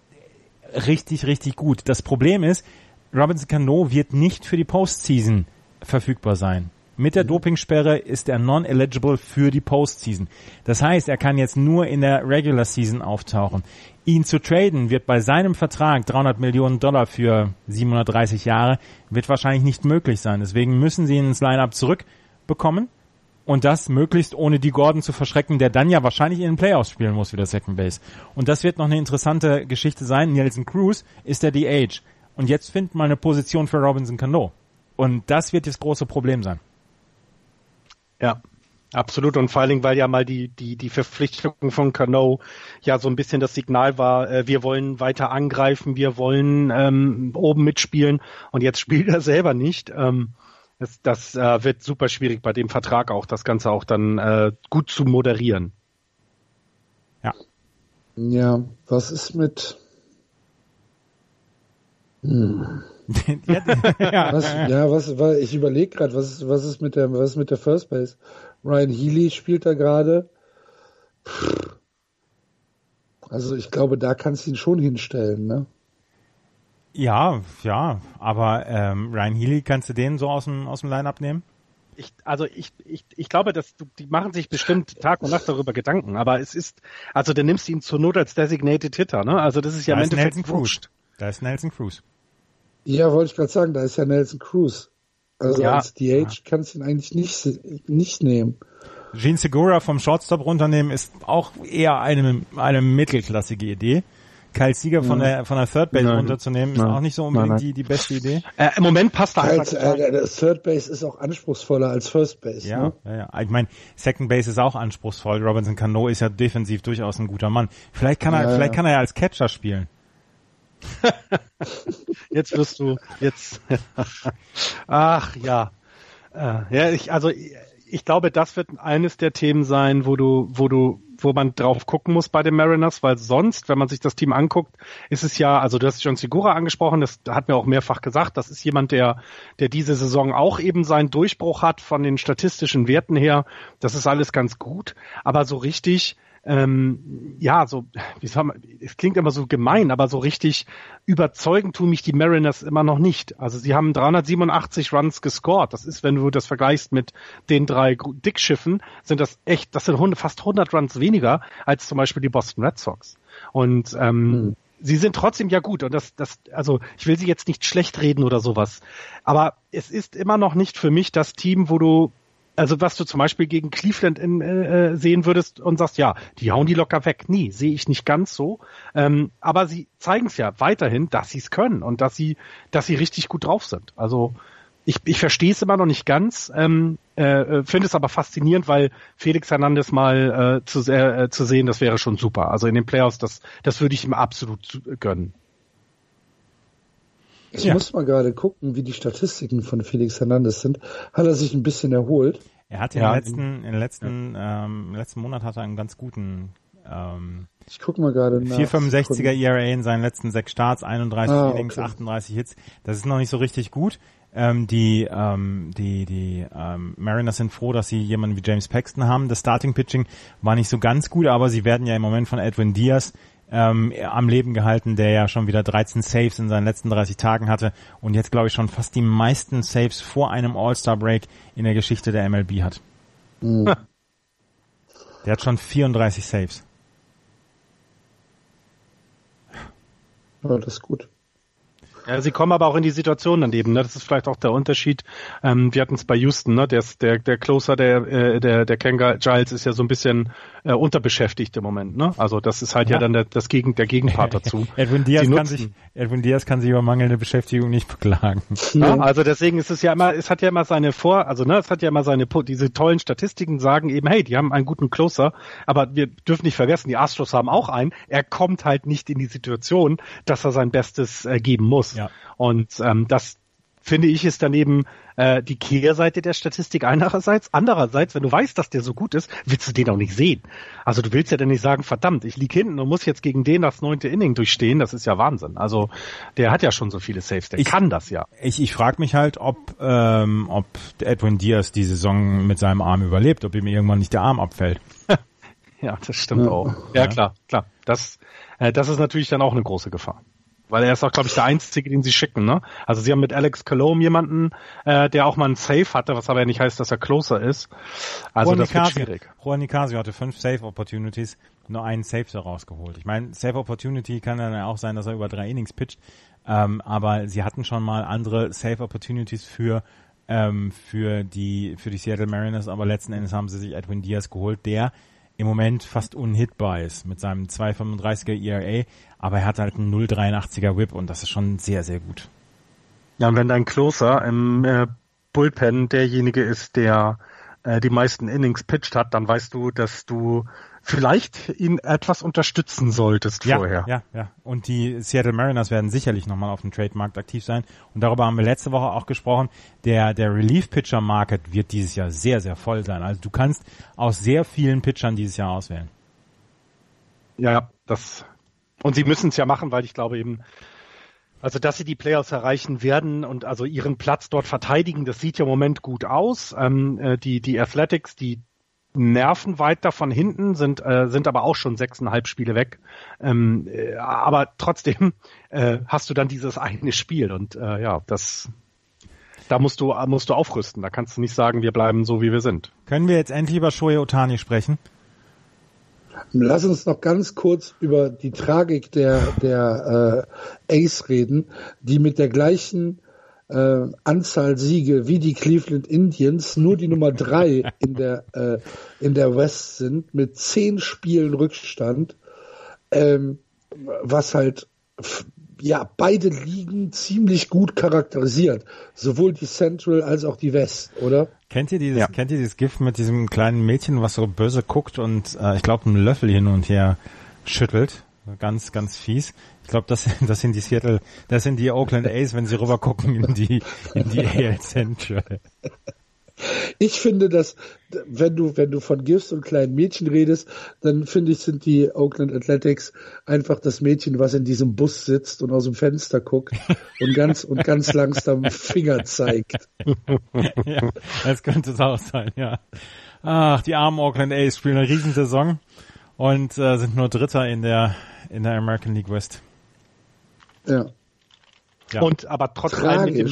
Speaker 3: richtig, richtig gut. Das Problem ist, Robinson Cano wird nicht für die Postseason verfügbar sein. Mit der Dopingsperre ist er non-eligible für die Postseason. Das heißt, er kann jetzt nur in der Regular Season auftauchen. Ihn zu traden wird bei seinem Vertrag 300 Millionen Dollar für 730 Jahre wird wahrscheinlich nicht möglich sein. Deswegen müssen sie ihn ins Lineup zurückbekommen und das möglichst ohne die Gordon zu verschrecken, der dann ja wahrscheinlich in den Playoffs spielen muss wie der Second Base. Und das wird noch eine interessante Geschichte sein. Nelson Cruz ist der DH und jetzt findet mal eine Position für Robinson Cano. Und das wird das große Problem sein.
Speaker 4: Ja, Absolut und vor allen Dingen, weil ja mal die, die, die Verpflichtung von Cano ja so ein bisschen das Signal war, äh, wir wollen weiter angreifen, wir wollen ähm, oben mitspielen und jetzt spielt er selber nicht. Ähm, das das äh, wird super schwierig bei dem Vertrag auch, das Ganze auch dann äh, gut zu moderieren.
Speaker 3: Ja.
Speaker 2: Ja, was ist mit hm. ja, was, ja, was, was ich überlege gerade, was ist, was ist mit der, was ist mit der First Base? Ryan Healy spielt da gerade. Also ich glaube, da kannst du ihn schon hinstellen, ne?
Speaker 3: Ja, ja, aber ähm, Ryan Healy, kannst du den so aus dem, aus dem Line-Up nehmen?
Speaker 4: Ich, also ich, ich, ich glaube, dass die machen sich bestimmt Tag und Nacht darüber Gedanken, aber es ist, also du nimmst ihn zur Not als Designated Hitter, ne? Also das ist ja
Speaker 3: da im ist Nelson Cruz. Da ist Nelson Cruz.
Speaker 2: Ja, wollte ich gerade sagen, da ist ja Nelson Cruz. Also ja. als DH ja. kannst du ihn eigentlich nicht, nicht nehmen.
Speaker 3: Gene Segura vom Shortstop runternehmen ist auch eher eine, eine mittelklassige Idee. Kyle Sieger von ja. der von der Third Base nein. runterzunehmen ist nein. auch nicht so unbedingt nein, Die, die beste Idee.
Speaker 4: Äh, Im Moment passt er
Speaker 2: halt. Äh, der Third Base ist auch anspruchsvoller als First Base.
Speaker 3: Ja,
Speaker 2: ne?
Speaker 3: ja, ja. Ich meine, Second Base ist auch anspruchsvoll. Robinson Cano ist ja defensiv durchaus ein guter Mann. Vielleicht kann er, ja, vielleicht kann er ja als Catcher spielen.
Speaker 4: jetzt wirst du jetzt. Ach ja. Äh, ja, ich, also ich glaube, das wird eines der Themen sein, wo du, wo du, wo man drauf gucken muss bei den Mariners, weil sonst, wenn man sich das Team anguckt, ist es ja, also du hast John Segura angesprochen, das hat mir auch mehrfach gesagt, das ist jemand, der, der diese Saison auch eben seinen Durchbruch hat von den statistischen Werten her. Das ist alles ganz gut, aber so richtig ähm, ja, so, wie soll man, es klingt immer so gemein, aber so richtig überzeugend tun mich die Mariners immer noch nicht. Also sie haben 387 Runs gescored. Das ist, wenn du das vergleichst mit den drei Dickschiffen, sind das echt, das sind fast 100 Runs weniger als zum Beispiel die Boston Red Sox. Und ähm, hm sie sind trotzdem ja gut und das, das, also ich will sie jetzt nicht schlecht reden oder sowas, aber es ist immer noch nicht für mich das Team, wo du also was du zum Beispiel gegen Cleveland in, äh, äh, sehen würdest und sagst, ja, die hauen die locker weg. Nee, sehe ich nicht ganz so. Ähm, aber sie zeigen es ja weiterhin, dass sie es können und dass sie, dass sie richtig gut drauf sind. Also ich, ich verstehe es immer noch nicht ganz, ähm, äh, äh finde es aber faszinierend, weil Felix Hernandez mal äh, zu, äh, zu sehen, das wäre schon super. Also in den Playoffs, das, das würde ich ihm absolut gönnen.
Speaker 2: Ich ja. muss mal gerade gucken, wie die Statistiken von Felix Hernandez sind. Hat er sich ein bisschen erholt?
Speaker 3: Er hat ja, im letzten, in letzten, ja. ähm, im letzten Monat hat er einen ganz guten ähm,
Speaker 2: ich guck mal gerade nach.
Speaker 3: 4,65er ERA in seinen letzten sechs Starts, 31 ah, Innings, okay. 38 Hits. Das ist noch nicht so richtig gut. Ähm, die ähm, die die ähm, Mariners sind froh, dass sie jemanden wie James Paxton haben. Das Starting Pitching war nicht so ganz gut, aber sie werden ja im Moment von Edwin Diaz ähm, am Leben gehalten, der ja schon wieder 13 Saves in seinen letzten 30 Tagen hatte und jetzt glaube ich schon fast die meisten Saves vor einem All-Star-Break in der Geschichte der MLB hat. Mhm. Der hat schon 34 Saves.
Speaker 2: Ja, das ist gut.
Speaker 4: Ja, sie kommen aber auch in die Situation daneben. Ne? Das ist vielleicht auch der Unterschied. Ähm, wir hatten es bei Houston, ne? der, der, der Closer, der, äh, der, der Ken Giles ist ja so ein bisschen äh, unterbeschäftigt im Moment. Ne? Also das ist halt ja, ja dann der, das Gegen, der Gegenpart dazu.
Speaker 3: Edwin, Diaz kann sich, Edwin Diaz kann sich über mangelnde Beschäftigung nicht beklagen.
Speaker 4: Ja, also deswegen ist es ja immer, es hat ja immer seine Vor, also ne, es hat ja immer seine, diese tollen Statistiken sagen eben, hey, die haben einen guten Closer, aber wir dürfen nicht vergessen, die Astros haben auch einen. Er kommt halt nicht in die Situation, dass er sein Bestes äh, geben muss. Ja. Und ähm, das finde ich ist daneben äh, die Kehrseite der Statistik einerseits. Andererseits, wenn du weißt, dass der so gut ist, willst du den auch nicht sehen. Also du willst ja dann nicht sagen, verdammt, ich lieg hinten und muss jetzt gegen den das neunte Inning durchstehen. Das ist ja Wahnsinn. Also der hat ja schon so viele Saves, der ich, kann das ja.
Speaker 3: Ich, ich frage mich halt, ob, ähm, ob Edwin Diaz die Saison mit seinem Arm überlebt, ob ihm irgendwann nicht der Arm abfällt.
Speaker 4: ja, das stimmt ja. auch. Ja, klar, klar. Das, äh, das ist natürlich dann auch eine große Gefahr. Weil er ist auch, glaube ich, der Einzige, den sie schicken, ne? Also sie haben mit Alex Colomb jemanden, äh, der auch mal einen Safe hatte, was aber ja nicht heißt, dass er closer ist. Also Juan
Speaker 3: das Nicasio, wird schwierig. Juan Nicasio hatte fünf Safe Opportunities, nur einen Safe da rausgeholt. Ich meine, Safe Opportunity kann dann auch sein, dass er über drei Innings pitcht, ähm, aber sie hatten schon mal andere Safe Opportunities für ähm, für die für die Seattle Mariners, aber letzten Endes haben sie sich Edwin Diaz geholt, der im Moment fast unhitbar ist mit seinem 2,35er ERA, aber er hat halt einen 0,83er Whip und das ist schon sehr, sehr gut.
Speaker 4: Ja, und wenn dein Closer im äh, Bullpen derjenige ist, der äh, die meisten Innings pitcht hat, dann weißt du, dass du vielleicht ihn etwas unterstützen solltest
Speaker 3: ja,
Speaker 4: vorher.
Speaker 3: Ja, ja. Und die Seattle Mariners werden sicherlich nochmal auf dem Trademarkt aktiv sein. Und darüber haben wir letzte Woche auch gesprochen. Der, der Relief-Pitcher-Market wird dieses Jahr sehr, sehr voll sein. Also du kannst aus sehr vielen Pitchern dieses Jahr auswählen.
Speaker 4: Ja, das, und sie müssen es ja machen, weil ich glaube eben, also, dass sie die Playoffs erreichen werden und also ihren Platz dort verteidigen, das sieht ja im Moment gut aus. Ähm, äh, die, die Athletics, die nerven weit davon hinten, sind, äh, sind aber auch schon sechseinhalb Spiele weg. Ähm, äh, aber trotzdem äh, hast du dann dieses eine Spiel und äh, ja, das da musst du musst du aufrüsten. Da kannst du nicht sagen, wir bleiben so wie wir sind.
Speaker 3: Können wir jetzt endlich über Shohei Otani sprechen?
Speaker 2: Lass uns noch ganz kurz über die Tragik der der äh, Ace reden, die mit der gleichen äh, Anzahl Siege wie die Cleveland Indians nur die Nummer drei in der äh, in der West sind mit zehn Spielen Rückstand, ähm, was halt ja beide Ligen ziemlich gut charakterisiert, sowohl die Central als auch die West, oder?
Speaker 3: Kennt ihr dieses ja. kennt ihr dieses Gift mit diesem kleinen Mädchen, was so böse guckt und äh, ich glaube einen Löffel hin und her schüttelt? Ganz, ganz fies. Ich glaube, das, das sind die Seattle, das sind die Oakland A's, wenn sie rüber gucken in die, in die AL Central.
Speaker 2: Ich finde, dass wenn du wenn du von Gifts und kleinen Mädchen redest, dann finde ich sind die Oakland Athletics einfach das Mädchen, was in diesem Bus sitzt und aus dem Fenster guckt und ganz und ganz langsam Finger zeigt.
Speaker 3: ja, das könnte es auch sein, ja. Ach, die armen Oakland A's spielen eine Riesensaison und äh, sind nur Dritter in der in der American League West.
Speaker 2: Ja.
Speaker 4: ja. Und aber trotz allem dem,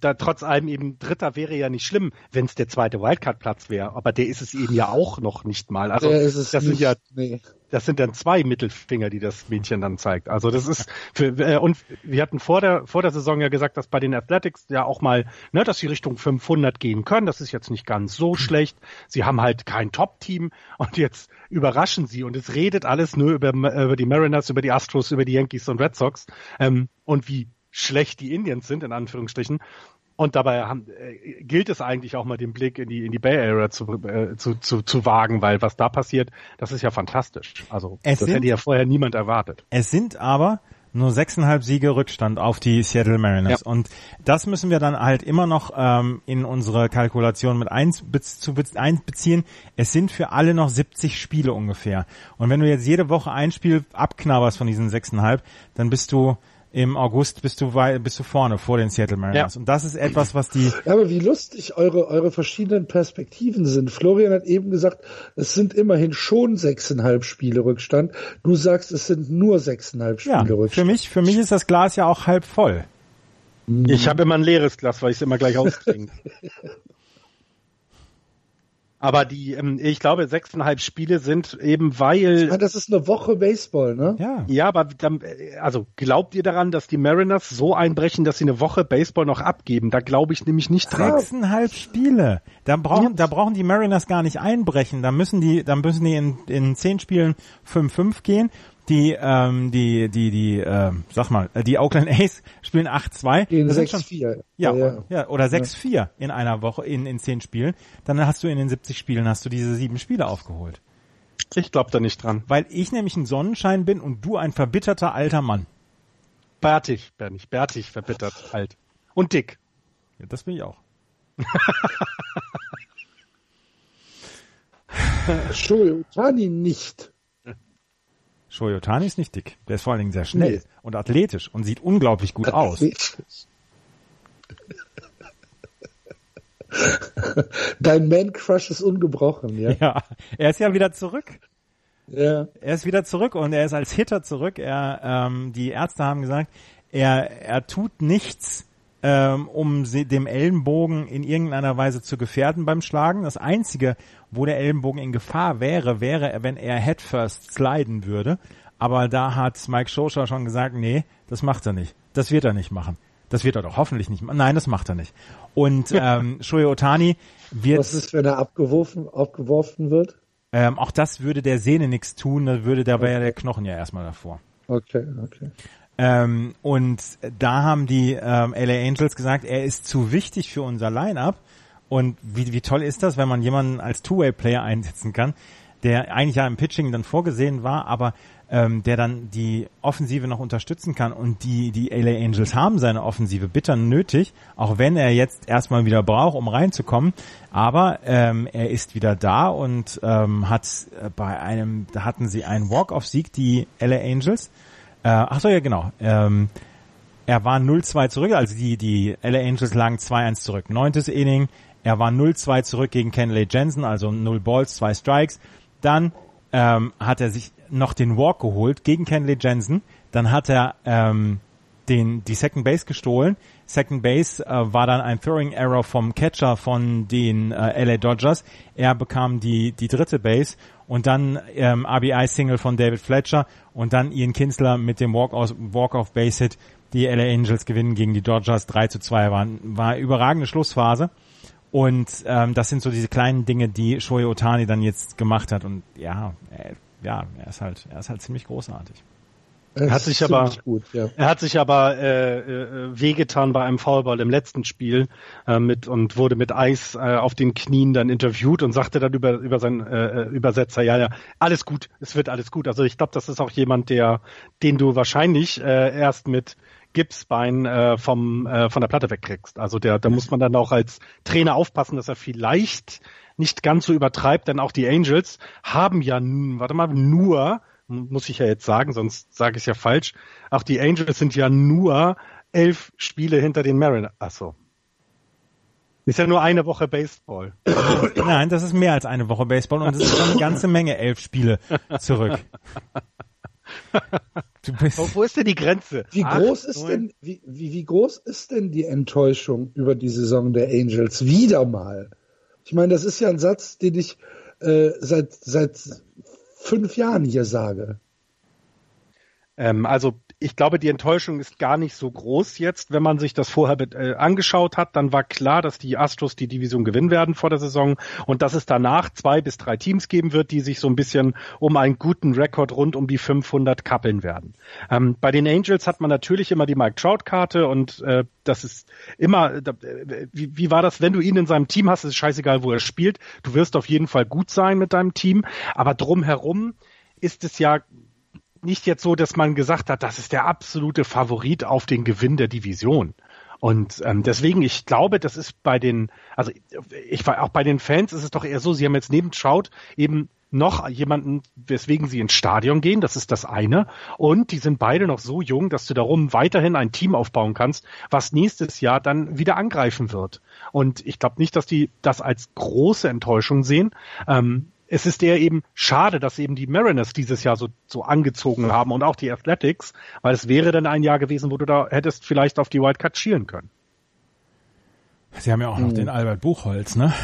Speaker 4: da trotz allem eben Dritter wäre ja nicht schlimm, wenn es der zweite Wildcard-Platz wäre. Aber der ist es eben ja auch noch nicht mal. Also das nicht, sind ja, nee. das sind dann zwei Mittelfinger, die das Mädchen dann zeigt. Also das ist für äh, und wir hatten vor der vor der Saison ja gesagt, dass bei den Athletics ja auch mal, ne, dass sie Richtung 500 gehen können. Das ist jetzt nicht ganz so schlecht. Sie haben halt kein Top-Team und jetzt überraschen sie und es redet alles nur über über die Mariners, über die Astros, über die Yankees und Red Sox ähm, und wie schlecht die Indians sind, in Anführungsstrichen. Und dabei haben, äh, gilt es eigentlich auch mal den Blick in die, in die Bay Area zu, äh, zu, zu, zu wagen, weil was da passiert, das ist ja fantastisch. Also es das sind, hätte ja vorher niemand erwartet.
Speaker 3: Es sind aber nur sechseinhalb Siege Rückstand auf die Seattle Mariners. Ja. Und das müssen wir dann halt immer noch ähm, in unsere Kalkulation mit eins, zu, einbeziehen. Es sind für alle noch 70 Spiele ungefähr. Und wenn du jetzt jede Woche ein Spiel abknabberst von diesen sechseinhalb, dann bist du im August bist du bist du vorne vor den Seattle Mariners. Ja. Und das ist etwas, was die.
Speaker 2: Ja, aber wie lustig eure eure verschiedenen Perspektiven sind. Florian hat eben gesagt, es sind immerhin schon sechseinhalb Spiele Rückstand. Du sagst, es sind nur sechseinhalb Spiele ja, Rückstand.
Speaker 3: Für mich für mich ist das Glas ja auch halb voll.
Speaker 4: Ich habe immer ein leeres Glas, weil ich es immer gleich austrinke. Aber die, ähm, ich glaube, sechseinhalb Spiele sind eben, weil.
Speaker 2: Ja, das ist eine Woche Baseball, ne?
Speaker 4: Ja. Ja, aber dann, äh, also glaubt ihr daran, dass die Mariners so einbrechen, dass sie eine Woche Baseball noch abgeben? Da glaube ich nämlich nicht
Speaker 3: dran. Sechseinhalb Spiele. Da brauchen, da brauchen die Mariners gar nicht einbrechen. Da müssen die, da müssen die in, in zehn Spielen 5-5 gehen die, ähm, die, die, die, äh, sag mal, äh, die Oakland A's spielen 8-2.
Speaker 2: In 6-4.
Speaker 3: Ja, ja, ja, oder 6-4 ja. in einer Woche, in, in zehn Spielen. Dann hast du in den 70 Spielen, hast du diese sieben Spiele aufgeholt.
Speaker 4: Ich glaube da nicht dran.
Speaker 3: Weil ich nämlich ein Sonnenschein bin und du ein verbitterter alter Mann.
Speaker 4: Bärtig, nicht bärtig, verbittert, alt. Und dick.
Speaker 3: Ja, das bin ich auch.
Speaker 2: Shoei Tani nicht.
Speaker 3: Shoyotani ist nicht dick. Der ist vor allen Dingen sehr schnell nee. und athletisch und sieht unglaublich gut aus.
Speaker 2: Dein Man-Crush ist ungebrochen, ja.
Speaker 3: Ja, er ist ja wieder zurück.
Speaker 2: Ja.
Speaker 3: Er ist wieder zurück und er ist als Hitter zurück. Er, ähm, die Ärzte haben gesagt, er, er tut nichts, ähm, um sie, dem Ellenbogen in irgendeiner Weise zu gefährden beim Schlagen. Das Einzige, wo der Ellenbogen in Gefahr wäre, wäre, wenn er headfirst sliden würde. Aber da hat Mike Schoscher schon gesagt, nee, das macht er nicht. Das wird er nicht machen. Das wird er doch hoffentlich nicht machen. Nein, das macht er nicht. Und ähm, Shohei Otani wird...
Speaker 2: Was ist, wenn er abgeworfen, abgeworfen wird?
Speaker 3: Ähm, auch das würde der Sehne nichts tun, da würde dabei okay. ja der Knochen ja erstmal davor.
Speaker 2: Okay, okay.
Speaker 3: Ähm, und da haben die ähm, LA Angels gesagt, er ist zu wichtig für unser Line-up. Und wie, wie toll ist das, wenn man jemanden als Two-Way-Player einsetzen kann, der eigentlich ja im Pitching dann vorgesehen war, aber ähm, der dann die Offensive noch unterstützen kann. Und die, die LA Angels haben seine Offensive bitter nötig, auch wenn er jetzt erstmal wieder braucht, um reinzukommen. Aber ähm, er ist wieder da und ähm, hat äh, bei einem, da hatten sie einen Walk-off-Sieg, die LA Angels. Äh, ach so, ja, genau. Ähm, er war 0-2 zurück, also die, die LA Angels lagen 2-1 zurück. Neuntes Inning, er war 0-2 zurück gegen Kenley Jensen, also 0 Balls, 2 Strikes. Dann ähm, hat er sich noch den Walk geholt gegen Kenley Jensen. Dann hat er ähm, den, die Second Base gestohlen. Second Base äh, war dann ein Throwing Error vom Catcher von den äh, LA Dodgers. Er bekam die, die dritte Base und dann ähm, RBI-Single von David Fletcher und dann Ian Kinsler mit dem Walk-off-Base-Hit. Die LA Angels gewinnen gegen die Dodgers 3 zu 2. War, war überragende Schlussphase. Und ähm, das sind so diese kleinen Dinge, die Shohei Otani dann jetzt gemacht hat. Und ja, äh, ja, er ist halt, er ist halt ziemlich großartig.
Speaker 4: Er hat sich aber, gut, ja. er hat sich aber äh, äh, wehgetan bei einem Foulball im letzten Spiel äh, mit und wurde mit Eis äh, auf den Knien dann interviewt und sagte dann über über seinen äh, Übersetzer, ja, ja, alles gut, es wird alles gut. Also ich glaube, das ist auch jemand, der, den du wahrscheinlich äh, erst mit Gipsbein äh, vom äh, von der Platte wegkriegst. Also der, da muss man dann auch als Trainer aufpassen, dass er vielleicht nicht ganz so übertreibt, denn auch die Angels haben ja, warte mal, nur muss ich ja jetzt sagen, sonst sage ich es ja falsch. Auch die Angels sind ja nur elf Spiele hinter den Mariners. Achso. Ist ja nur eine Woche Baseball.
Speaker 3: Nein, das ist mehr als eine Woche Baseball und es ist schon eine ganze Menge elf Spiele zurück.
Speaker 4: Du bist wo, wo ist denn die Grenze?
Speaker 2: Wie Acht, groß ist denn, wie, wie, wie groß ist denn die Enttäuschung über die Saison der Angels? Wieder mal. Ich meine, das ist ja ein Satz, den ich äh, seit, seit fünf Jahren hier sage.
Speaker 4: Ähm, also ich glaube, die Enttäuschung ist gar nicht so groß jetzt, wenn man sich das vorher äh, angeschaut hat. Dann war klar, dass die Astros die Division gewinnen werden vor der Saison und dass es danach zwei bis drei Teams geben wird, die sich so ein bisschen um einen guten Rekord rund um die 500 kappeln werden. Ähm, bei den Angels hat man natürlich immer die Mike Trout-Karte und äh, das ist immer, äh, wie, wie war das, wenn du ihn in seinem Team hast, ist es scheißegal, wo er spielt. Du wirst auf jeden Fall gut sein mit deinem Team, aber drumherum ist es ja nicht jetzt so, dass man gesagt hat, das ist der absolute Favorit auf den Gewinn der Division. Und ähm, deswegen, ich glaube, das ist bei den, also ich war auch bei den Fans ist es doch eher so, sie haben jetzt neben Trout eben noch jemanden, weswegen sie ins Stadion gehen, das ist das eine. Und die sind beide noch so jung, dass du darum weiterhin ein Team aufbauen kannst, was nächstes Jahr dann wieder angreifen wird. Und ich glaube nicht, dass die das als große Enttäuschung sehen. Ähm, es ist eher eben schade, dass eben die Mariners dieses Jahr so, so angezogen haben und auch die Athletics, weil es wäre dann ein Jahr gewesen, wo du da hättest vielleicht auf die Wildcard schielen können.
Speaker 3: Sie haben ja auch noch hm. den Albert Buchholz, ne?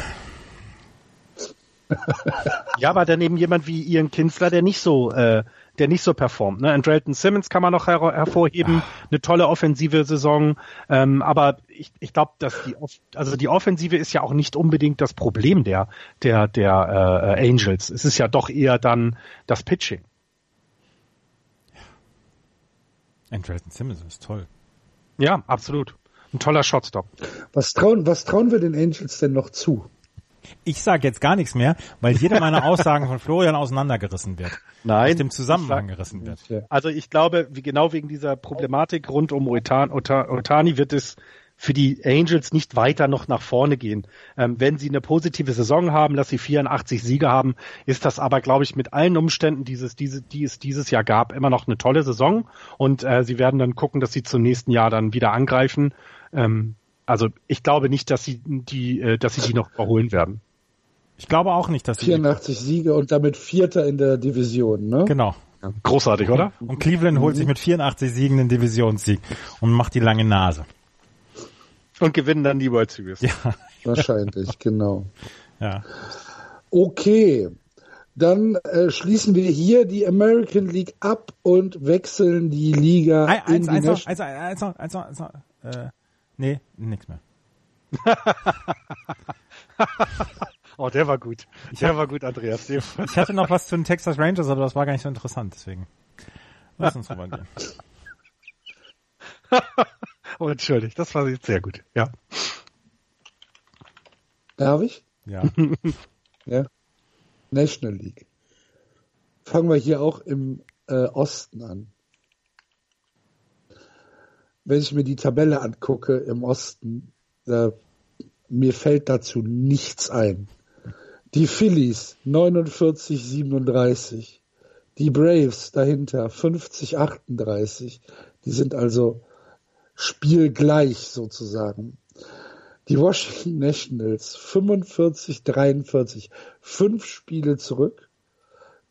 Speaker 4: ja, aber dann eben jemand wie Ian Kinsler, der nicht so äh, der nicht so performt. Ne? Andrelton Simmons kann man noch her hervorheben, eine tolle offensive Saison, ähm, aber ich, ich glaube, dass die also die Offensive ist ja auch nicht unbedingt das Problem der der der äh, Angels. Es ist ja doch eher dann das Pitching.
Speaker 3: Andrelton Simmons ist toll.
Speaker 4: Ja, absolut. Ein toller Shotstop.
Speaker 2: Was trauen, was trauen wir den Angels denn noch zu?
Speaker 3: Ich sage jetzt gar nichts mehr, weil jede meiner Aussagen von Florian auseinandergerissen wird.
Speaker 4: Nein.
Speaker 3: Aus dem Zusammenhang gerissen wird.
Speaker 4: Also ich glaube, wie genau wegen dieser Problematik rund um Otan, Otani wird es für die Angels nicht weiter noch nach vorne gehen. Ähm, wenn sie eine positive Saison haben, dass sie 84 Siege haben, ist das aber, glaube ich, mit allen Umständen, dieses, diese, die es dieses Jahr gab, immer noch eine tolle Saison. Und äh, sie werden dann gucken, dass sie zum nächsten Jahr dann wieder angreifen. Ähm, also ich glaube nicht, dass sie die, äh, dass sie die noch überholen werden.
Speaker 3: Ich glaube auch nicht, dass sie
Speaker 2: 84 Siege und damit Vierter in der Division, ne?
Speaker 3: Genau.
Speaker 4: Großartig, oder?
Speaker 3: Und Cleveland holt sich mit 84 Siegen den Divisionssieg und macht die lange Nase.
Speaker 4: Und gewinnen dann die World Series.
Speaker 2: Ja. Wahrscheinlich, genau.
Speaker 3: Ja.
Speaker 2: Okay. Dann äh, schließen wir hier die American League ab und wechseln die Liga
Speaker 3: ein, in eins, die eins, eins, eins, eins, eins, eins, eins, äh, Nee, nix mehr.
Speaker 4: oh, der war gut. Ich der hab, war gut, Andreas.
Speaker 3: ich hatte noch was zu den Texas Rangers, aber das war gar nicht so interessant, deswegen. Lass uns rübergehen.
Speaker 4: oh, entschuldigt, das war jetzt sehr gut, ja.
Speaker 2: Darf ich?
Speaker 3: Ja.
Speaker 2: ja. National League. Fangen wir hier auch im äh, Osten an wenn ich mir die Tabelle angucke im Osten, äh, mir fällt dazu nichts ein. Die Phillies 49, 37. Die Braves dahinter 50, 38. Die sind also spielgleich sozusagen. Die Washington Nationals 45, 43. Fünf Spiele zurück.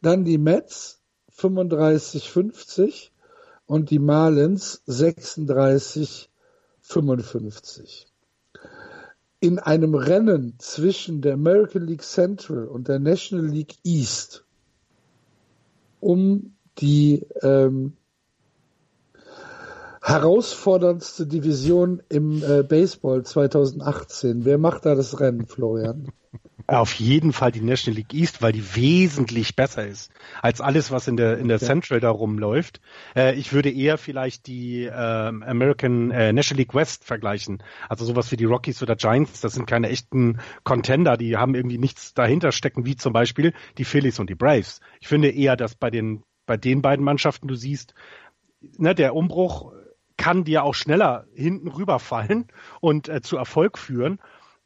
Speaker 2: Dann die Mets 35, 50 und die Marlins 36 55. In einem Rennen zwischen der American League Central und der National League East um die ähm, herausforderndste Division im äh, Baseball 2018. Wer macht da das Rennen, Florian?
Speaker 4: Auf jeden Fall die National League East, weil die wesentlich besser ist als alles, was in der in der. Central da rumläuft. Äh, ich würde eher vielleicht die äh, American äh, National League West vergleichen. Also sowas wie die Rockies oder Giants, das sind keine echten Contender, die haben irgendwie nichts dahinter stecken, wie zum Beispiel die Phillies und die Braves. Ich finde eher, dass bei den bei den beiden Mannschaften du siehst, ne, der Umbruch kann dir auch schneller hinten rüberfallen und äh, zu Erfolg führen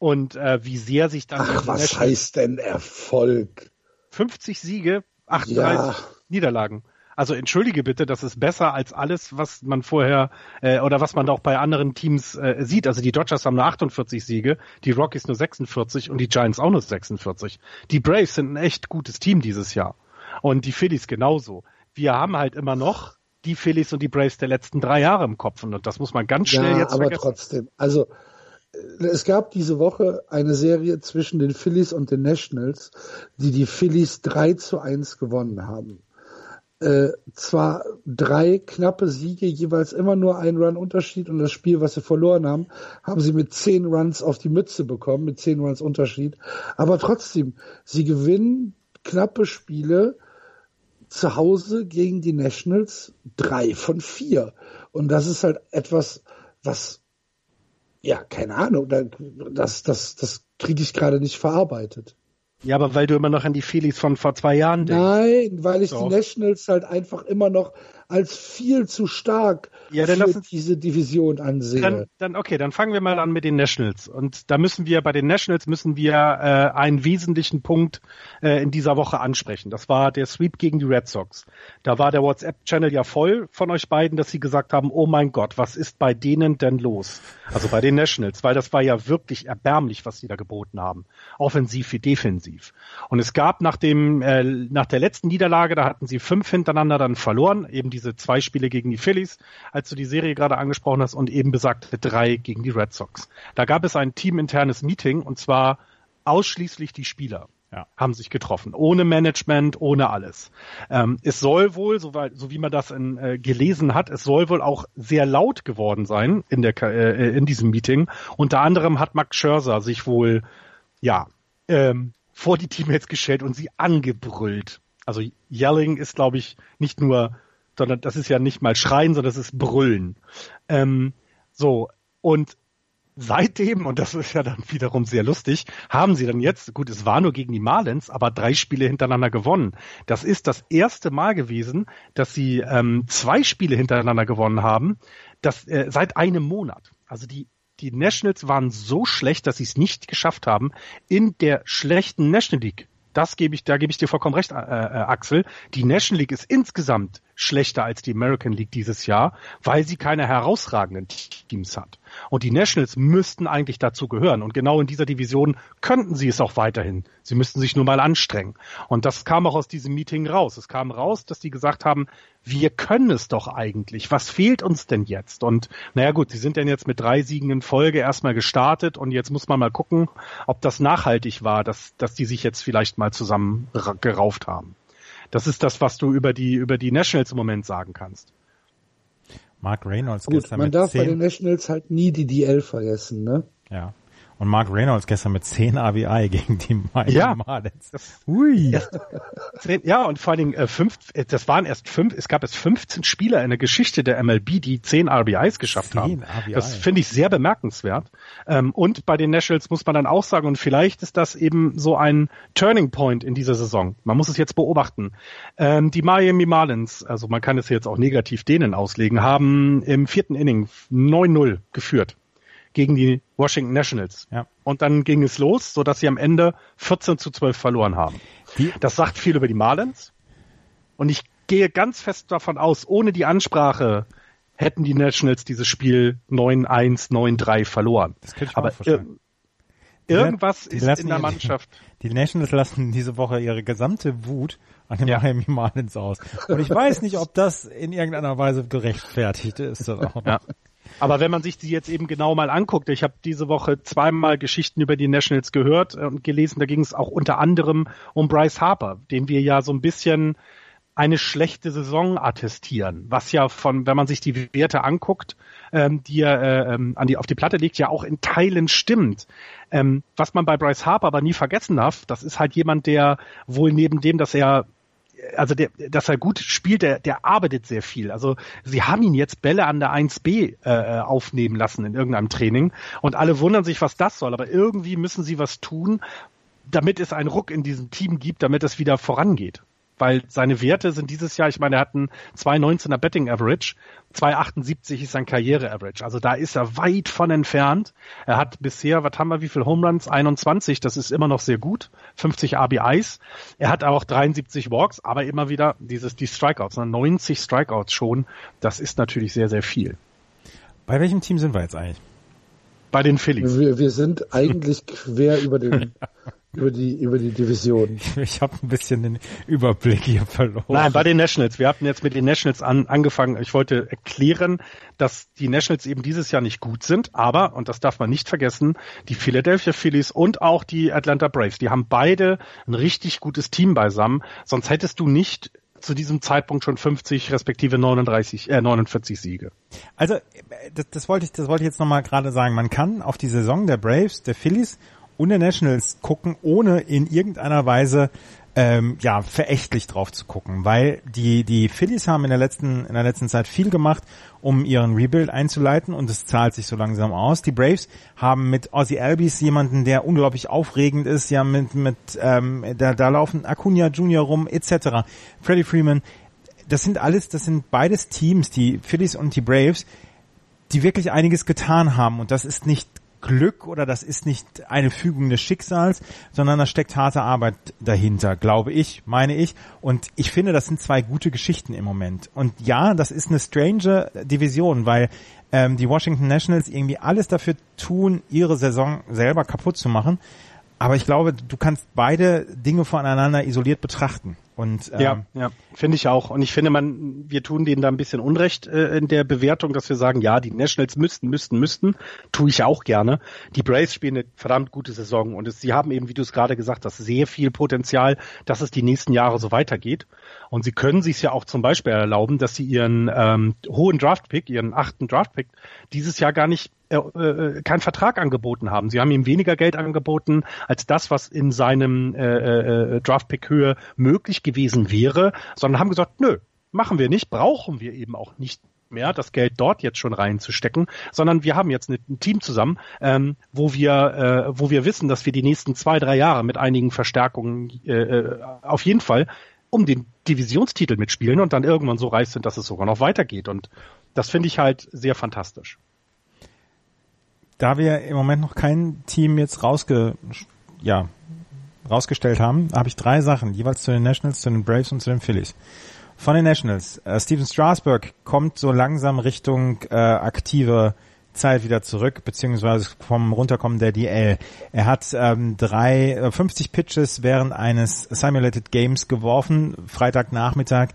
Speaker 4: und äh, wie sehr sich dann.
Speaker 2: Ach, was National heißt denn Erfolg?
Speaker 4: 50 Siege, 38 ja. Niederlagen. Also entschuldige bitte, das ist besser als alles, was man vorher äh, oder was man auch bei anderen Teams äh, sieht. Also die Dodgers haben nur 48 Siege, die Rockies nur 46 und die Giants auch nur 46. Die Braves sind ein echt gutes Team dieses Jahr und die Phillies genauso. Wir haben halt immer noch die Phillies und die Braves der letzten drei Jahre im Kopf und das muss man ganz schnell
Speaker 2: ja,
Speaker 4: jetzt
Speaker 2: aber
Speaker 4: vergessen.
Speaker 2: trotzdem. Also es gab diese Woche eine Serie zwischen den Phillies und den Nationals, die die Phillies 3 zu 1 gewonnen haben. Äh, zwar drei knappe Siege, jeweils immer nur ein Run Unterschied und das Spiel, was sie verloren haben, haben sie mit zehn Runs auf die Mütze bekommen, mit zehn Runs Unterschied. Aber trotzdem, sie gewinnen knappe Spiele zu Hause gegen die Nationals drei von vier. Und das ist halt etwas, was ja, keine Ahnung, das, das, das kriege ich gerade nicht verarbeitet.
Speaker 4: Ja, aber weil du immer noch an die Phillies von vor zwei Jahren denkst.
Speaker 2: Nein, weil ich Doch. die Nationals halt einfach immer noch als viel zu stark
Speaker 4: ja, dann
Speaker 2: für diese Division ansehe.
Speaker 4: Dann, dann, okay, dann fangen wir mal an mit den Nationals. Und da müssen wir, bei den Nationals müssen wir äh, einen wesentlichen Punkt äh, in dieser Woche ansprechen. Das war der Sweep gegen die Red Sox. Da war der WhatsApp-Channel ja voll von euch beiden, dass sie gesagt haben, oh mein Gott, was ist bei denen denn los? Also bei den Nationals, weil das war ja wirklich erbärmlich, was sie da geboten haben. Offensiv wie defensiv. Und es gab nach dem, äh, nach der letzten Niederlage, da hatten sie fünf hintereinander dann verloren, eben diese zwei Spiele gegen die Phillies, als du die Serie gerade angesprochen hast, und eben besagte drei gegen die Red Sox. Da gab es ein teaminternes Meeting und zwar ausschließlich die Spieler ja. haben sich getroffen, ohne Management, ohne alles. Ähm, es soll wohl, so, so wie man das in, äh, gelesen hat, es soll wohl auch sehr laut geworden sein in der äh, in diesem Meeting. Unter anderem hat Max Scherzer sich wohl ja ähm, vor die Teammates gestellt und sie angebrüllt. Also Yelling ist, glaube ich, nicht nur sondern das ist ja nicht mal Schreien, sondern das ist Brüllen. Ähm, so, und seitdem, und das ist ja dann wiederum sehr lustig, haben sie dann jetzt, gut, es war nur gegen die Marlins, aber drei Spiele hintereinander gewonnen. Das ist das erste Mal gewesen, dass sie ähm, zwei Spiele hintereinander gewonnen haben, das, äh, seit einem Monat. Also die die Nationals waren so schlecht, dass sie es nicht geschafft haben, in der schlechten National League das gebe ich, da gebe ich dir vollkommen recht, äh, äh, Axel. Die National League ist insgesamt schlechter als die American League dieses Jahr, weil sie keine herausragenden Teams hat. Und die Nationals müssten eigentlich dazu gehören. Und genau in dieser Division könnten sie es auch weiterhin. Sie müssten sich nur mal anstrengen. Und das kam auch aus diesem Meeting raus. Es kam raus, dass die gesagt haben, wir können es doch eigentlich. Was fehlt uns denn jetzt? Und naja gut, sie sind denn jetzt mit drei Siegen in Folge erstmal gestartet und jetzt muss man mal gucken, ob das nachhaltig war, dass, dass die sich jetzt vielleicht mal zusammen gerauft haben. Das ist das, was du über die, über die Nationals im Moment sagen kannst.
Speaker 3: Mark Reynolds
Speaker 2: Gut, gestern man mit darf 10. bei den Nationals halt nie die DL vergessen, ne?
Speaker 3: Ja. Und Mark Reynolds gestern mit 10 RBI gegen die Miami
Speaker 4: ja. Marlins. Ui. ja, und vor allen Dingen äh, fünf, äh, das waren erst fünf, es gab erst 15 Spieler in der Geschichte der MLB, die 10 RBIs geschafft 10 haben. RBI. Das finde ich sehr bemerkenswert. Ähm, und bei den Nationals muss man dann auch sagen, und vielleicht ist das eben so ein Turning Point in dieser Saison. Man muss es jetzt beobachten. Ähm, die Miami Marlins, also man kann es jetzt auch negativ denen auslegen, haben im vierten Inning 9-0 geführt gegen die Washington Nationals. Ja. Und dann ging es los, so dass sie am Ende 14 zu 12 verloren haben. Die, das sagt viel über die Marlins. Und ich gehe ganz fest davon aus, ohne die Ansprache hätten die Nationals dieses Spiel 9-1, 9-3 verloren. Das kann ich Aber ir irgendwas die ist in der Mannschaft.
Speaker 3: Die, die Nationals lassen diese Woche ihre gesamte Wut an den ja. Miami Marlins aus. Und ich weiß nicht, ob das in irgendeiner Weise gerechtfertigt ist. Ja.
Speaker 4: Aber wenn man sich die jetzt eben genau mal anguckt, ich habe diese Woche zweimal Geschichten über die Nationals gehört und gelesen, da ging es auch unter anderem um Bryce Harper, dem wir ja so ein bisschen eine schlechte Saison attestieren, was ja von, wenn man sich die Werte anguckt, ähm, die er äh, ähm, an die, auf die Platte legt, ja auch in Teilen stimmt. Ähm, was man bei Bryce Harper aber nie vergessen darf, das ist halt jemand, der wohl neben dem, dass er also der, dass er gut spielt, der, der arbeitet sehr viel. Also sie haben ihn jetzt Bälle an der 1B äh, aufnehmen lassen in irgendeinem Training und alle wundern sich, was das soll. Aber irgendwie müssen sie was tun, damit es einen Ruck in diesem Team gibt, damit es wieder vorangeht. Weil seine Werte sind dieses Jahr, ich meine, er hat einen 2,19er Betting Average, 2,78 ist sein Karriere-Average. Also da ist er weit von entfernt. Er hat bisher, was haben wir, wie viel Home Runs? 21, das ist immer noch sehr gut. 50 RBIs. Er hat auch 73 Walks, aber immer wieder dieses, die Strikeouts, 90 ne? Strikeouts schon. Das ist natürlich sehr, sehr viel.
Speaker 3: Bei welchem Team sind wir jetzt eigentlich?
Speaker 4: Bei den Phillies.
Speaker 2: Wir, wir sind eigentlich quer über den über die über die Division.
Speaker 3: Ich habe ein bisschen den Überblick hier verloren.
Speaker 4: Nein, bei den Nationals. Wir hatten jetzt mit den Nationals an, angefangen. Ich wollte erklären, dass die Nationals eben dieses Jahr nicht gut sind, aber und das darf man nicht vergessen, die Philadelphia Phillies und auch die Atlanta Braves, die haben beide ein richtig gutes Team beisammen. Sonst hättest du nicht zu diesem Zeitpunkt schon 50 respektive 39, äh, 49 Siege.
Speaker 3: Also das, das wollte ich, das wollte ich jetzt nochmal gerade sagen. Man kann auf die Saison der Braves, der Phillies und der Nationals gucken, ohne in irgendeiner Weise ähm, ja verächtlich drauf zu gucken, weil die die Phillies haben in der letzten in der letzten Zeit viel gemacht, um ihren Rebuild einzuleiten und es zahlt sich so langsam aus. Die Braves haben mit Ozzy Albies jemanden, der unglaublich aufregend ist, ja mit mit ähm, da, da laufen Acuna Junior rum etc. Freddie Freeman, das sind alles, das sind beides Teams, die Phillies und die Braves, die wirklich einiges getan haben und das ist nicht Glück oder das ist nicht eine Fügung des Schicksals, sondern da steckt harte Arbeit dahinter, glaube ich, meine ich. Und ich finde, das sind zwei gute Geschichten im Moment. Und ja, das ist eine strange Division, weil ähm, die Washington Nationals irgendwie alles dafür tun, ihre Saison selber kaputt zu machen. Aber ich glaube, du kannst beide Dinge voneinander isoliert betrachten. Und,
Speaker 4: ähm, ja, ja, finde ich auch. Und ich finde, man, wir tun denen da ein bisschen Unrecht äh, in der Bewertung, dass wir sagen, ja, die Nationals müssten, müssten, müssten. Tue ich auch gerne. Die Braves spielen eine verdammt gute Saison und es, sie haben eben, wie du es gerade gesagt hast, sehr viel Potenzial, dass es die nächsten Jahre so weitergeht. Und sie können sich ja auch zum Beispiel erlauben, dass sie ihren ähm, hohen Draftpick, ihren achten Draftpick, dieses Jahr gar nicht äh, äh, keinen Vertrag angeboten haben. Sie haben ihm weniger Geld angeboten als das, was in seinem äh, äh, Draftpick-Höhe möglich gewesen wäre, sondern haben gesagt, nö, machen wir nicht, brauchen wir eben auch nicht mehr, das Geld dort jetzt schon reinzustecken, sondern wir haben jetzt ein Team zusammen, ähm, wo wir, äh, wo wir wissen, dass wir die nächsten zwei, drei Jahre mit einigen Verstärkungen äh, äh auf jeden Fall um den Divisionstitel mitspielen und dann irgendwann so reich sind, dass es sogar noch weitergeht. Und das finde ich halt sehr fantastisch.
Speaker 3: Da wir im Moment noch kein Team jetzt rausge, ja, rausgestellt haben, habe ich drei Sachen, jeweils zu den Nationals, zu den Braves und zu den Phillies. Von den Nationals. Äh, Steven Strasburg kommt so langsam Richtung äh, aktive Zeit wieder zurück, beziehungsweise vom Runterkommen der DL. Er hat ähm, drei, äh, 50 Pitches während eines Simulated Games geworfen, Freitagnachmittag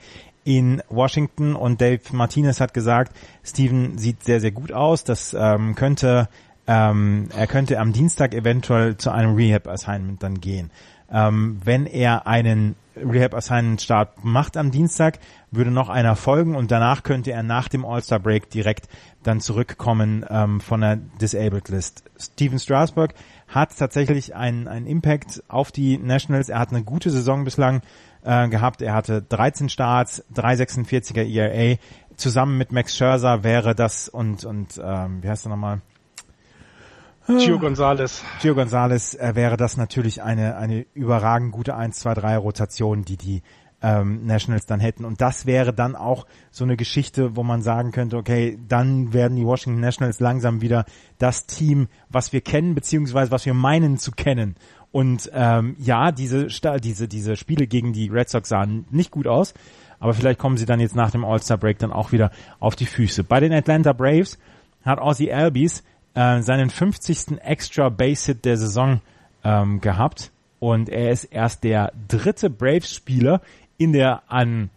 Speaker 3: in Washington und Dave Martinez hat gesagt, Steven sieht sehr, sehr gut aus, das ähm, könnte, ähm, er könnte am Dienstag eventuell zu einem Rehab-Assignment dann gehen. Ähm, wenn er einen Rehab-Assignment-Start macht am Dienstag, würde noch einer folgen und danach könnte er nach dem All-Star-Break direkt dann zurückkommen ähm, von der Disabled List. Steven Strasburg hat tatsächlich einen, einen Impact auf die Nationals. Er hat eine gute Saison bislang äh, gehabt. Er hatte 13 Starts, 3,46er ERA. Zusammen mit Max Scherzer wäre das und, und ähm, wie heißt er nochmal?
Speaker 4: Gio Gonzalez.
Speaker 3: Gio Gonzalez äh, wäre das natürlich eine, eine überragend gute 1-2-3 Rotation, die die ähm, Nationals dann hätten. Und das wäre dann auch so eine Geschichte, wo man sagen könnte, okay, dann werden die Washington Nationals langsam wieder das Team, was wir kennen, beziehungsweise was wir meinen zu kennen. Und ähm, ja, diese, diese, diese Spiele gegen die Red Sox sahen nicht gut aus, aber vielleicht kommen sie dann jetzt nach dem All-Star-Break dann auch wieder auf die Füße. Bei den Atlanta Braves hat Ozzy Albies äh, seinen 50. Extra Base-Hit der Saison ähm, gehabt und er ist erst der dritte Braves-Spieler in der an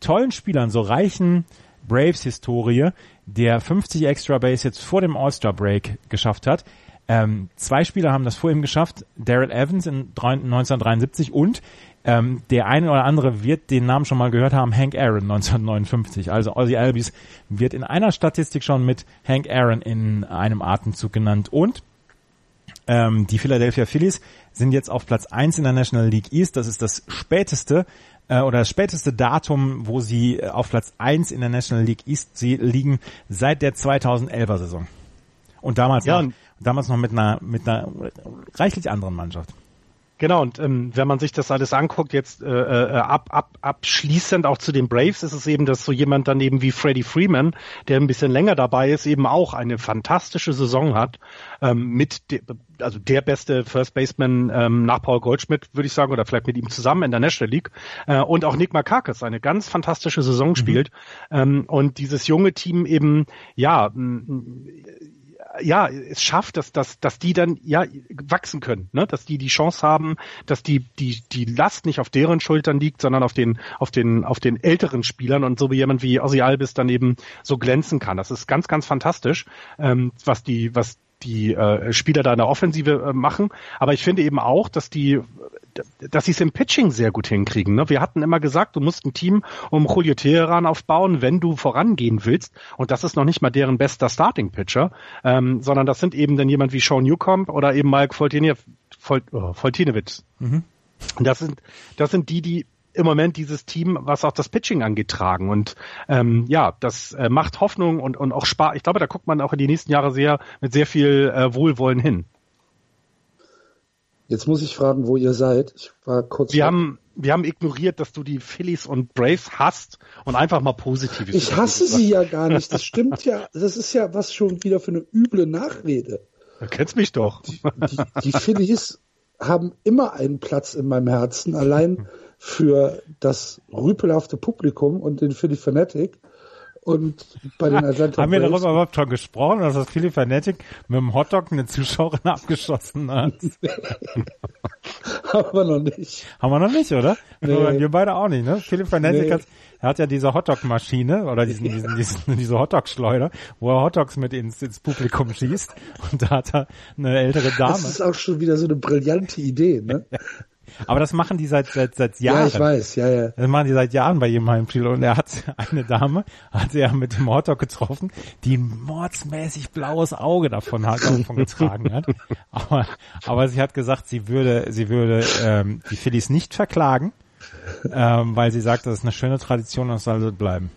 Speaker 3: tollen Spielern so reichen Braves-Historie, der 50 Extra Base jetzt vor dem All-Star-Break geschafft hat. Ähm, zwei Spieler haben das vor ihm geschafft, Daryl Evans in 1973 und ähm, der eine oder andere wird den Namen schon mal gehört haben, Hank Aaron 1959. Also Ozzy Albies wird in einer Statistik schon mit Hank Aaron in einem Atemzug genannt und ähm, die Philadelphia Phillies sind jetzt auf Platz 1 in der National League East. Das ist das späteste äh, oder das späteste Datum, wo sie äh, auf Platz 1 in der National League East liegen seit der 2011er Saison. Und damals, ja, noch, damals noch mit einer, mit einer reichlich anderen Mannschaft.
Speaker 4: Genau, und ähm, wenn man sich das alles anguckt, jetzt äh, äh, ab, ab, abschließend auch zu den Braves, ist es eben, dass so jemand daneben wie Freddie Freeman, der ein bisschen länger dabei ist, eben auch eine fantastische Saison hat, ähm, mit de, also der beste First Baseman ähm, nach Paul Goldschmidt, würde ich sagen, oder vielleicht mit ihm zusammen in der National League. Äh, und auch Nick Markakis eine ganz fantastische Saison mhm. spielt. Ähm, und dieses junge Team eben, ja, ja, es schafft, dass, dass, dass die dann ja wachsen können, ne? dass die die Chance haben, dass die, die, die Last nicht auf deren Schultern liegt, sondern auf den, auf den, auf den älteren Spielern und so wie jemand wie Ozzy Albis dann eben so glänzen kann. Das ist ganz, ganz fantastisch, ähm, was die, was die äh, Spieler da in der Offensive äh, machen. Aber ich finde eben auch, dass die dass sie es im Pitching sehr gut hinkriegen. Ne? Wir hatten immer gesagt, du musst ein Team um Julio Teheran aufbauen, wenn du vorangehen willst. Und das ist noch nicht mal deren bester Starting-Pitcher, ähm, sondern das sind eben dann jemand wie Sean Newcomb oder eben Mike Foltinewitz. Oh, mhm. Das sind, das sind die, die im Moment dieses Team, was auch das Pitching angeht, tragen. Und ähm, ja, das äh, macht Hoffnung und, und auch Spaß. Ich glaube, da guckt man auch in die nächsten Jahre sehr mit sehr viel äh, Wohlwollen hin.
Speaker 2: Jetzt muss ich fragen, wo ihr seid. Ich war kurz.
Speaker 4: Wir haben, wir haben ignoriert, dass du die Phillies und Braves hast und einfach mal positiv.
Speaker 2: Ich hasse sie ja gar nicht. Das stimmt ja. Das ist ja was schon wieder für eine üble Nachrede.
Speaker 4: Du kennst mich doch.
Speaker 2: Die, die, die Phillies haben immer einen Platz in meinem Herzen. Allein für das rüpelhafte Publikum und den Philly Fanatic. Und bei den Atlanta
Speaker 3: Haben wir darüber überhaupt schon gesprochen, dass das Philly Fanatic mit dem Hotdog eine Zuschauerin abgeschossen hat?
Speaker 2: Haben wir noch nicht.
Speaker 3: Haben wir noch nicht, oder? Nee. Wir beide auch nicht, ne? Philly Fanatic nee. hat, hat ja diese Hotdog-Maschine oder diesen, diesen, diesen, diese Hotdog-Schleuder, wo er Hotdogs mit ins, ins Publikum schießt. Und da hat er eine ältere Dame. Das
Speaker 2: ist auch schon wieder so eine brillante Idee, ne?
Speaker 3: Aber das machen die seit, seit, seit Jahren.
Speaker 2: Ja, ich weiß, ja, ja.
Speaker 3: Das machen die seit Jahren bei jedem Heimspiel. Und er hat eine Dame, hat er mit dem Hotdog getroffen, die ein mordsmäßig blaues Auge davon hat, davon getragen hat. Aber, aber sie hat gesagt, sie würde, sie würde ähm, die Phillies nicht verklagen, ähm, weil sie sagt, das ist eine schöne Tradition und es soll so bleiben.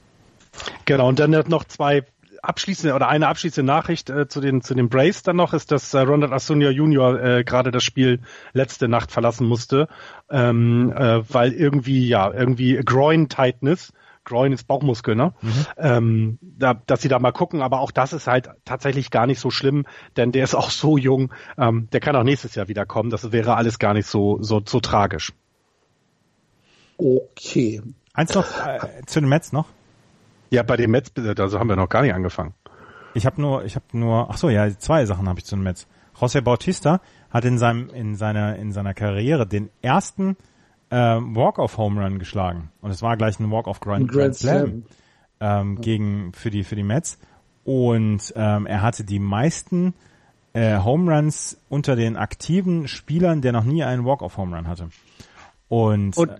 Speaker 4: Genau, und dann hat noch zwei abschließende oder eine abschließende Nachricht äh, zu den zu den Braves dann noch ist, dass äh, Ronald Acuna Jr. Äh, gerade das Spiel letzte Nacht verlassen musste, ähm, äh, weil irgendwie ja irgendwie Groin Tightness Groin ist Bauchmuskel, ne? Mhm. Ähm, da, dass sie da mal gucken, aber auch das ist halt tatsächlich gar nicht so schlimm, denn der ist auch so jung, ähm, der kann auch nächstes Jahr wieder kommen. Das wäre alles gar nicht so so so tragisch.
Speaker 2: Okay.
Speaker 3: Eins noch äh, zu den Mets noch.
Speaker 4: Ja, bei den Mets, also haben wir noch gar nicht angefangen.
Speaker 3: Ich habe nur, ich habe nur, ach so, ja, zwei Sachen habe ich zu den Mets. José Bautista hat in seinem, in seiner, in seiner Karriere den ersten äh, Walk-off-Home Run geschlagen und es war gleich ein Walk-off Grand, Grand, Slam, Ähm, gegen für die für die Mets und ähm, er hatte die meisten äh, Home Runs unter den aktiven Spielern, der noch nie einen Walk-off Home Run hatte. Und,
Speaker 4: und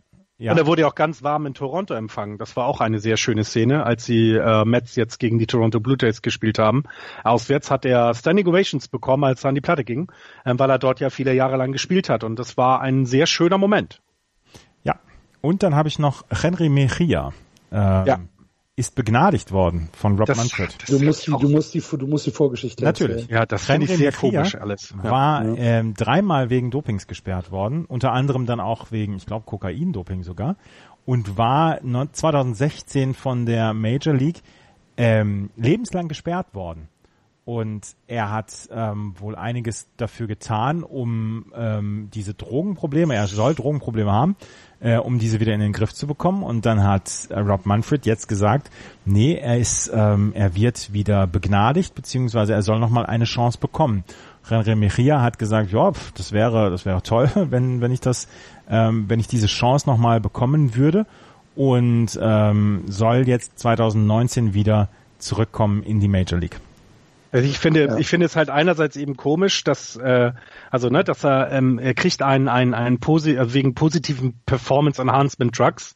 Speaker 4: ja. Und er wurde ja auch ganz warm in Toronto empfangen. Das war auch eine sehr schöne Szene, als die äh, Mets jetzt gegen die Toronto Blue Jays gespielt haben. Auswärts hat er Standing Ovations bekommen, als er an die Platte ging, äh, weil er dort ja viele Jahre lang gespielt hat. Und das war ein sehr schöner Moment.
Speaker 3: Ja. Und dann habe ich noch Henry Mejia. Ähm, ja ist begnadigt worden von Rob das, Manfred.
Speaker 2: Das du musst, die, du, musst die, du musst die Vorgeschichte
Speaker 3: Natürlich.
Speaker 2: Erzählen.
Speaker 3: Ja, das finde ich sehr komisch alles. War ja. ähm, dreimal wegen Dopings gesperrt worden, unter anderem dann auch wegen, ich glaube, Kokain-Doping sogar und war 2016 von der Major League ähm, lebenslang gesperrt worden. Und er hat ähm, wohl einiges dafür getan, um ähm, diese Drogenprobleme, er soll Drogenprobleme haben, äh, um diese wieder in den Griff zu bekommen. Und dann hat äh, Rob Manfred jetzt gesagt, nee, er ist, ähm, er wird wieder begnadigt, beziehungsweise er soll nochmal eine Chance bekommen. René Mejia hat gesagt, ja, pf, das wäre, das wäre toll, wenn, wenn ich das, ähm, wenn ich diese Chance nochmal bekommen würde und ähm, soll jetzt 2019 wieder zurückkommen in die Major League.
Speaker 4: Also ich finde, ja. ich finde es halt einerseits eben komisch, dass äh, also ne, dass er ähm, er kriegt einen einen einen posi also wegen positiven Performance Enhancement Drugs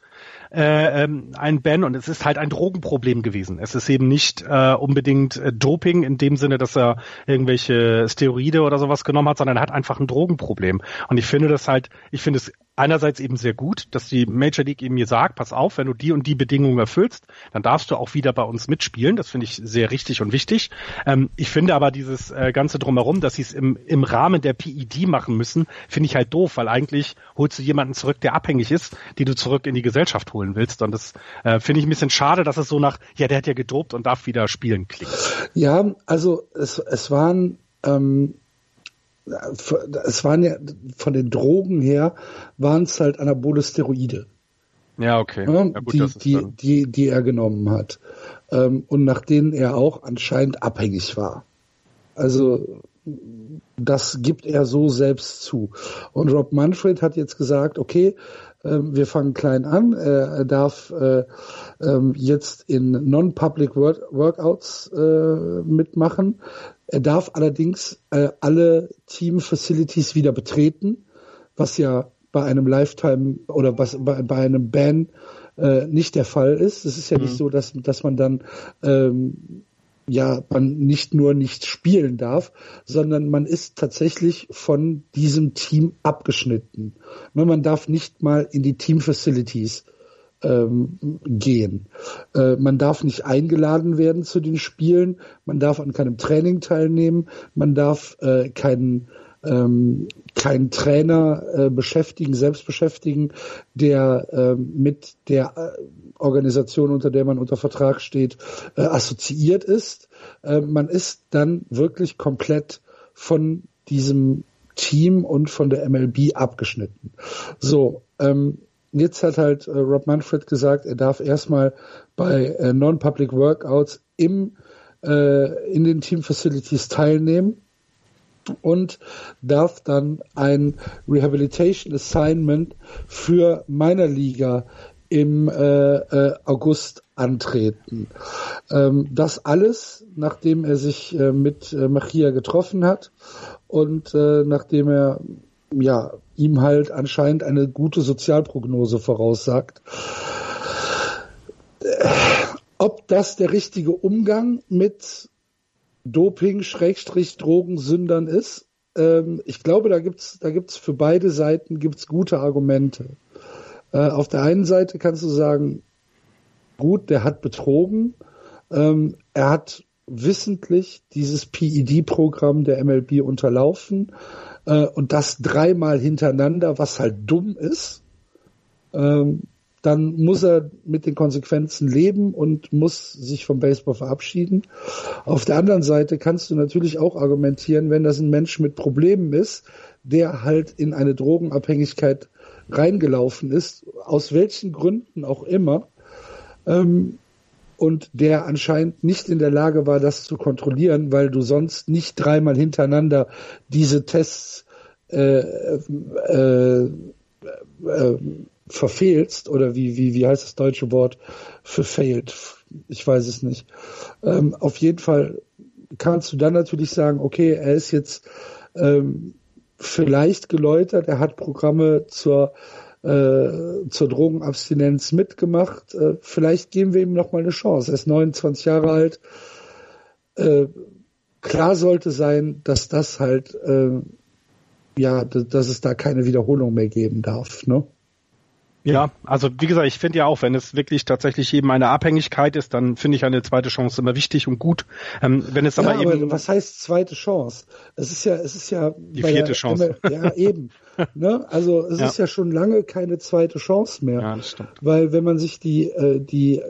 Speaker 4: äh, ähm, ein Ban und es ist halt ein Drogenproblem gewesen. Es ist eben nicht äh, unbedingt äh, Doping in dem Sinne, dass er irgendwelche Steroide oder sowas genommen hat, sondern er hat einfach ein Drogenproblem. Und ich finde das halt, ich finde es einerseits eben sehr gut, dass die Major League eben mir sagt, pass auf, wenn du die und die Bedingungen erfüllst, dann darfst du auch wieder bei uns mitspielen. Das finde ich sehr richtig und wichtig. Ähm, ich finde aber dieses äh, Ganze drumherum, dass sie es im, im Rahmen der PED machen müssen, finde ich halt doof, weil eigentlich holst du jemanden zurück, der abhängig ist, die du zurück in die Gesellschaft holen willst. Und das äh, finde ich ein bisschen schade, dass es so nach, ja, der hat ja gedopt und darf wieder spielen klingt.
Speaker 2: Ja, also es, es waren ähm, es waren ja von den Drogen her waren es halt anabole Steroide.
Speaker 4: Ja, okay. Ja, gut,
Speaker 2: die, die, die, die er genommen hat. Ähm, und nach denen er auch anscheinend abhängig war. Also das gibt er so selbst zu. Und Rob Manfred hat jetzt gesagt, okay, wir fangen klein an. Er darf äh, äh, jetzt in Non-Public Workouts äh, mitmachen. Er darf allerdings äh, alle Team-Facilities wieder betreten, was ja bei einem Lifetime oder was bei, bei einem Ban äh, nicht der Fall ist. Es ist ja mhm. nicht so, dass, dass man dann ähm, ja man nicht nur nicht spielen darf, sondern man ist tatsächlich von diesem Team abgeschnitten. Man darf nicht mal in die Team Facilities ähm, gehen. Äh, man darf nicht eingeladen werden zu den Spielen, man darf an keinem Training teilnehmen, man darf äh, keinen ähm, keinen Trainer äh, beschäftigen, selbst beschäftigen, der äh, mit der äh, Organisation, unter der man unter Vertrag steht, äh, assoziiert ist. Äh, man ist dann wirklich komplett von diesem Team und von der MLB abgeschnitten. So, ähm, jetzt hat halt äh, Rob Manfred gesagt, er darf erstmal bei äh, Non-Public Workouts im, äh, in den Team Facilities teilnehmen und darf dann ein Rehabilitation Assignment für meiner Liga im äh, äh, August antreten. Ähm, das alles, nachdem er sich äh, mit äh, Machia getroffen hat und äh, nachdem er ja, ihm halt anscheinend eine gute Sozialprognose voraussagt. Ob das der richtige Umgang mit Doping, Schrägstrich, Drogensündern ist, ähm, ich glaube, da gibt's, da gibt's für beide Seiten gibt's gute Argumente. Äh, auf der einen Seite kannst du sagen, gut, der hat betrogen, ähm, er hat wissentlich dieses PED-Programm der MLB unterlaufen. Äh, und das dreimal hintereinander, was halt dumm ist, ähm, dann muss er mit den Konsequenzen leben und muss sich vom Baseball verabschieden. Auf der anderen Seite kannst du natürlich auch argumentieren, wenn das ein Mensch mit Problemen ist, der halt in eine Drogenabhängigkeit reingelaufen ist, aus welchen Gründen auch immer, ähm, und der anscheinend nicht in der Lage war, das zu kontrollieren, weil du sonst nicht dreimal hintereinander diese Tests äh, äh, äh, verfehlst oder wie, wie, wie heißt das deutsche Wort für failed? Ich weiß es nicht. Ähm, auf jeden Fall kannst du dann natürlich sagen, okay, er ist jetzt ähm, vielleicht geläutert, er hat Programme zur äh, zur Drogenabstinenz mitgemacht. Äh, vielleicht geben wir ihm noch mal eine Chance. Er ist 29 Jahre alt. Äh, klar sollte sein, dass das halt äh, ja, dass es da keine Wiederholung mehr geben darf. Ne?
Speaker 4: Ja, also wie gesagt, ich finde ja auch, wenn es wirklich tatsächlich eben eine Abhängigkeit ist, dann finde ich eine zweite Chance immer wichtig und gut. Ähm, wenn es aber ja, eben
Speaker 2: aber was heißt zweite Chance? Es ist ja, es ist ja
Speaker 4: die vierte Chance.
Speaker 2: Ja, eben. ne? Also es ja. ist ja schon lange keine zweite Chance mehr, ja, das stimmt. weil wenn man sich die äh, die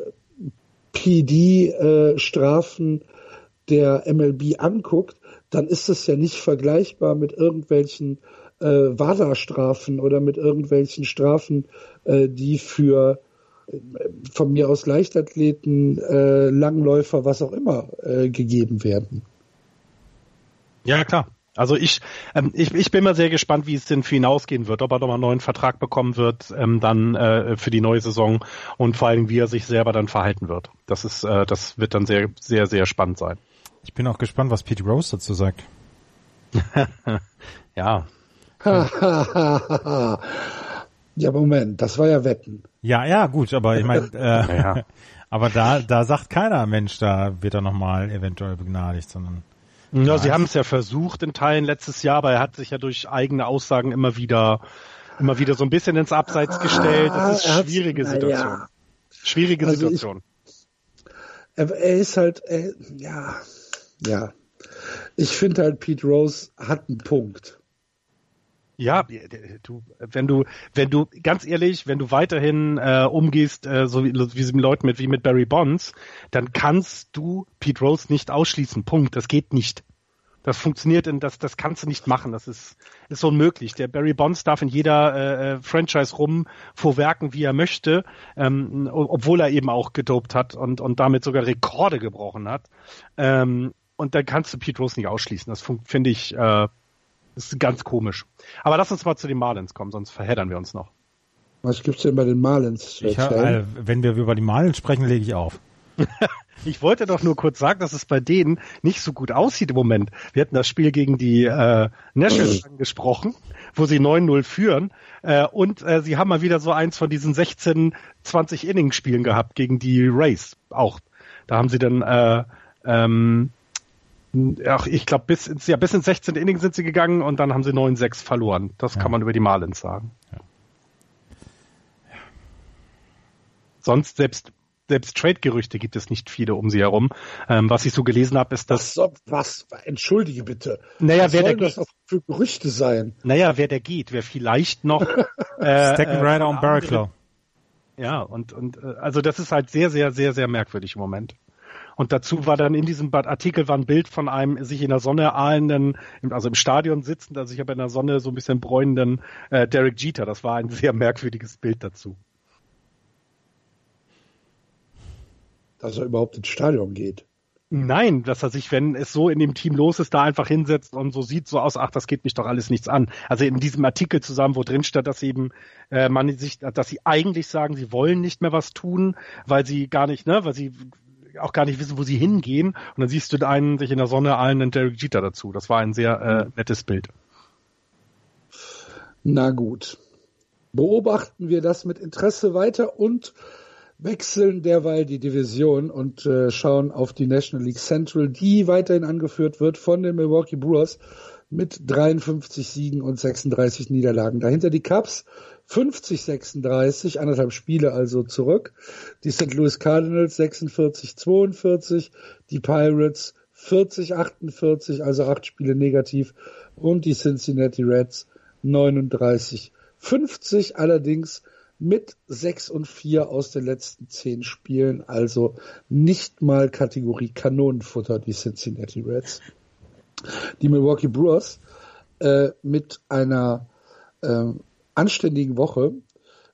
Speaker 2: PD-Strafen äh, der MLB anguckt, dann ist es ja nicht vergleichbar mit irgendwelchen äh, WADA-Strafen oder mit irgendwelchen Strafen, äh, die für äh, von mir aus Leichtathleten, äh, Langläufer, was auch immer äh, gegeben werden.
Speaker 4: Ja, klar. Also ich, ähm, ich, ich bin mal sehr gespannt, wie es denn für ihn ausgehen wird, ob er nochmal einen neuen Vertrag bekommen wird, ähm, dann äh, für die neue Saison und vor allem, wie er sich selber dann verhalten wird. Das ist, äh, das wird dann sehr, sehr, sehr spannend sein.
Speaker 3: Ich bin auch gespannt, was Pete Rose dazu sagt.
Speaker 4: ja.
Speaker 2: ja, Moment, das war ja Wetten.
Speaker 3: Ja, ja, gut, aber ich meine, äh, ja. aber da, da sagt keiner, Mensch, da wird er nochmal eventuell begnadigt, sondern.
Speaker 4: Ja, sie haben es ja versucht in Teilen letztes Jahr, aber er hat sich ja durch eigene Aussagen immer wieder, immer wieder so ein bisschen ins Abseits gestellt. Das ist eine schwierige Situation. Ja. Schwierige also Situation.
Speaker 2: Ich, er, er, ist halt, er, ja, ja. Ich finde halt, Pete Rose hat einen Punkt.
Speaker 4: Ja, du, wenn du, wenn du, ganz ehrlich, wenn du weiterhin äh, umgehst, äh, so wie, wie mit Leuten mit wie mit Barry Bonds, dann kannst du Pete Rose nicht ausschließen. Punkt. Das geht nicht. Das funktioniert, in, das, das kannst du nicht machen. Das ist, ist unmöglich. Der Barry Bonds darf in jeder äh, äh Franchise rum vorwerken, wie er möchte, ähm, obwohl er eben auch gedopt hat und, und damit sogar Rekorde gebrochen hat. Ähm, und dann kannst du Pete Rose nicht ausschließen. Das finde ich äh, ist ganz komisch. Aber lass uns mal zu den Marlins kommen, sonst verheddern wir uns noch.
Speaker 2: Was gibt's denn bei den Marlins?
Speaker 3: Ich hab, äh, wenn wir über die Marlins sprechen, lege ich auf.
Speaker 4: ich wollte doch nur kurz sagen, dass es bei denen nicht so gut aussieht im Moment. Wir hatten das Spiel gegen die äh, Nationals angesprochen, wo sie 9-0 führen. Äh, und äh, sie haben mal wieder so eins von diesen 16, 20 Inning-Spielen gehabt gegen die Rays auch. Da haben sie dann äh, ähm, Ach, ich glaube, bis ins, ja, bis ins 16. Inning sind sie gegangen und dann haben sie 9-6 verloren. Das ja. kann man über die Marlins sagen. Ja. Sonst selbst selbst Trade-Gerüchte gibt es nicht viele um sie herum. Ähm, was ich so gelesen habe, ist, dass
Speaker 2: was, was, entschuldige bitte.
Speaker 4: Naja,
Speaker 2: was
Speaker 4: wer der
Speaker 2: das auch für Gerüchte sein?
Speaker 4: Naja, wer der geht, wer vielleicht noch
Speaker 3: äh, Second Rider äh, on Barraclough.
Speaker 4: Ja, und und äh, also das ist halt sehr sehr sehr sehr merkwürdig im Moment. Und dazu war dann in diesem Artikel war ein Bild von einem sich in der Sonne ahlenden, also im Stadion sitzend, also ich habe in der Sonne so ein bisschen bräunenden äh, Derek Jeter. Das war ein sehr merkwürdiges Bild dazu.
Speaker 2: Dass er überhaupt ins Stadion geht.
Speaker 4: Nein, dass er sich, wenn es so in dem Team los ist, da einfach hinsetzt und so sieht so aus, ach, das geht mich doch alles nichts an. Also in diesem Artikel zusammen, wo drin steht, dass eben äh, man sich, dass sie eigentlich sagen, sie wollen nicht mehr was tun, weil sie gar nicht, ne, weil sie auch gar nicht wissen, wo sie hingehen. Und dann siehst du einen sich in der Sonne einen Derek Jeter dazu. Das war ein sehr äh, nettes Bild.
Speaker 2: Na gut. Beobachten wir das mit Interesse weiter und wechseln derweil die Division und äh, schauen auf die National League Central, die weiterhin angeführt wird von den Milwaukee Brewers mit 53 Siegen und 36 Niederlagen. Dahinter die Cubs 50, 36, anderthalb Spiele also zurück. Die St. Louis Cardinals 46, 42, die Pirates 40, 48, also acht Spiele negativ und die Cincinnati Reds 39, 50 allerdings mit 6 und 4 aus den letzten 10 Spielen, also nicht mal Kategorie Kanonenfutter, die Cincinnati Reds. Die Milwaukee Brewers äh, mit einer äh, anständigen Woche,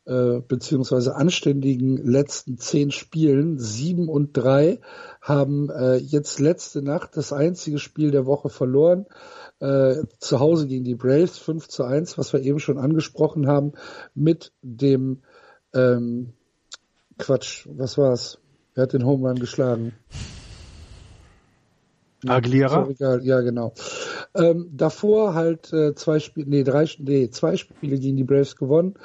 Speaker 2: äh, beziehungsweise anständigen letzten zehn Spielen, sieben und drei, haben äh, jetzt letzte Nacht das einzige Spiel der Woche verloren. Äh, zu Hause gegen die Braves 5 zu 1, was wir eben schon angesprochen haben, mit dem ähm, Quatsch, was war's? Wer hat den Home Run geschlagen?
Speaker 4: Aguilera?
Speaker 2: Ja, genau. Ähm, davor halt äh, zwei Spiele, nee, drei, nee, zwei Spiele gegen die Braves gewonnen,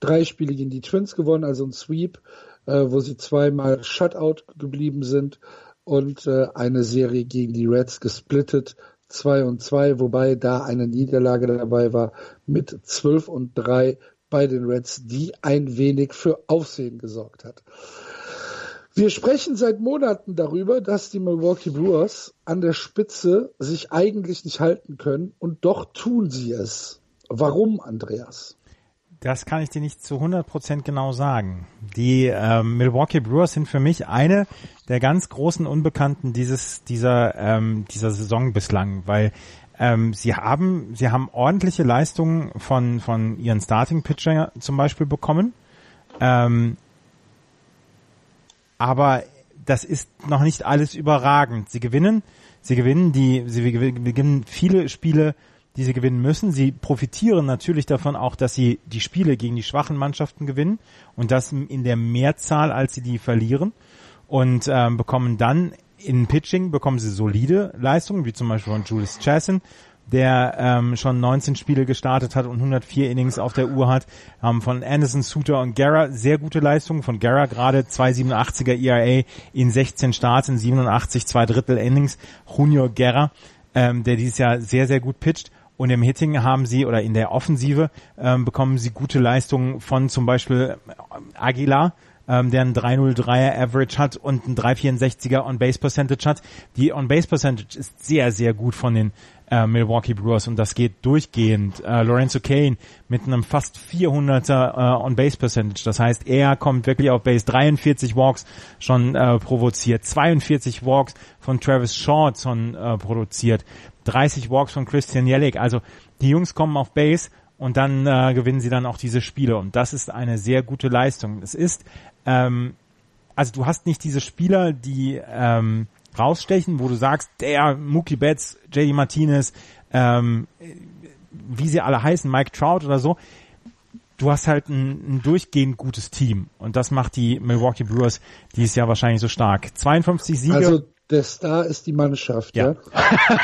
Speaker 2: drei Spiele gegen die Twins gewonnen, also ein Sweep, äh, wo sie zweimal Shutout geblieben sind und äh, eine Serie gegen die Reds gesplittet, zwei und zwei, wobei da eine Niederlage dabei war mit zwölf und drei bei den Reds, die ein wenig für Aufsehen gesorgt hat. Wir sprechen seit Monaten darüber, dass die Milwaukee Brewers an der Spitze sich eigentlich nicht halten können und doch tun sie es. Warum, Andreas?
Speaker 3: Das kann ich dir nicht zu 100% genau sagen. Die ähm, Milwaukee Brewers sind für mich eine der ganz großen Unbekannten dieses dieser ähm, dieser Saison bislang, weil ähm, sie haben sie haben ordentliche Leistungen von von ihren Starting Pitcher zum Beispiel bekommen. Ähm, aber das ist noch nicht alles überragend. Sie gewinnen, sie gewinnen die, sie gewinnen viele Spiele, die sie gewinnen müssen. Sie profitieren natürlich davon auch, dass sie die Spiele gegen die schwachen Mannschaften gewinnen und das in der Mehrzahl, als sie die verlieren und ähm, bekommen dann in Pitching bekommen sie solide Leistungen, wie zum Beispiel von Julius Chassin, der ähm, schon 19 Spiele gestartet hat und 104 Innings auf der Uhr hat. Ähm, von Anderson, Suter und Guerra sehr gute Leistungen. Von Guerra gerade 2,87er ERA in 16 Starts in 87, zwei Drittel Innings. Junior Guerra, ähm, der dieses Jahr sehr, sehr gut pitcht. Und im Hitting haben sie oder in der Offensive ähm, bekommen sie gute Leistungen von zum Beispiel Aguilar, ähm, der einen 303er Average hat und einen 364er On-Base Percentage hat. Die On-Base Percentage ist sehr, sehr gut von den äh, Milwaukee Brewers und das geht durchgehend. Äh, Lorenzo Kane mit einem fast 400er äh, On-Base Percentage. Das heißt, er kommt wirklich auf Base. 43 Walks schon äh, provoziert, 42 Walks von Travis Shaw schon äh, produziert, 30 Walks von Christian Jellick. Also die Jungs kommen auf Base und dann äh, gewinnen sie dann auch diese Spiele und das ist eine sehr gute Leistung. Es ist ähm, also du hast nicht diese Spieler, die ähm, rausstechen, wo du sagst, der Mookie Betts, JD Martinez, ähm, wie sie alle heißen, Mike Trout oder so, du hast halt ein, ein durchgehend gutes Team und das macht die Milwaukee Brewers dieses Jahr wahrscheinlich so stark. 52 Siege.
Speaker 2: Also der Star ist die Mannschaft, ja. ja.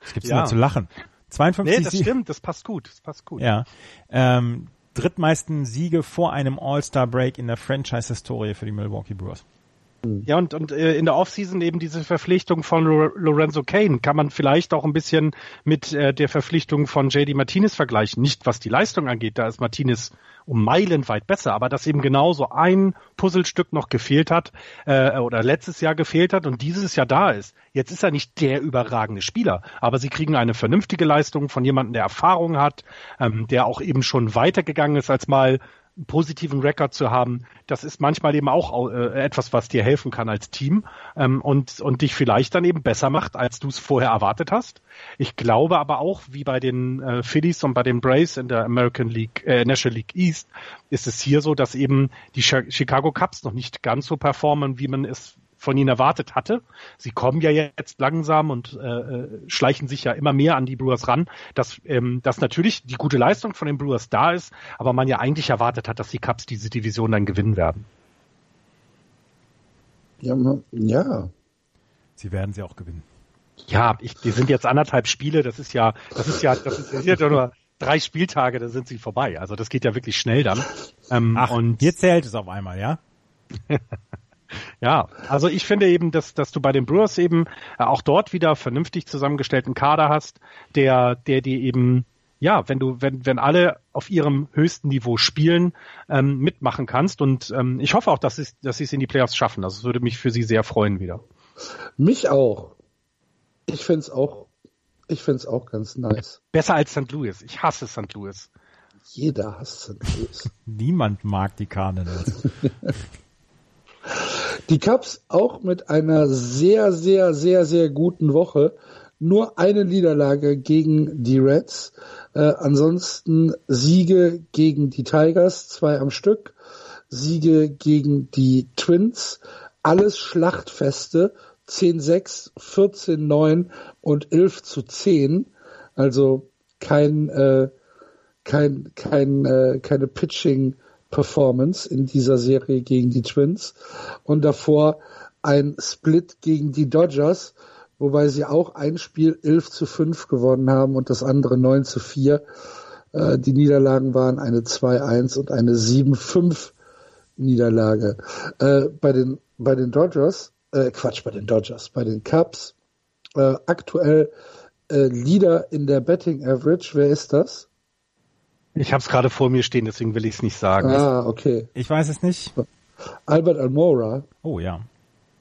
Speaker 3: das gibt's ja. zu lachen. 52
Speaker 4: nee, das stimmt, das passt gut, das passt gut.
Speaker 3: Ja. Ähm, drittmeisten Siege vor einem All-Star-Break in der Franchise-Historie für die Milwaukee Brewers.
Speaker 4: Ja, und, und äh, in der Offseason eben diese Verpflichtung von Lorenzo Kane kann man vielleicht auch ein bisschen mit äh, der Verpflichtung von JD Martinez vergleichen. Nicht was die Leistung angeht, da ist Martinez um Meilen weit besser, aber dass eben genauso ein Puzzlestück noch gefehlt hat äh, oder letztes Jahr gefehlt hat und dieses Jahr da ist. Jetzt ist er nicht der überragende Spieler, aber sie kriegen eine vernünftige Leistung von jemandem, der Erfahrung hat, ähm, der auch eben schon weitergegangen ist als mal positiven Rekord zu haben, das ist manchmal eben auch äh, etwas, was dir helfen kann als Team ähm, und, und dich vielleicht dann eben besser macht, als du es vorher erwartet hast. Ich glaube aber auch, wie bei den äh, Phillies und bei den Braves in der American League, äh, National League East, ist es hier so, dass eben die Chicago Cubs noch nicht ganz so performen, wie man es von ihnen erwartet hatte. Sie kommen ja jetzt langsam und äh, äh, schleichen sich ja immer mehr an die Brewers ran, dass, ähm, dass natürlich die gute Leistung von den Brewers da ist, aber man ja eigentlich erwartet hat, dass die Cubs diese Division dann gewinnen werden.
Speaker 2: Ja, ja.
Speaker 3: Sie werden sie auch gewinnen.
Speaker 4: Ja, ich, die sind jetzt anderthalb Spiele, das ist ja, das ist ja, das ist ja nur drei Spieltage, da sind sie vorbei. Also das geht ja wirklich schnell dann.
Speaker 3: Ähm, Ach, und hier zählt es auf einmal, ja?
Speaker 4: Ja, also ich finde eben, dass, dass du bei den Brewers eben äh, auch dort wieder vernünftig zusammengestellten Kader hast, der, der dir eben, ja, wenn du, wenn, wenn alle auf ihrem höchsten Niveau spielen, ähm, mitmachen kannst. Und ähm, ich hoffe auch, dass sie dass sie es in die Playoffs schaffen. Das würde mich für sie sehr freuen wieder.
Speaker 2: Mich auch. Ich finde es auch, ich finde es auch ganz nice.
Speaker 4: Besser als St. Louis. Ich hasse St. Louis.
Speaker 2: Jeder hasst St. Louis.
Speaker 3: Niemand mag die Cardinals.
Speaker 2: Die Cubs auch mit einer sehr, sehr, sehr, sehr guten Woche. Nur eine Niederlage gegen die Reds. Äh, ansonsten Siege gegen die Tigers, zwei am Stück. Siege gegen die Twins. Alles Schlachtfeste. 10-6, 14-9 und 11 zu 10. Also kein, äh, kein, kein, äh, keine Pitching Performance in dieser Serie gegen die Twins und davor ein Split gegen die Dodgers, wobei sie auch ein Spiel 11 zu 5 gewonnen haben und das andere 9 zu 4. Äh, die Niederlagen waren eine 2-1 und eine 7-5 Niederlage. Äh, bei den bei den Dodgers, äh, Quatsch, bei den Dodgers, bei den Cubs äh, aktuell äh, Leader in der Betting Average. Wer ist das?
Speaker 4: Ich habe es gerade vor mir stehen, deswegen will ich es nicht sagen.
Speaker 2: Ah, okay.
Speaker 3: Ich weiß es nicht.
Speaker 2: Albert Almora.
Speaker 3: Oh ja.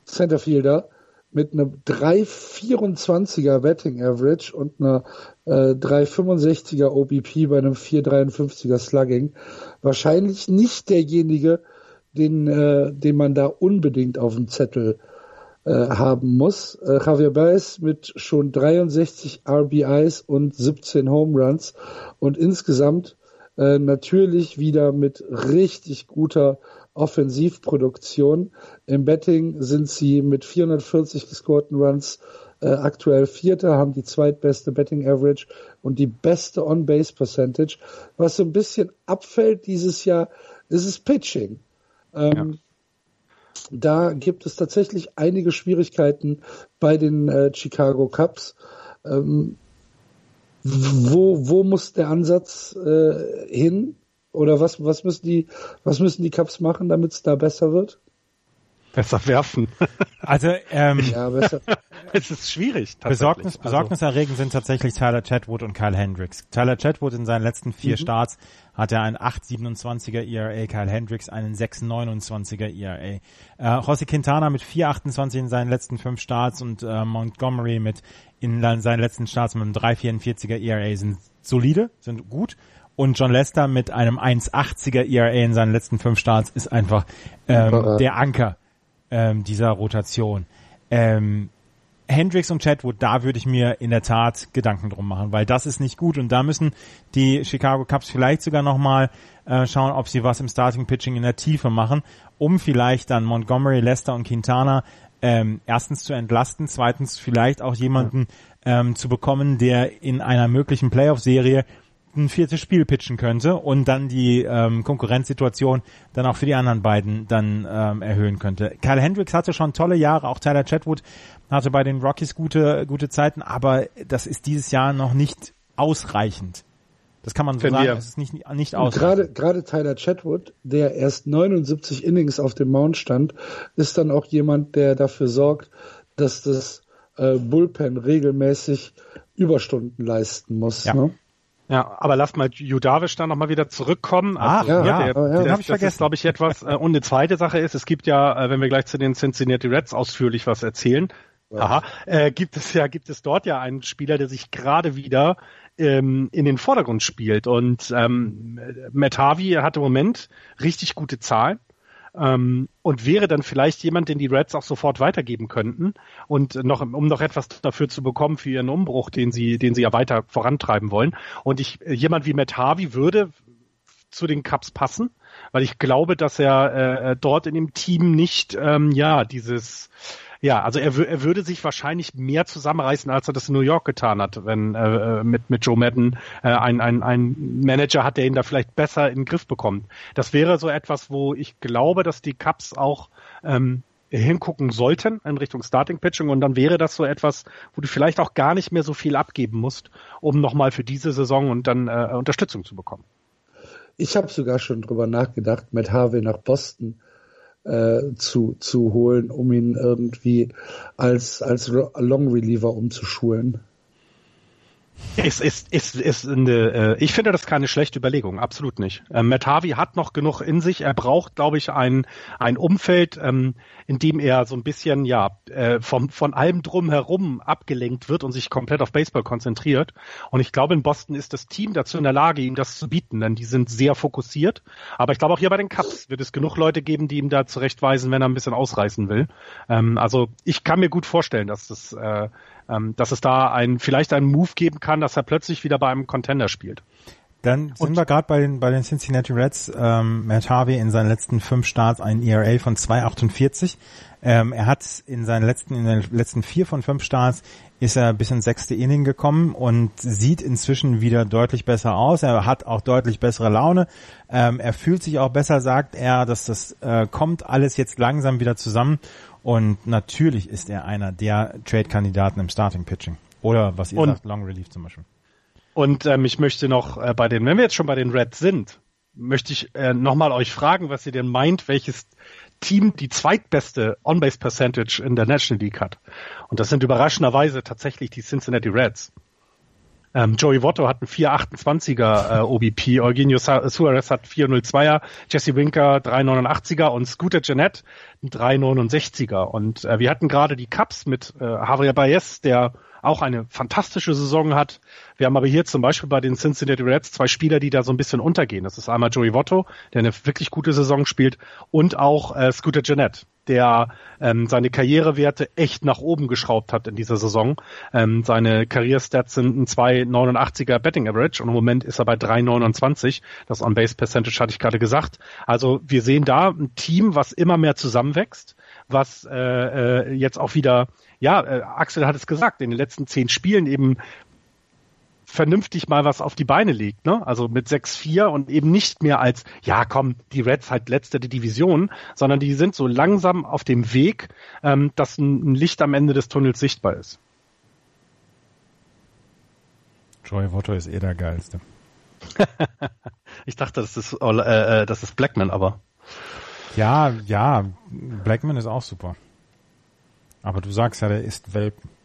Speaker 2: Centerfielder mit einem 3,24er Betting Average und einer äh, 3,65er OBP bei einem 4,53er Slugging. Wahrscheinlich nicht derjenige, den, äh, den man da unbedingt auf dem Zettel äh, haben muss. Äh, Javier Baez mit schon 63 RBIs und 17 Home Runs und insgesamt äh, natürlich wieder mit richtig guter Offensivproduktion. Im Betting sind sie mit 440 gescorten Runs äh, aktuell Vierter, haben die zweitbeste Betting Average und die beste On-Base Percentage. Was so ein bisschen abfällt dieses Jahr, ist es Pitching. Ähm, ja. Da gibt es tatsächlich einige Schwierigkeiten bei den äh, Chicago Cubs. Ähm, wo, wo muss der Ansatz äh, hin? Oder was, was müssen die, was müssen die Cups machen, damit es da besser wird?
Speaker 4: Besser werfen.
Speaker 3: Also ähm, ja, besser.
Speaker 4: es ist schwierig.
Speaker 3: Besorgnis, also besorgniserregend sind tatsächlich Tyler Chatwood und Kyle Hendricks. Tyler Chatwood in seinen letzten vier mhm. Starts hat er einen 8,27er ERA, Kyle Hendricks einen 6,29er ERA. Äh, José Quintana mit 4,28 in seinen letzten fünf Starts und äh, Montgomery mit in seinen letzten Starts mit einem 3,44er ERA sind solide, sind gut. Und John Lester mit einem 1,80er ERA in seinen letzten fünf Starts ist einfach ähm, der Anker ähm, dieser Rotation. Ähm, Hendricks und Chadwood, da würde ich mir in der Tat Gedanken drum machen, weil das ist nicht gut und da müssen die Chicago Cubs vielleicht sogar nochmal äh, schauen, ob sie was im Starting Pitching in der Tiefe machen, um vielleicht dann Montgomery, Lester und Quintana ähm, erstens zu entlasten, zweitens vielleicht auch jemanden ähm, zu bekommen, der in einer möglichen Playoff-Serie ein viertes Spiel pitchen könnte und dann die ähm, Konkurrenzsituation dann auch für die anderen beiden dann ähm, erhöhen könnte. Kyle Hendricks hatte schon tolle Jahre, auch Tyler Chatwood hatte bei den Rockies gute gute Zeiten, aber das ist dieses Jahr noch nicht ausreichend. Das kann man so sagen, es ist nicht, nicht ausreichend.
Speaker 2: Gerade, gerade Tyler Chatwood, der erst 79 Innings auf dem Mount stand, ist dann auch jemand, der dafür sorgt, dass das äh, Bullpen regelmäßig Überstunden leisten muss. Ja. Ne?
Speaker 4: Ja, aber lasst mal Judavish da nochmal wieder zurückkommen.
Speaker 3: Ah, also, ja, ja, der,
Speaker 4: ja, das, hab ich das vergessen. ist, glaube ich, etwas. Äh, und eine zweite Sache ist, es gibt ja, äh, wenn wir gleich zu den Cincinnati Reds ausführlich was erzählen. Aha, äh, gibt es ja, gibt es dort ja einen Spieler, der sich gerade wieder ähm, in den Vordergrund spielt. Und ähm, Matt Harvey hat im Moment richtig gute Zahlen ähm, und wäre dann vielleicht jemand, den die Reds auch sofort weitergeben könnten und noch, um noch etwas dafür zu bekommen für ihren Umbruch, den sie, den sie ja weiter vorantreiben wollen. Und ich, jemand wie Matt Harvey würde zu den Cups passen, weil ich glaube, dass er äh, dort in dem Team nicht, ähm, ja, dieses ja, also er, er würde sich wahrscheinlich mehr zusammenreißen, als er das in New York getan hat, wenn äh, mit, mit Joe Madden äh, ein, ein, ein Manager hat, der ihn da vielleicht besser in den Griff bekommt. Das wäre so etwas, wo ich glaube, dass die Cups auch ähm, hingucken sollten in Richtung Starting Pitching und dann wäre das so etwas, wo du vielleicht auch gar nicht mehr so viel abgeben musst, um nochmal für diese Saison und dann äh, Unterstützung zu bekommen.
Speaker 2: Ich habe sogar schon drüber nachgedacht, mit Harvey nach Boston äh, zu, zu holen, um ihn irgendwie als, als Long Reliever umzuschulen.
Speaker 4: Ist, ist, ist, ist eine, äh, ich finde das keine schlechte Überlegung, absolut nicht. Ähm, Matt hat noch genug in sich. Er braucht, glaube ich, ein, ein Umfeld, ähm, in dem er so ein bisschen ja äh, vom, von allem drumherum abgelenkt wird und sich komplett auf Baseball konzentriert. Und ich glaube, in Boston ist das Team dazu in der Lage, ihm das zu bieten, denn die sind sehr fokussiert. Aber ich glaube, auch hier bei den Cups wird es genug Leute geben, die ihm da zurechtweisen, wenn er ein bisschen ausreißen will. Ähm, also ich kann mir gut vorstellen, dass das äh, ähm, dass es da ein, vielleicht einen Move geben kann, dass er plötzlich wieder bei einem Contender spielt.
Speaker 3: Dann sind und wir gerade bei den, bei den Cincinnati Reds. Ähm, Matt Harvey in seinen letzten fünf Starts ein ERA von 2,48. Ähm, er hat in seinen letzten, in den letzten vier von fünf Starts ist er bis ins sechste Inning gekommen und sieht inzwischen wieder deutlich besser aus. Er hat auch deutlich bessere Laune. Ähm, er fühlt sich auch besser, sagt er, dass das äh, kommt alles jetzt langsam wieder zusammen. Und natürlich ist er einer der Trade-Kandidaten im Starting-Pitching. Oder was ihr und, sagt, Long Relief zum Beispiel.
Speaker 4: Und ähm, ich möchte noch äh, bei den, wenn wir jetzt schon bei den Reds sind, möchte ich äh, nochmal euch fragen, was ihr denn meint, welches Team die zweitbeste On-Base-Percentage in der National League hat. Und das sind überraschenderweise tatsächlich die Cincinnati Reds. Ähm, Joey Votto hat einen 428er äh, OBP, Eugenio Suarez hat 402er, Jesse Winker 389er und Scooter Jeanette ein 369er. Und äh, wir hatten gerade die Cups mit äh, Javier Baez, der auch eine fantastische Saison hat. Wir haben aber hier zum Beispiel bei den Cincinnati Reds zwei Spieler, die da so ein bisschen untergehen. Das ist einmal Joey Votto, der eine wirklich gute Saison spielt, und auch äh, Scooter Jeanette, der ähm, seine Karrierewerte echt nach oben geschraubt hat in dieser Saison. Ähm, seine Karrierstats sind ein 2,89er Betting Average und im Moment ist er bei 3,29. Das On-Base Percentage hatte ich gerade gesagt. Also wir sehen da ein Team, was immer mehr zusammenwächst, was äh, äh, jetzt auch wieder, ja, äh, Axel hat es gesagt, in den letzten zehn Spielen eben vernünftig mal was auf die Beine legt, ne? Also mit 6-4 und eben nicht mehr als, ja komm, die Reds halt letzte Division, sondern die sind so langsam auf dem Weg, ähm, dass ein, ein Licht am Ende des Tunnels sichtbar ist.
Speaker 3: Joey Votto ist eh der geilste.
Speaker 4: ich dachte, das ist, äh, äh, das ist Blackman, aber.
Speaker 3: Ja, ja, Blackman ist auch super. Aber du sagst ja, der ist Welpen.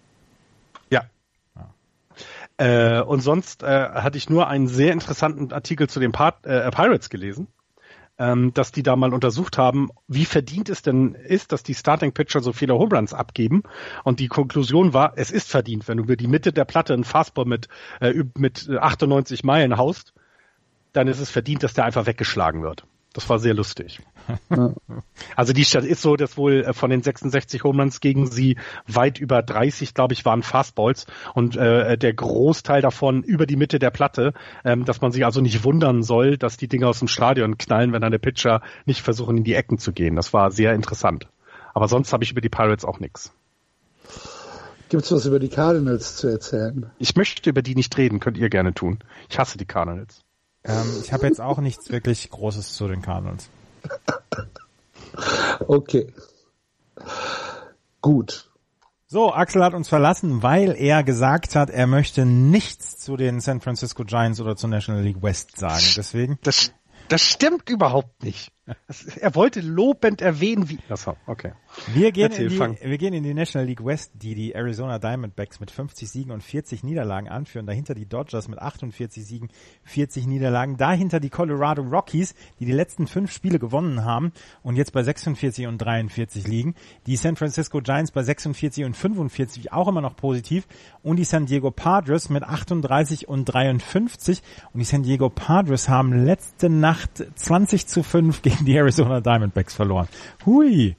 Speaker 4: Äh, und sonst äh, hatte ich nur einen sehr interessanten Artikel zu den Part, äh, Pirates gelesen ähm, dass die da mal untersucht haben, wie verdient es denn ist, dass die Starting Pitcher so viele Home Runs abgeben. Und die Konklusion war, es ist verdient, wenn du über die Mitte der Platte einen Fastball mit, äh, mit 98 Meilen haust, dann ist es verdient, dass der einfach weggeschlagen wird. Das war sehr lustig. Also die Stadt ist so, dass wohl äh, von den 66 Homeruns gegen sie weit über 30, glaube ich, waren Fastballs und äh, der Großteil davon über die Mitte der Platte, ähm, dass man sich also nicht wundern soll, dass die Dinge aus dem Stadion knallen, wenn dann der Pitcher nicht versuchen, in die Ecken zu gehen. Das war sehr interessant. Aber sonst habe ich über die Pirates auch nichts.
Speaker 2: Gibt es was über die Cardinals zu erzählen?
Speaker 4: Ich möchte über die nicht reden, könnt ihr gerne tun. Ich hasse die Cardinals.
Speaker 3: Ähm, ich habe jetzt auch nichts wirklich Großes zu den Cardinals.
Speaker 2: okay. Gut.
Speaker 3: So, Axel hat uns verlassen, weil er gesagt hat, er möchte nichts zu den San Francisco Giants oder zur National League West sagen. Deswegen.
Speaker 4: Das, das stimmt überhaupt nicht. Er wollte lobend erwähnen, wie. Achso, okay.
Speaker 3: Wir gehen, Erzähl, in die, wir gehen in die National League West, die die Arizona Diamondbacks mit 50 Siegen und 40 Niederlagen anführen. Dahinter die Dodgers mit 48 Siegen, 40 Niederlagen. Dahinter die Colorado Rockies, die die letzten fünf Spiele gewonnen haben und jetzt bei 46 und 43 liegen. Die San Francisco Giants bei 46 und 45 auch immer noch positiv. Und die San Diego Padres mit 38 und 53. Und die San Diego Padres haben letzte Nacht 20 zu 5 gegen die Arizona Diamondbacks verloren. Hui.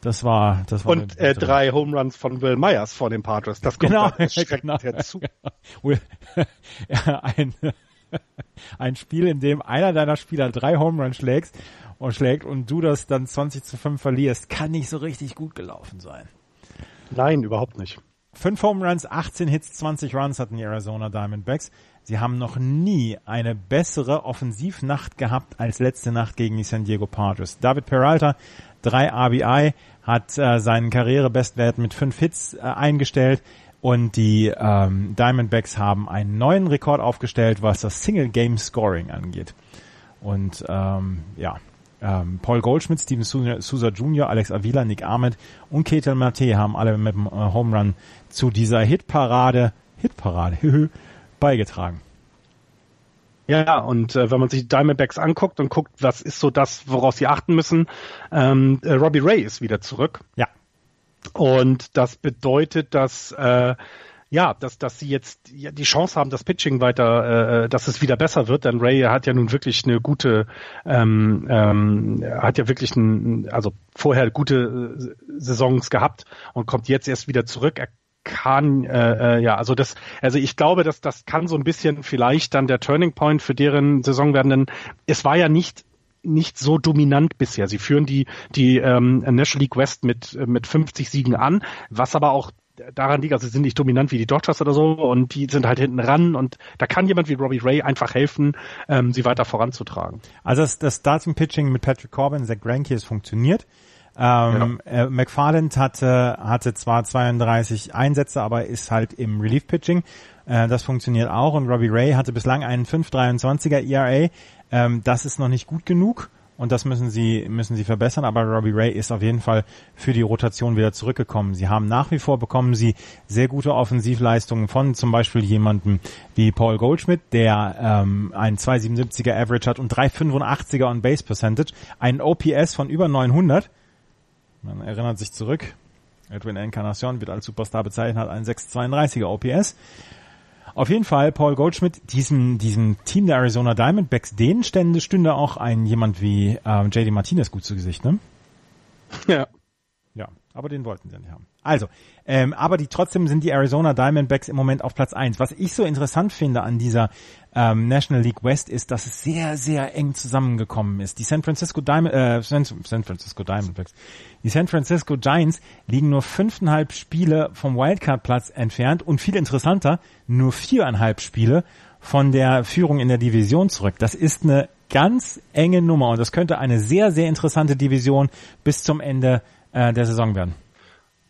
Speaker 3: Das war, das war
Speaker 4: und äh, drei Home Runs von Will Myers vor den Padres. Das kommt genau, genau,
Speaker 3: dazu. ein, ein Spiel, in dem einer deiner Spieler drei Home Runs schlägt und schlägt und du das dann 20 zu 5 verlierst, kann nicht so richtig gut gelaufen sein.
Speaker 4: Nein, überhaupt nicht.
Speaker 3: Fünf Home Runs, 18 Hits, 20 Runs hatten die Arizona Diamondbacks. Sie haben noch nie eine bessere Offensivnacht gehabt als letzte Nacht gegen die San Diego Padres. David Peralta, drei RBI, hat äh, seinen Karrierebestwert mit fünf Hits äh, eingestellt und die ähm, Diamondbacks haben einen neuen Rekord aufgestellt, was das Single Game Scoring angeht. Und ähm, ja, ähm, Paul Goldschmidt, Steven Souza Jr., Alex Avila, Nick Ahmed und Ketel Mate haben alle mit dem äh, Home Run zu dieser Hitparade, Hitparade, beigetragen.
Speaker 4: Ja, und äh, wenn man sich die Diamondbacks anguckt und guckt, was ist so das, worauf sie achten müssen, ähm, äh, Robbie Ray ist wieder zurück.
Speaker 3: Ja.
Speaker 4: Und das bedeutet, dass äh, ja, dass, dass sie jetzt die Chance haben, das Pitching weiter, äh, dass es wieder besser wird, denn Ray hat ja nun wirklich eine gute, ähm, ähm, hat ja wirklich ein, also vorher gute äh, Saisons gehabt und kommt jetzt erst wieder zurück. Er kann, äh, äh, ja, also das, also ich glaube, dass das kann so ein bisschen vielleicht dann der Turning Point für deren Saison werden, denn es war ja nicht nicht so dominant bisher. Sie führen die die ähm, National League West mit mit 50 Siegen an, was aber auch daran liegt, also sie sind nicht dominant wie die Dodgers oder so und die sind halt hinten ran und da kann jemand wie Robbie Ray einfach helfen, ähm, sie weiter voranzutragen.
Speaker 3: Also das, das Starting Pitching mit Patrick Corbin, Zach Greinke, es funktioniert. Ähm, ja. äh, McFarland hatte, hatte zwar 32 Einsätze, aber ist halt im Relief Pitching. Äh, das funktioniert auch. Und Robbie Ray hatte bislang einen 5,23er ERA. Ähm, das ist noch nicht gut genug. Und das müssen sie, müssen sie verbessern. Aber Robbie Ray ist auf jeden Fall für die Rotation wieder zurückgekommen. Sie haben nach wie vor bekommen sie sehr gute Offensivleistungen von zum Beispiel jemandem wie Paul Goldschmidt, der ähm, einen 2,77er Average hat und 3,85er on Base Percentage, einen OPS von über 900 man erinnert sich zurück. Edwin Encarnacion wird als Superstar bezeichnet, hat einen 632er OPS. Auf jeden Fall Paul Goldschmidt, diesem, diesem Team der Arizona Diamondbacks, denen stände, stünde auch ein jemand wie ähm, JD Martinez gut zu Gesicht, ne?
Speaker 4: Ja.
Speaker 3: Ja, aber den wollten sie nicht haben. Also, ähm, aber die trotzdem sind die Arizona Diamondbacks im Moment auf Platz eins. Was ich so interessant finde an dieser ähm, National League West ist, dass es sehr, sehr eng zusammengekommen ist. Die San Francisco Diamond, äh, San, San Francisco Diamondbacks, die San Francisco Giants liegen nur fünfeinhalb Spiele vom Wildcard-Platz entfernt und viel interessanter, nur viereinhalb Spiele von der Führung in der Division zurück. Das ist eine ganz enge Nummer und das könnte eine sehr, sehr interessante Division bis zum Ende äh, der Saison werden.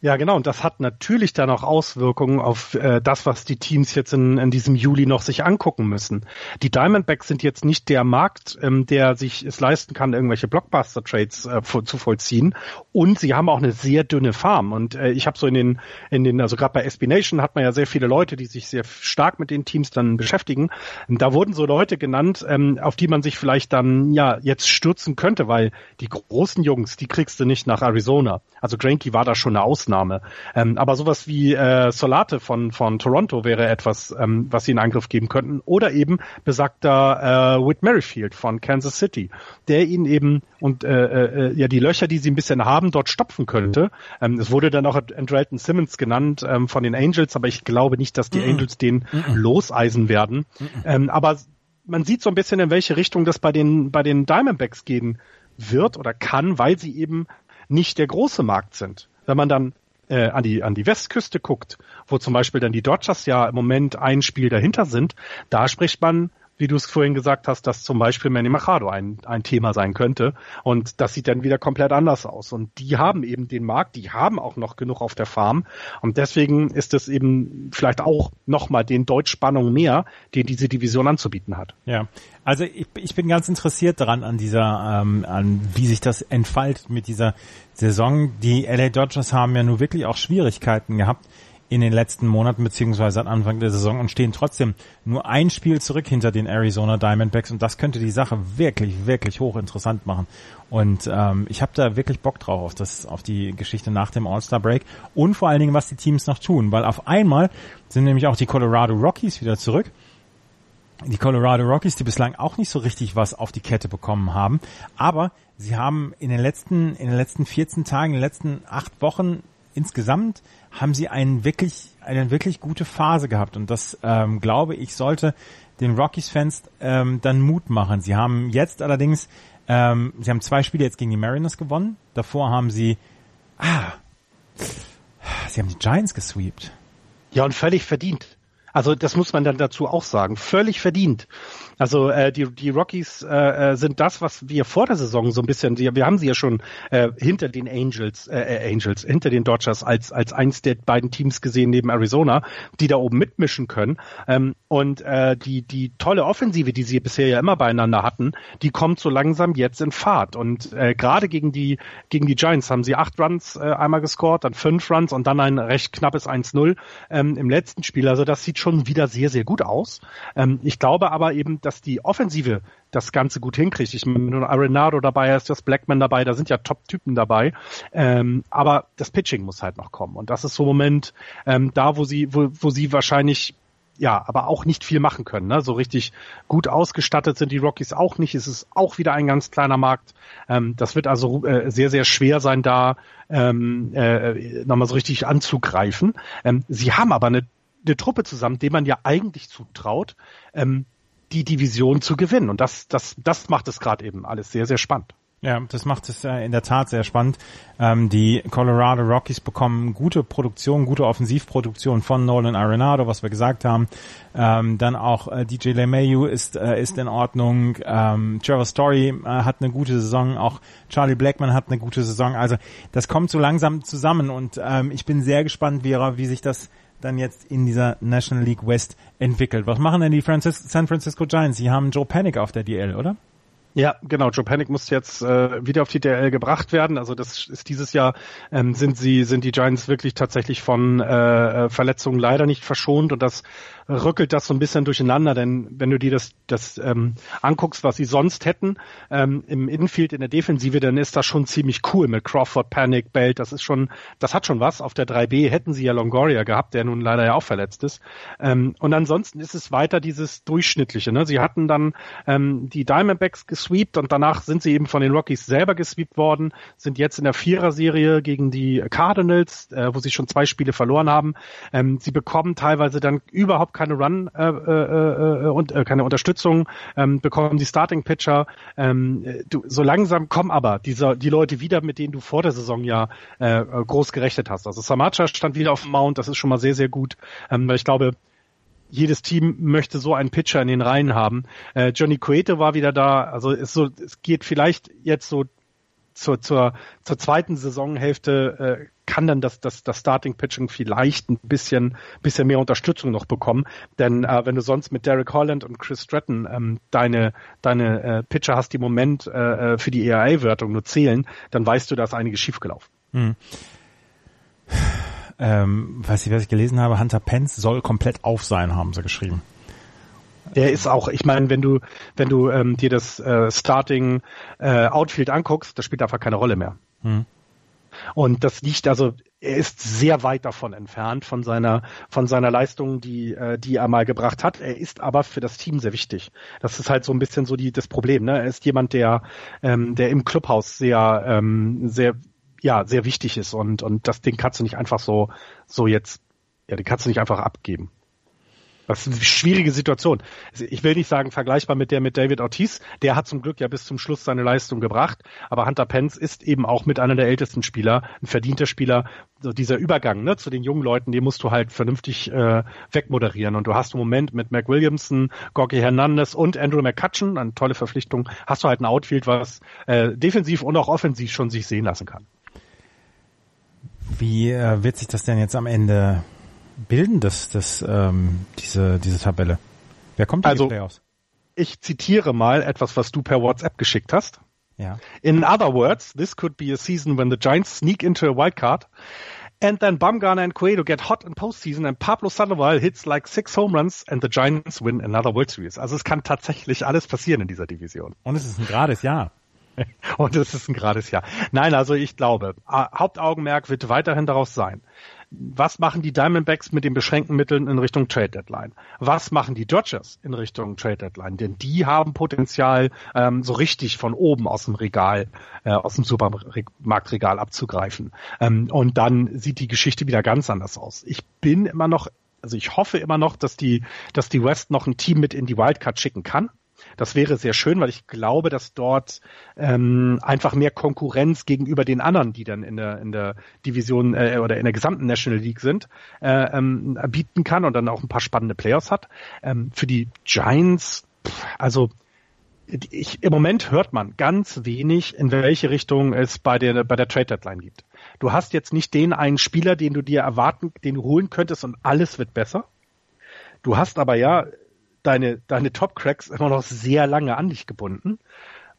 Speaker 4: Ja, genau. Und das hat natürlich dann auch Auswirkungen auf äh, das, was die Teams jetzt in, in diesem Juli noch sich angucken müssen. Die Diamondbacks sind jetzt nicht der Markt, ähm, der sich es leisten kann, irgendwelche Blockbuster-Trades äh, zu vollziehen. Und sie haben auch eine sehr dünne Farm. Und äh, ich habe so in den, in den, also gerade bei SB Nation hat man ja sehr viele Leute, die sich sehr stark mit den Teams dann beschäftigen. Und da wurden so Leute genannt, ähm, auf die man sich vielleicht dann ja jetzt stürzen könnte, weil die großen Jungs, die kriegst du nicht nach Arizona. Also Granky war da schon eine Ausnahme. Ausnahme. Ähm, aber sowas wie äh, Solate von, von Toronto wäre etwas, ähm, was sie in Angriff geben könnten. Oder eben besagter äh, Whit Merrifield von Kansas City, der ihn eben und äh, äh, ja die Löcher, die sie ein bisschen haben, dort stopfen könnte. Ähm, es wurde dann auch Andrelton Simmons genannt ähm, von den Angels, aber ich glaube nicht, dass die mm Angels den mm loseisen werden. Mm ähm, aber man sieht so ein bisschen, in welche Richtung das bei den, bei den Diamondbacks gehen wird oder kann, weil sie eben nicht der große Markt sind. Wenn man dann äh, an die an die Westküste guckt, wo zum Beispiel dann die Dodgers ja im Moment ein Spiel dahinter sind, da spricht man wie du es vorhin gesagt hast, dass zum Beispiel Manny Machado ein, ein Thema sein könnte. Und das sieht dann wieder komplett anders aus. Und die haben eben den Markt, die haben auch noch genug auf der Farm. Und deswegen ist es eben vielleicht auch nochmal den Deutschspannung mehr, den diese Division anzubieten hat.
Speaker 3: Ja, also ich, ich bin ganz interessiert daran, an dieser, ähm, an wie sich das entfaltet mit dieser Saison. Die LA Dodgers haben ja nur wirklich auch Schwierigkeiten gehabt in den letzten Monaten beziehungsweise am Anfang der Saison und stehen trotzdem nur ein Spiel zurück hinter den Arizona Diamondbacks. Und das könnte die Sache wirklich, wirklich hochinteressant machen. Und ähm, ich habe da wirklich Bock drauf auf, das, auf die Geschichte nach dem All-Star Break und vor allen Dingen, was die Teams noch tun, weil auf einmal sind nämlich auch die Colorado Rockies wieder zurück. Die Colorado Rockies, die bislang auch nicht so richtig was auf die Kette bekommen haben, aber sie haben in den letzten in den letzten 14 Tagen, in den letzten acht Wochen insgesamt haben sie einen wirklich, eine wirklich gute Phase gehabt und das ähm, glaube ich sollte den Rockies-Fans ähm, dann Mut machen. Sie haben jetzt allerdings, ähm, sie haben zwei Spiele jetzt gegen die Mariners gewonnen. Davor haben sie, ah, sie haben die Giants gesweept.
Speaker 4: Ja und völlig verdient. Also das muss man dann dazu auch sagen. Völlig verdient. Also äh, die, die Rockies äh, äh, sind das, was wir vor der Saison so ein bisschen, wir, haben sie ja schon äh, hinter den Angels, äh, äh, Angels, hinter den Dodgers als als eins der beiden Teams gesehen neben Arizona, die da oben mitmischen können. Ähm, und äh, die die tolle Offensive, die sie bisher ja immer beieinander hatten, die kommt so langsam jetzt in Fahrt. Und äh, gerade gegen die gegen die Giants haben sie acht Runs äh, einmal gescored, dann fünf Runs und dann ein recht knappes 1-0 ähm, im letzten Spiel. Also das sieht schon wieder sehr sehr gut aus. Ähm, ich glaube aber eben dass die Offensive das Ganze gut hinkriegt. Ich meine, wenn Arenado dabei ist, das Blackman dabei, da sind ja Top-Typen dabei. Ähm, aber das Pitching muss halt noch kommen. Und das ist so ein Moment ähm, da, wo sie, wo, wo sie wahrscheinlich ja, aber auch nicht viel machen können. Ne? So richtig gut ausgestattet sind die Rockies auch nicht. Es ist auch wieder ein ganz kleiner Markt. Ähm, das wird also äh, sehr, sehr schwer sein, da ähm, äh, nochmal so richtig anzugreifen. Ähm, sie haben aber eine, eine Truppe zusammen, dem man ja eigentlich zutraut, ähm, die Division zu gewinnen. Und das, das, das macht es gerade eben alles sehr, sehr spannend.
Speaker 3: Ja, das macht es äh, in der Tat sehr spannend. Ähm, die Colorado Rockies bekommen gute Produktion, gute Offensivproduktion von Nolan Arenado, was wir gesagt haben. Ähm, dann auch äh, DJ LeMayu ist äh, ist in Ordnung. Ähm, Trevor Story hat eine gute Saison, auch Charlie Blackman hat eine gute Saison. Also das kommt so langsam zusammen und ich bin sehr gespannt, Vera, wie sich das dann jetzt in dieser National League West entwickelt. Was machen denn die Francis San Francisco Giants? Sie haben Joe Panic auf der DL, oder?
Speaker 4: Ja, genau. Joe Panic muss jetzt äh, wieder auf die DL gebracht werden. Also das ist dieses Jahr ähm, sind sie sind die Giants wirklich tatsächlich von äh, Verletzungen leider nicht verschont und das rückelt das so ein bisschen durcheinander, denn wenn du dir das, das ähm, anguckst, was sie sonst hätten ähm, im Infield, in der Defensive, dann ist das schon ziemlich cool mit Crawford, Panic, Belt. Das ist schon, das hat schon was. Auf der 3B hätten sie ja Longoria gehabt, der nun leider ja auch verletzt ist. Ähm, und ansonsten ist es weiter dieses durchschnittliche. Ne? Sie hatten dann ähm, die Diamondbacks gesweept und danach sind sie eben von den Rockies selber gesweept worden, sind jetzt in der Vierer-Serie gegen die Cardinals, äh, wo sie schon zwei Spiele verloren haben. Ähm, sie bekommen teilweise dann überhaupt keine Run äh, äh, äh, und äh, keine Unterstützung, ähm, bekommen die Starting Pitcher. Ähm, du, so langsam kommen aber diese, die Leute wieder, mit denen du vor der Saison ja äh, groß gerechnet hast. Also Samacha stand wieder auf dem Mount, das ist schon mal sehr, sehr gut, ähm, weil ich glaube, jedes Team möchte so einen Pitcher in den Reihen haben. Äh, Johnny Cueto war wieder da, also ist so, es geht vielleicht jetzt so zur, zur, zur zweiten Saisonhälfte äh, kann dann das, das, das Starting Pitching vielleicht ein bisschen, bisschen mehr Unterstützung noch bekommen. Denn äh, wenn du sonst mit Derek Holland und Chris Stratton ähm, deine, deine äh, Pitcher hast, die im Moment äh, äh für die ERA-Wertung nur zählen, dann weißt du, da ist einiges schiefgelaufen. Hm.
Speaker 3: Ähm, weiß ich, was ich gelesen habe, Hunter Pence soll komplett auf sein, haben sie geschrieben.
Speaker 4: Der ist auch, ich meine, wenn du, wenn du ähm, dir das äh, Starting äh, Outfield anguckst, das spielt einfach keine Rolle mehr. Hm. Und das liegt also, er ist sehr weit davon entfernt von seiner von seiner Leistung, die äh, die er mal gebracht hat. Er ist aber für das Team sehr wichtig. Das ist halt so ein bisschen so die das Problem. Ne? Er ist jemand, der ähm, der im Clubhaus sehr ähm, sehr ja sehr wichtig ist und und das Ding kannst du nicht einfach so so jetzt ja, den kannst du nicht einfach abgeben. Das ist eine schwierige Situation. Ich will nicht sagen vergleichbar mit der mit David Ortiz. Der hat zum Glück ja bis zum Schluss seine Leistung gebracht. Aber Hunter Pence ist eben auch mit einer der ältesten Spieler, ein verdienter Spieler. So dieser Übergang ne, zu den jungen Leuten, den musst du halt vernünftig äh, wegmoderieren. Und du hast im Moment mit Mac Williamson, Gorky Hernandez und Andrew McCutcheon, eine tolle Verpflichtung, hast du halt ein Outfield, was äh, defensiv und auch offensiv schon sich sehen lassen kann.
Speaker 3: Wie äh, wird sich das denn jetzt am Ende bilden das, das, ähm, diese, diese Tabelle? Wer kommt in
Speaker 4: also, die Playoffs? Ich zitiere mal etwas, was du per WhatsApp geschickt hast.
Speaker 3: Ja.
Speaker 4: In other words, this could be a season when the Giants sneak into a wild card and then Bumgarner and Cueto get hot in postseason and Pablo Sandoval hits like six home runs and the Giants win another World Series. Also es kann tatsächlich alles passieren in dieser Division.
Speaker 3: Und es ist ein gerades Jahr.
Speaker 4: Und es ist ein gerades Jahr. Nein, also ich glaube, Hauptaugenmerk wird weiterhin darauf sein, was machen die Diamondbacks mit den beschränkten Mitteln in Richtung Trade Deadline? Was machen die Dodgers in Richtung Trade Deadline? Denn die haben Potenzial, ähm, so richtig von oben aus dem Regal, äh, aus dem Supermarktregal abzugreifen. Ähm, und dann sieht die Geschichte wieder ganz anders aus. Ich bin immer noch, also ich hoffe immer noch, dass die, dass die West noch ein Team mit in die Wildcard schicken kann. Das wäre sehr schön, weil ich glaube, dass dort ähm, einfach mehr Konkurrenz gegenüber den anderen, die dann in der in der Division äh, oder in der gesamten National League sind, äh, ähm, bieten kann und dann auch ein paar spannende Playoffs hat. Ähm, für die Giants, pff, also ich, im Moment hört man ganz wenig, in welche Richtung es bei der, bei der Trade Deadline gibt. Du hast jetzt nicht den einen Spieler, den du dir erwarten, den du holen könntest und alles wird besser. Du hast aber ja deine, deine Top-Cracks immer noch sehr lange an dich gebunden.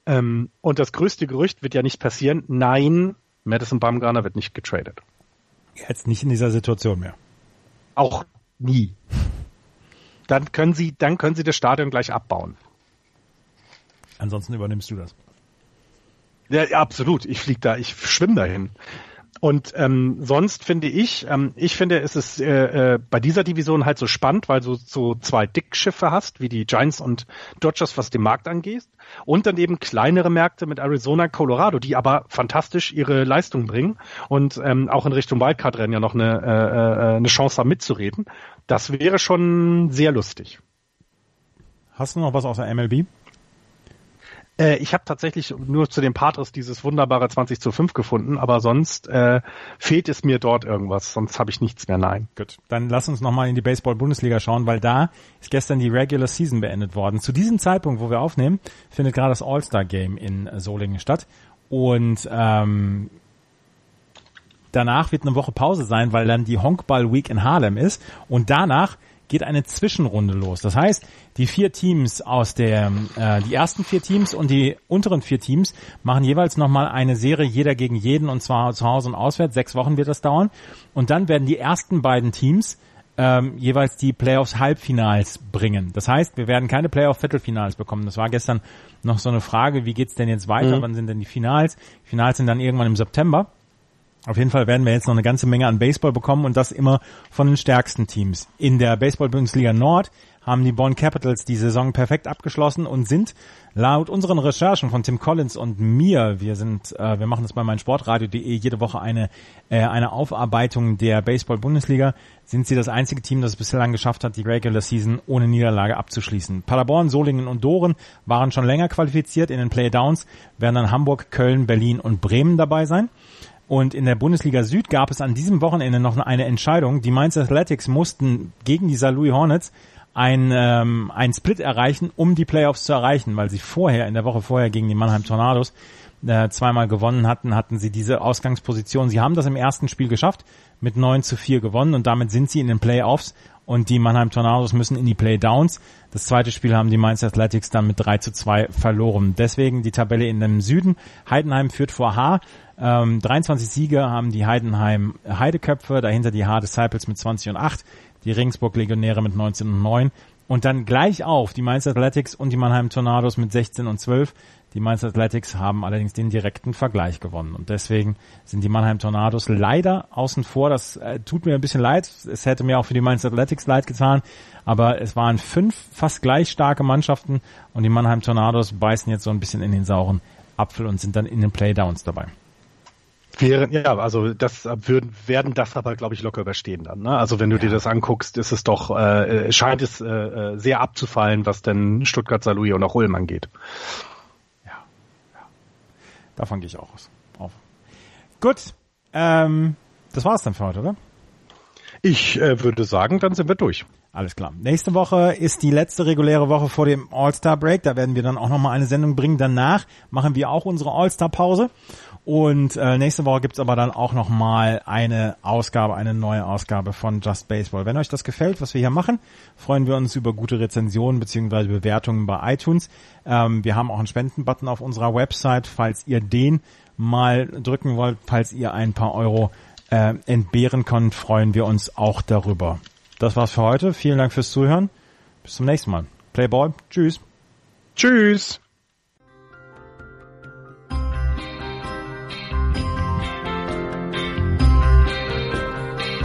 Speaker 4: Ähm, und das größte Gerücht wird ja nicht passieren. Nein, Madison Bumgarner wird nicht getradet.
Speaker 3: Jetzt nicht in dieser Situation mehr.
Speaker 4: Auch nie. Dann können sie, dann können sie das Stadion gleich abbauen.
Speaker 3: Ansonsten übernimmst du das.
Speaker 4: Ja, absolut. Ich flieg da, ich schwimme dahin. Und ähm, sonst finde ich, ähm, ich finde, es ist äh, äh, bei dieser Division halt so spannend, weil du so zwei Dickschiffe hast, wie die Giants und Dodgers, was den Markt angeht. Und dann eben kleinere Märkte mit Arizona, Colorado, die aber fantastisch ihre Leistung bringen und ähm, auch in Richtung Wildcard-Rennen ja noch eine, äh, äh, eine Chance haben mitzureden. Das wäre schon sehr lustig.
Speaker 3: Hast du noch was außer MLB?
Speaker 4: Äh, ich habe tatsächlich nur zu den Patres dieses wunderbare 20 zu 5 gefunden, aber sonst äh, fehlt es mir dort irgendwas, sonst habe ich nichts mehr, nein.
Speaker 3: Gut, dann lass uns nochmal in die Baseball-Bundesliga schauen, weil da ist gestern die Regular Season beendet worden. Zu diesem Zeitpunkt, wo wir aufnehmen, findet gerade das All-Star-Game in Solingen statt und ähm, danach wird eine Woche Pause sein, weil dann die Honkball Week in Harlem ist und danach geht eine Zwischenrunde los. Das heißt, die vier Teams aus der, äh, die ersten vier Teams und die unteren vier Teams machen jeweils nochmal eine Serie jeder gegen jeden und zwar zu Hause und auswärts. Sechs Wochen wird das dauern. Und dann werden die ersten beiden Teams ähm, jeweils die Playoffs-Halbfinals bringen. Das heißt, wir werden keine Playoff-Viertelfinals bekommen. Das war gestern noch so eine Frage, wie geht's denn jetzt weiter? Mhm. Wann sind denn die Finals? Die Finals sind dann irgendwann im September. Auf jeden Fall werden wir jetzt noch eine ganze Menge an Baseball bekommen und das immer von den stärksten Teams. In der Baseball-Bundesliga Nord haben die Bonn Capitals die Saison perfekt abgeschlossen und sind laut unseren Recherchen von Tim Collins und mir, wir sind, äh, wir machen das bei meinsportradio.de jede Woche eine äh, eine Aufarbeitung der Baseball-Bundesliga, sind sie das einzige Team, das es bislang geschafft hat, die Regular Season ohne Niederlage abzuschließen. Paderborn, Solingen und Doren waren schon länger qualifiziert in den Playdowns, werden dann Hamburg, Köln, Berlin und Bremen dabei sein. Und in der Bundesliga Süd gab es an diesem Wochenende noch eine Entscheidung. Die Mainz Athletics mussten gegen die St. Louis Hornets ein, ähm, ein Split erreichen, um die Playoffs zu erreichen, weil sie vorher, in der Woche vorher gegen die Mannheim Tornados äh, zweimal gewonnen hatten, hatten sie diese Ausgangsposition. Sie haben das im ersten Spiel geschafft, mit 9 zu 4 gewonnen und damit sind sie in den Playoffs und die Mannheim Tornados müssen in die Playdowns. Das zweite Spiel haben die Mainz Athletics dann mit 3 zu 2 verloren. Deswegen die Tabelle in dem Süden. Heidenheim führt vor H. Ähm, 23 Siege haben die Heidenheim Heideköpfe, dahinter die H Disciples mit 20 und 8, die Regensburg Legionäre mit 19 und 9 und dann gleich auf die Mainz Athletics und die Mannheim Tornados mit 16 und 12. Die Mainz Athletics haben allerdings den direkten Vergleich gewonnen und deswegen sind die Mannheim Tornados leider außen vor. Das äh, tut mir ein bisschen leid. Es hätte mir auch für die Mainz Athletics leid getan, aber es waren fünf fast gleich starke Mannschaften und die Mannheim Tornados beißen jetzt so ein bisschen in den sauren Apfel und sind dann in den Playdowns dabei.
Speaker 4: Wären, ja, also das würden, werden das aber, glaube ich, locker überstehen dann. Ne? Also wenn du ja. dir das anguckst, ist es doch, äh, scheint es äh, äh sehr abzufallen, was denn Stuttgart, Saarlouis und auch Ulm angeht.
Speaker 3: Davon gehe ich auch aus. Auf. Gut, ähm, das war's dann für heute, oder?
Speaker 4: Ich äh, würde sagen, dann sind wir durch.
Speaker 3: Alles klar. Nächste Woche ist die letzte reguläre Woche vor dem All-Star Break. Da werden wir dann auch nochmal eine Sendung bringen. Danach machen wir auch unsere All-Star Pause. Und äh, nächste Woche gibt's aber dann auch nochmal eine Ausgabe, eine neue Ausgabe von Just Baseball. Wenn euch das gefällt, was wir hier machen, freuen wir uns über gute Rezensionen bzw. Bewertungen bei iTunes. Ähm, wir haben auch einen Spendenbutton auf unserer Website, falls ihr den mal drücken wollt, falls ihr ein paar Euro äh, entbehren könnt, freuen wir uns auch darüber. Das war's für heute. Vielen Dank fürs Zuhören. Bis zum nächsten Mal. Playball. Tschüss.
Speaker 4: Tschüss.